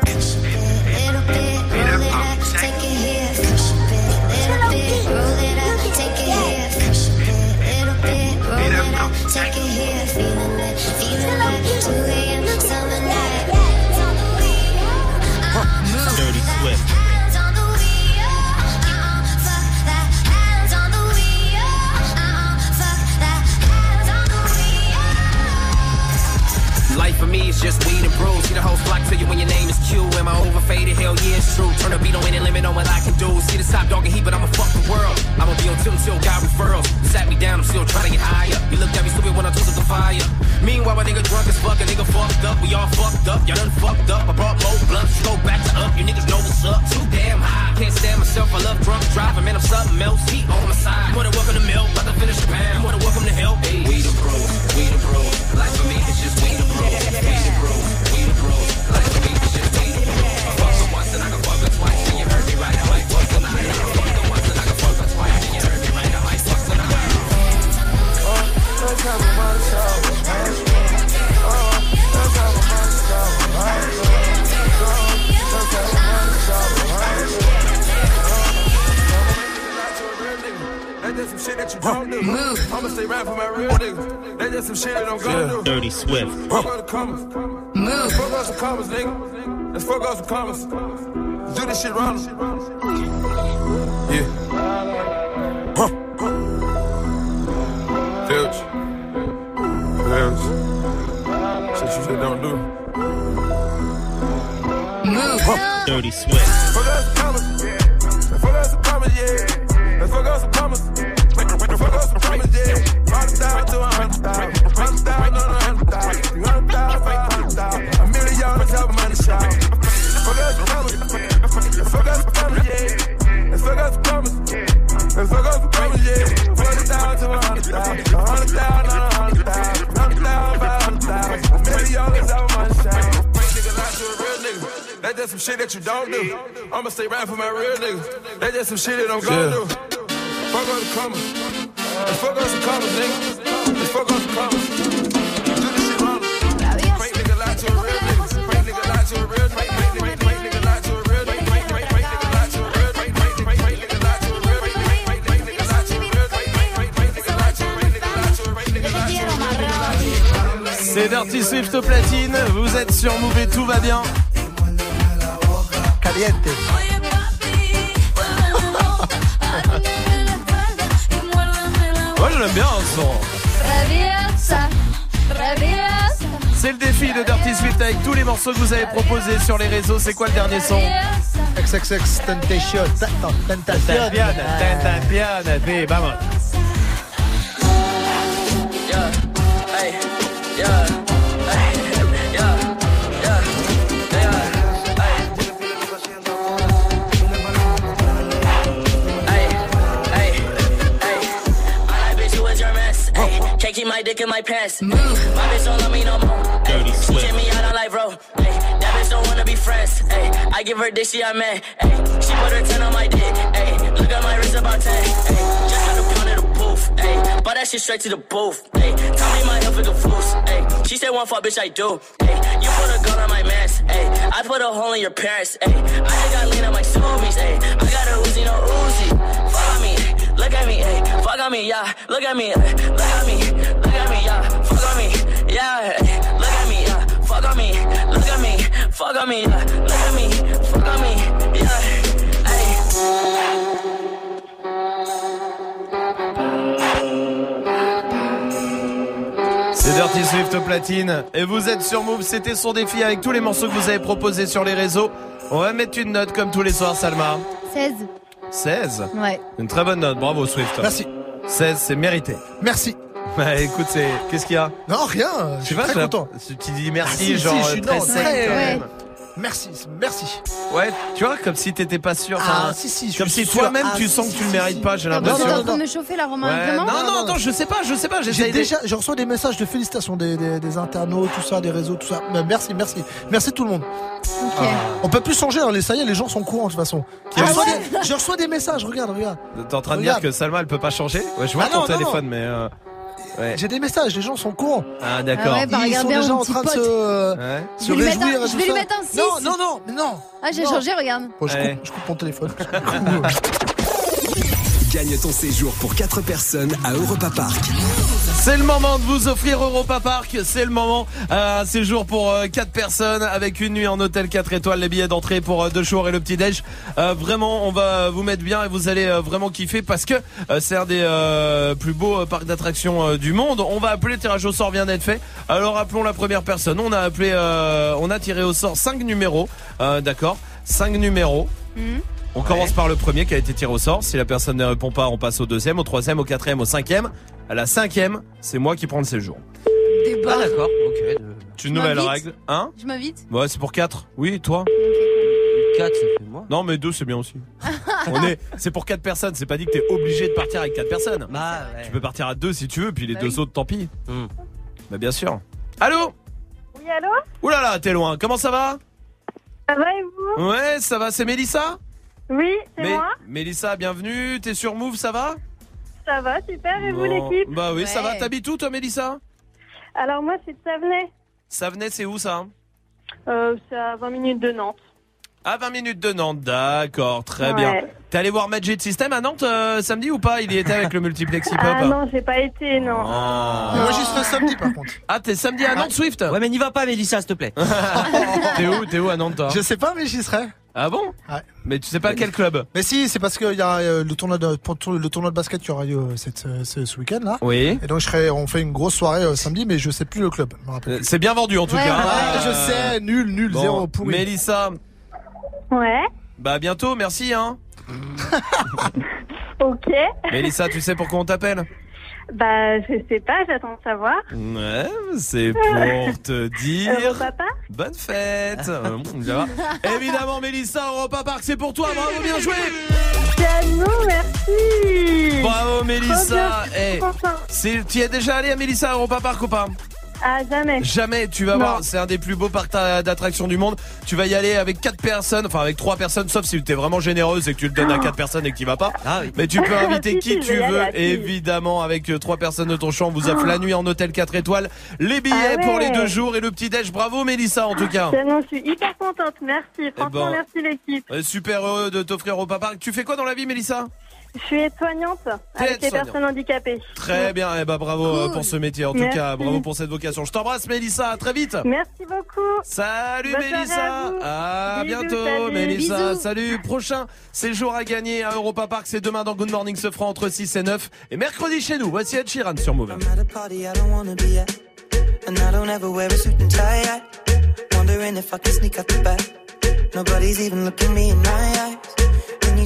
For me is just weed and brews. See the whole flock tell you when your name is Q. Am I overfaded? Hell yeah, it's true. Turn the beat on any limit on what I can do. See the top dog and heat, but I'ma fuck the world. I'ma be on tilt until God referrals. Sat me down, I'm still trying to get higher. You looked at me stupid when I took up the fire. Meanwhile, my nigga drunk as fuck, a nigga fucked up. We all fucked up, y'all done fucked up. I brought more blunts, go back to up. You niggas know what's up. Too damn high, can't stand myself. I love drunk driving, man. I'm something else. Heat on my side. You wanna welcome to milk, about to finish the pound. You wanna help? Hey, we the bros, we the bros. Life for me, Dirty Swift. Fuck all the commas. Let's fuck off some commas, nigga. Let's fuck off some commas. Do this shit wrong. Yeah. Filch. Shit you just don't do. Huh. Dirty Swift. Just some shit that you don't do. I'ma stay right for my real niggas. That's just some shit that I'm gonna do. Fuck all the commas. Fuck some commas, nigga. Fuck some commas. Do this shit wrong. Fake nigga lie to a real nigga. Fake nigga lie to a real nigga. C'est Dirty Swift au platine, vous êtes sur Move et tout va bien. Caliente. Moi je l'aime bien ce son. Traviesa, traviesa. C'est le défi de Dirty Swift avec tous les morceaux que vous avez proposés sur les réseaux. C'est quoi le dernier son XXX Tentation. Attends, Tentation. Tentación, tentación, sí, vamos. Yeah, hey, yeah, my dick in my pants. Move. My bitch don't love me no more. She check me out on live, bro. Hey, that bitch don't wanna be friends. Hey, I give her dick, she a man. Hey, she put her 10 on my dick. Hey, look at my wrist about 10. Hey, just got a pound of the booth. Hey, bought that shit straight to the booth. Hey, tell me my health is a fool's. Hey, she said one fuck, bitch, I do. Hey, you put a gun on my mans. Hey, I put a hole in your parents. Hey, I just got lean on my zoomies. Hey, I got a Uzi, no Uzi. Fuck on me, look at me. Hey, fuck on me, yeah. Look at me, hey, look at me, yeah. Hey, look at me, yeah. Fuck on me, look at me, fuck on me, yeah. Look at me, fuck on me, yeah. Hey. C'est Dirty Swift au platine. Et vous êtes sur Move, c'était son défi avec tous les morceaux que vous avez proposés sur les réseaux. On va mettre une note comme tous les soirs, Salma. 16. 16 Ouais. Une très bonne note, bravo Swift. Merci. 16, c'est mérité. Merci. Bah écoute, c'est. Qu'est-ce qu'il y a? Non, rien. Je suis très content. Tu dis merci, Ah, si, genre si, je suis très non, sec très- quand ouais. même. Merci, merci. Ouais, tu vois, comme si t'étais pas sûr. Ah, si, si, je Comme suis si toi-même Ah, tu si, sens si, que tu le si, mérites si. pas, j'ai l'impression. en train de me chauffer là, Romain, Ouais, vraiment? Non, non, attends, je sais pas, je sais pas, J'ai déjà, je reçois des messages de félicitations des, des, des internautes, tout ça, des réseaux, tout ça. Mais merci, merci, merci tout le monde. Ok. On peut plus changer, hein, les ça y est, les gens sont courants de toute façon. Je, reçois des, je reçois des messages, regarde, regarde. T'es en train de dire que Salma elle peut pas changer? Ouais, je vois Ah ton non, non, téléphone, non. mais. Euh, Ouais. J'ai des messages, les gens sont courants. Ah, d'accord. Ah ouais, bah, Ils sont déjà en train de se, Ouais. se Je vais lui mettre réjouir un- et je tout vais lui ça. mettre un six. Non, non, non, mais non. Ah, j'ai changé, regarde. Bon, je, Ouais. coupe, je coupe mon téléphone. *laughs* Gagne ton séjour pour 4 personnes à Europa Park. C'est le moment de vous offrir Europa Park. C'est le moment. Euh, un séjour pour 4 personnes avec une nuit en hôtel 4 étoiles, les billets d'entrée pour euh, deux jours et le petit déj. Euh, vraiment, on va vous mettre bien et vous allez euh, vraiment kiffer parce que euh, c'est un des euh, plus beaux euh, parcs d'attractions euh, du monde. On va appeler tirage au sort vient d'être fait. Alors appelons la première personne. On a appelé, euh, on a tiré au sort 5 numéros. Euh, D'accord, 5 numéros. Mhm. On commence par le premier qui a été tiré au sort. Si la personne ne répond pas, on passe au deuxième, au troisième, au quatrième, au cinquième. À la cinquième, c'est moi qui prends le séjour. Débat. Ah d'accord, ok. C'est une nouvelle règle. Hein Je m'invite Ouais, c'est pour quatre. Oui, toi 4, ça fait moi. Non, mais deux, c'est bien aussi. *laughs* On est, c'est pour quatre personnes. C'est pas dit que t'es obligé de partir avec quatre personnes. Bah ouais. Tu peux partir à deux si tu veux, puis les Bah deux oui. autres, tant pis. Hmm. Bah bien sûr. Allô Oui, allô Ouh là là, t'es loin. Comment ça va Ça va et vous Ouais, ça va. C'est Mélissa Oui, c'est Mais- moi. Mélissa, bienvenue. T'es sur Move, ça va? Ça va, super. Et vous, Bon. l'équipe? Bah oui, ça va. Ouais. T'habites où, toi, Mélissa? Alors, moi, c'est de Savenay. Savenay, c'est où ça? Euh, c'est à 20 minutes de Nantes. À 20 minutes de Nantes, d'accord, très Ouais. bien. T'es allé voir Magic System à Nantes euh, samedi ou pas? Il y était avec le multiplex hip-hop Ah non, j'ai pas été, non. Oh. Moi, j'y serai samedi, par contre. Ah, t'es samedi à Nantes, Swift? Ouais, mais n'y va pas, Mélissa, s'il te plaît. *laughs* T'es où T'es où à Nantes, toi? Je sais pas, mais j'y serai. Ah bon Ouais. Mais tu sais pas quel club Mais si, c'est parce qu'il y a euh, le tournoi de pour tout- le tournoi de basket qui aura lieu euh, cette, euh, ce, ce week-end là. Oui. Et donc je serai, on fait une grosse soirée euh, samedi, mais je sais plus le club. C'est bien vendu en tout Ouais, cas. ouais, Ah, je sais, nul, nul, bon, zéro pourri. Mélissa, Ouais, bah à bientôt, merci hein. *laughs* ok. Mélissa, tu sais pourquoi on t'appelle? Bah, je sais pas, j'attends de savoir. Ouais, c'est pour *laughs* te dire. Euh, papa Bonne fête Euh. Évidemment, Mélissa, Europa Park, c'est pour toi, bravo, bien joué Piano, merci. Bravo, Mélissa Eh, c'est- Tu y es déjà allé à Mélissa, Europa Park ou pas? Ah, jamais. Jamais, tu vas Non. voir, c'est un des plus beaux parcs d'a- d'attractions du monde. Tu vas y aller avec quatre personnes, enfin avec trois personnes, sauf si tu es vraiment généreuse et que tu le donnes à quatre personnes et que tu vas pas. Ah oui. Mais tu peux *laughs* inviter Si, qui si, tu veux, évidemment, avec euh, trois personnes de ton champ. On vous offre la nuit en hôtel 4 étoiles, les billets Ah ouais. pour les deux jours et le petit déj. Bravo Mélissa en tout cas. Je suis hyper contente, merci. Franchement, ben, merci l'équipe. Euh, Super heureux de t'offrir au papa. Tu fais quoi dans la vie Mélissa? Je suis aide-soignante avec les personnes handicapées. Très bien, eh ben, bravo euh, pour ce métier. En tout cas, bravo pour cette vocation. Je t'embrasse, Mélissa. À très vite. Merci beaucoup. Salut, Mélissa. À, bientôt. Mélissa. Salut. Prochain séjour à gagner à Europa Park. C'est demain dans Good Morning Sofran entre 6 et 9. Et mercredi chez nous. Voici Ed Sheeran sur Move.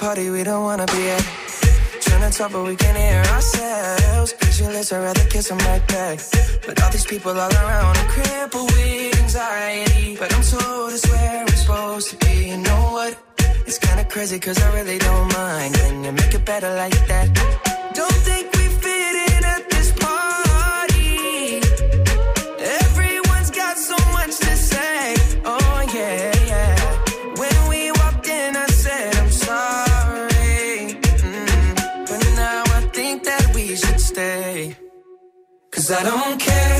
party we don't wanna be at. Trying to talk, but we can't hear ourselves. Pictureless, I'd rather kiss them right back. But all these people all around, I'm crippled with anxiety. But I'm told it's where we're supposed to be. You know what? It's kinda crazy, cause I really don't mind. And you make it better like that? Cause I don't care.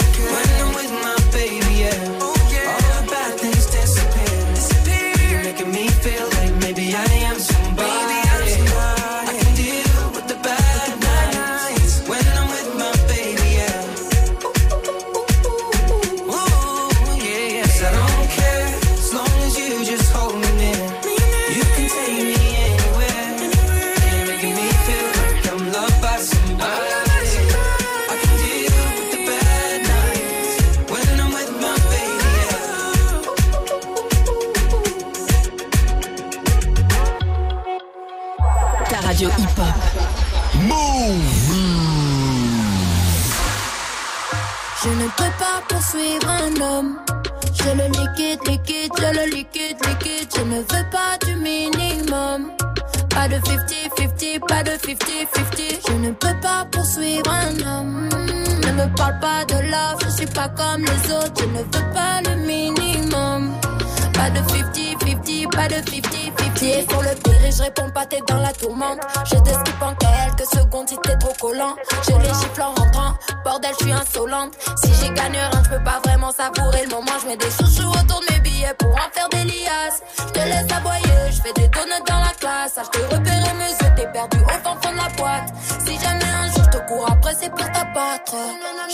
des chouchous autour de mes billets pour en faire des liasses. Je te laisse aboyer, je fais des donuts dans la classe. Ah, je te repérais, monsieur, t'es perdu au fond de la boîte. Si jamais un jour je te cours après, c'est pour t'abattre.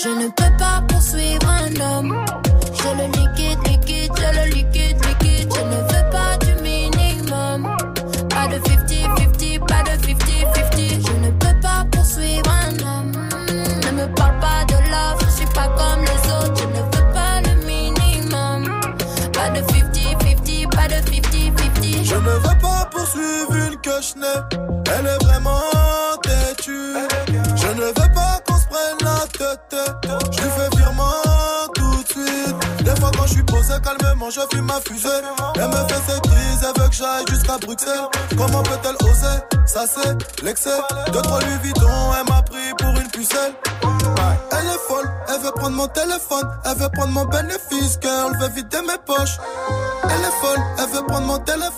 Je ne c'est l'excès. Deux, trois Louis elle m'a pris pour une pucelle. Elle est folle, elle veut prendre mon téléphone, elle veut prendre mon bénéfice, girl, veut vider mes poches. Elle est folle, elle veut prendre mon téléphone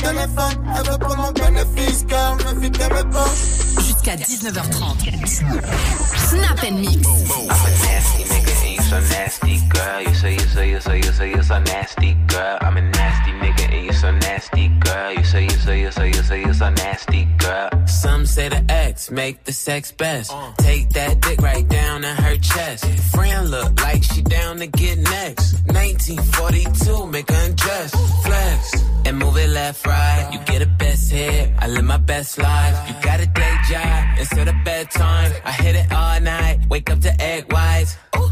téléphone, elle veut prendre mon bénéfice, girl, veut vider mes poches. Jusqu'à 19h30. Snap and Mix. I'm a nasty nigga and you so nasty, girl. You say you say you say you say you so nasty, girl. I'm a nasty nigga and you so nasty, girl. You say you say you say you say you so nasty, girl. Some say the X make the sex best. Take that dick right down in her chest. Friend look like she down to get next. 1942, make her undress. Flex and move it left, right. You get a best hit. I live my best life. You got a day job instead of bedtime. I hit it all night. Wake up to egg whites. Ooh,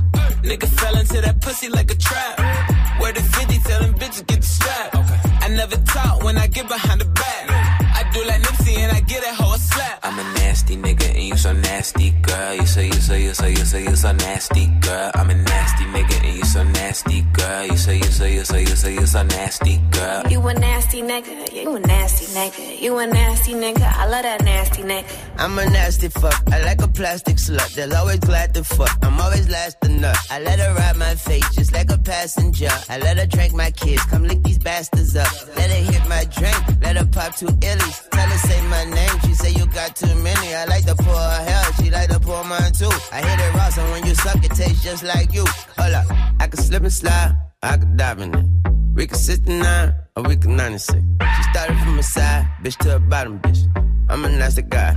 nigga fell into that pussy like a trap. Where the 50 tell them bitches get the strap. Okay. I never talk when I get behind the back. I do like Nipsey and I get a slap. I'm a nasty nigga and you so nasty, girl. You say you say you say you say you so nasty, girl. I'm a nasty nigga and you so nasty, girl. You say you say you say you say you're a nasty, girl. You a nasty nigga, you a nasty nigga, you a nasty nigga, I love that nasty nigga. I'm a nasty fuck. I like a plastic slut. They're always glad to fuck. I'm always last I let her ride my face just like a passenger. I let her drink my kids. Come lick these bastards up. Let her hit my drink. Let her pop two illies. Tell her say my name. She say you got too many. I like to pour her hair. She like to pour mine too. I hit it raw, so when you suck, it tastes just like you. Hold up. I can slip and slide. I can dive in it. We can 69 or we can 96. She started from a side, bitch to a bottom, bitch. I'm a nasty guy.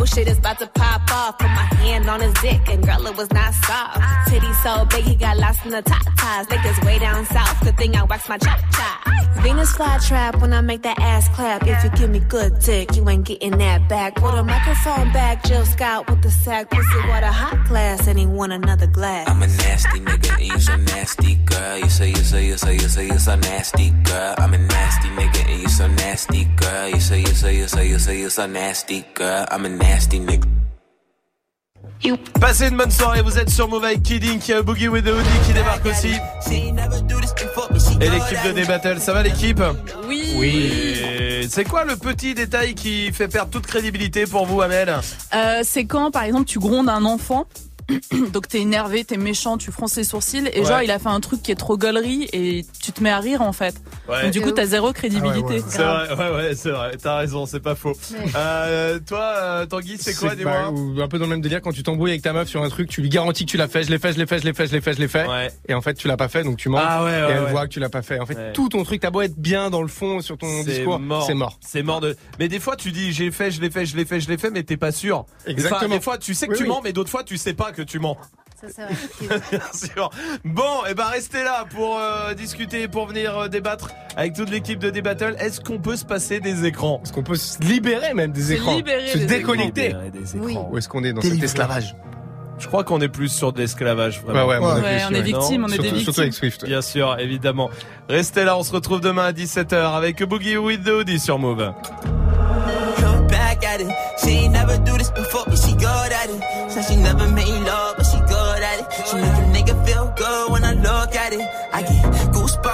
Oh shit is about to pop off. Put my hand on his dick and girl, it was not soft. Titty so big he got lost in the top ties. Niggas way down south. Good thing I waxed my chop chop. Venus fly trap when I make that ass clap. If you give me good dick, you ain't getting that back. Put a microphone back, Jill Scott with the sack. Pussy water hot glass and he want another glass. I'm a nasty nigga and you so nasty, girl. You say you say you say you say you so nasty, girl. I'm a nasty nigga and you so nasty, girl. You say you say you say you say you so nasty, girl. I'm a nasty nigga. Passez une bonne soirée, vous êtes sur Move avec Kidding, qui a Boogie with the Hoodie qui débarque aussi. Et l'équipe de D-Battle, ça va l'équipe? Oui. Oui. C'est quoi le petit détail qui fait perdre toute crédibilité pour vous, Amel? Euh, c'est quand, par exemple, tu grondes un enfant? *coughs* Donc t'es énervé, t'es méchant, tu fronces les sourcils et Ouais. genre il a fait un truc qui est trop gaulerie et tu te mets à rire en fait. Ouais. Donc du coup t'as zéro crédibilité. C'est vrai, ouais, ouais, c'est vrai. T'as raison, c'est pas faux. Euh, toi, euh, Tanguy, c'est quoi, dis-moi bah, ou un peu dans le même délire quand tu t'embrouilles avec ta meuf sur un truc, tu lui garantis que tu l'as fait, je l'ai fait, je l'ai fait, je l'ai fait, je l'ai fait, je l'ai fait. Et en fait, tu l'as pas fait, donc tu mens. Ah ouais, et ouais, elle ouais. voit que tu l'as pas fait. En fait, Ouais. tout ton truc, t'as beau être bien dans le fond sur ton C'est discours, mort. c'est mort. C'est mort de. Mais des fois, tu dis j'ai fait, je l'ai fait, je l'ai fait, je l'ai fait, mais t'es pas sûr. Exactement. Enfin, des fois, tu sais que Oui, tu oui. mens, mais d'autres fois, tu sais pas que tu mens. Ça, vrai. *laughs* Bien sûr. Bon, et ben restez là pour euh, discuter, pour venir euh, débattre avec toute l'équipe de D-Battle. Est-ce qu'on peut se passer des écrans? Est-ce qu'on peut se libérer même des Se écrans? libérer Se des déconnecter? des écrans. Où est-ce qu'on est dans cet esclavage? Je crois qu'on est plus sur de l'esclavage. vraiment. Ouais, ouais, on est Ouais, plus, on est ouais. victime, on est des Surtout- victimes. surtout avec Swift. Bien sûr, évidemment. Restez là, on se retrouve demain à 17h avec Boogie with the Hoodie sur Move. Look back at it. She ain't never do this before, but she good at it. Said she never made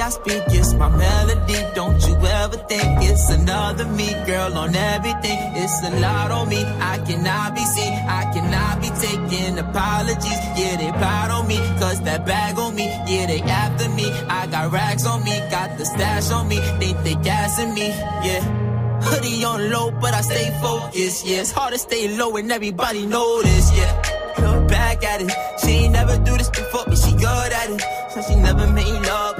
I speak, it's my melody. Don't you ever think it's another me, girl, on everything. It's a lot on me. I cannot be seen. I cannot be taking apologies. Yeah, they proud on me. Cause that bag on me. Yeah, they after me. I got rags on me. Got the stash on me. They think they gassing me. Yeah. Hoodie on low, but I stay focused. Yeah, it's hard to stay low and everybody this. Yeah. Look back at it. She ain't never do this before, but she good at it. So she never made love,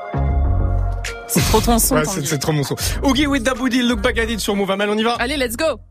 C'est trop ton son. Ouais, c'est trop mon son. Oogie with the booty, look back at it sur Move. Amal, on y va Allez, let's go.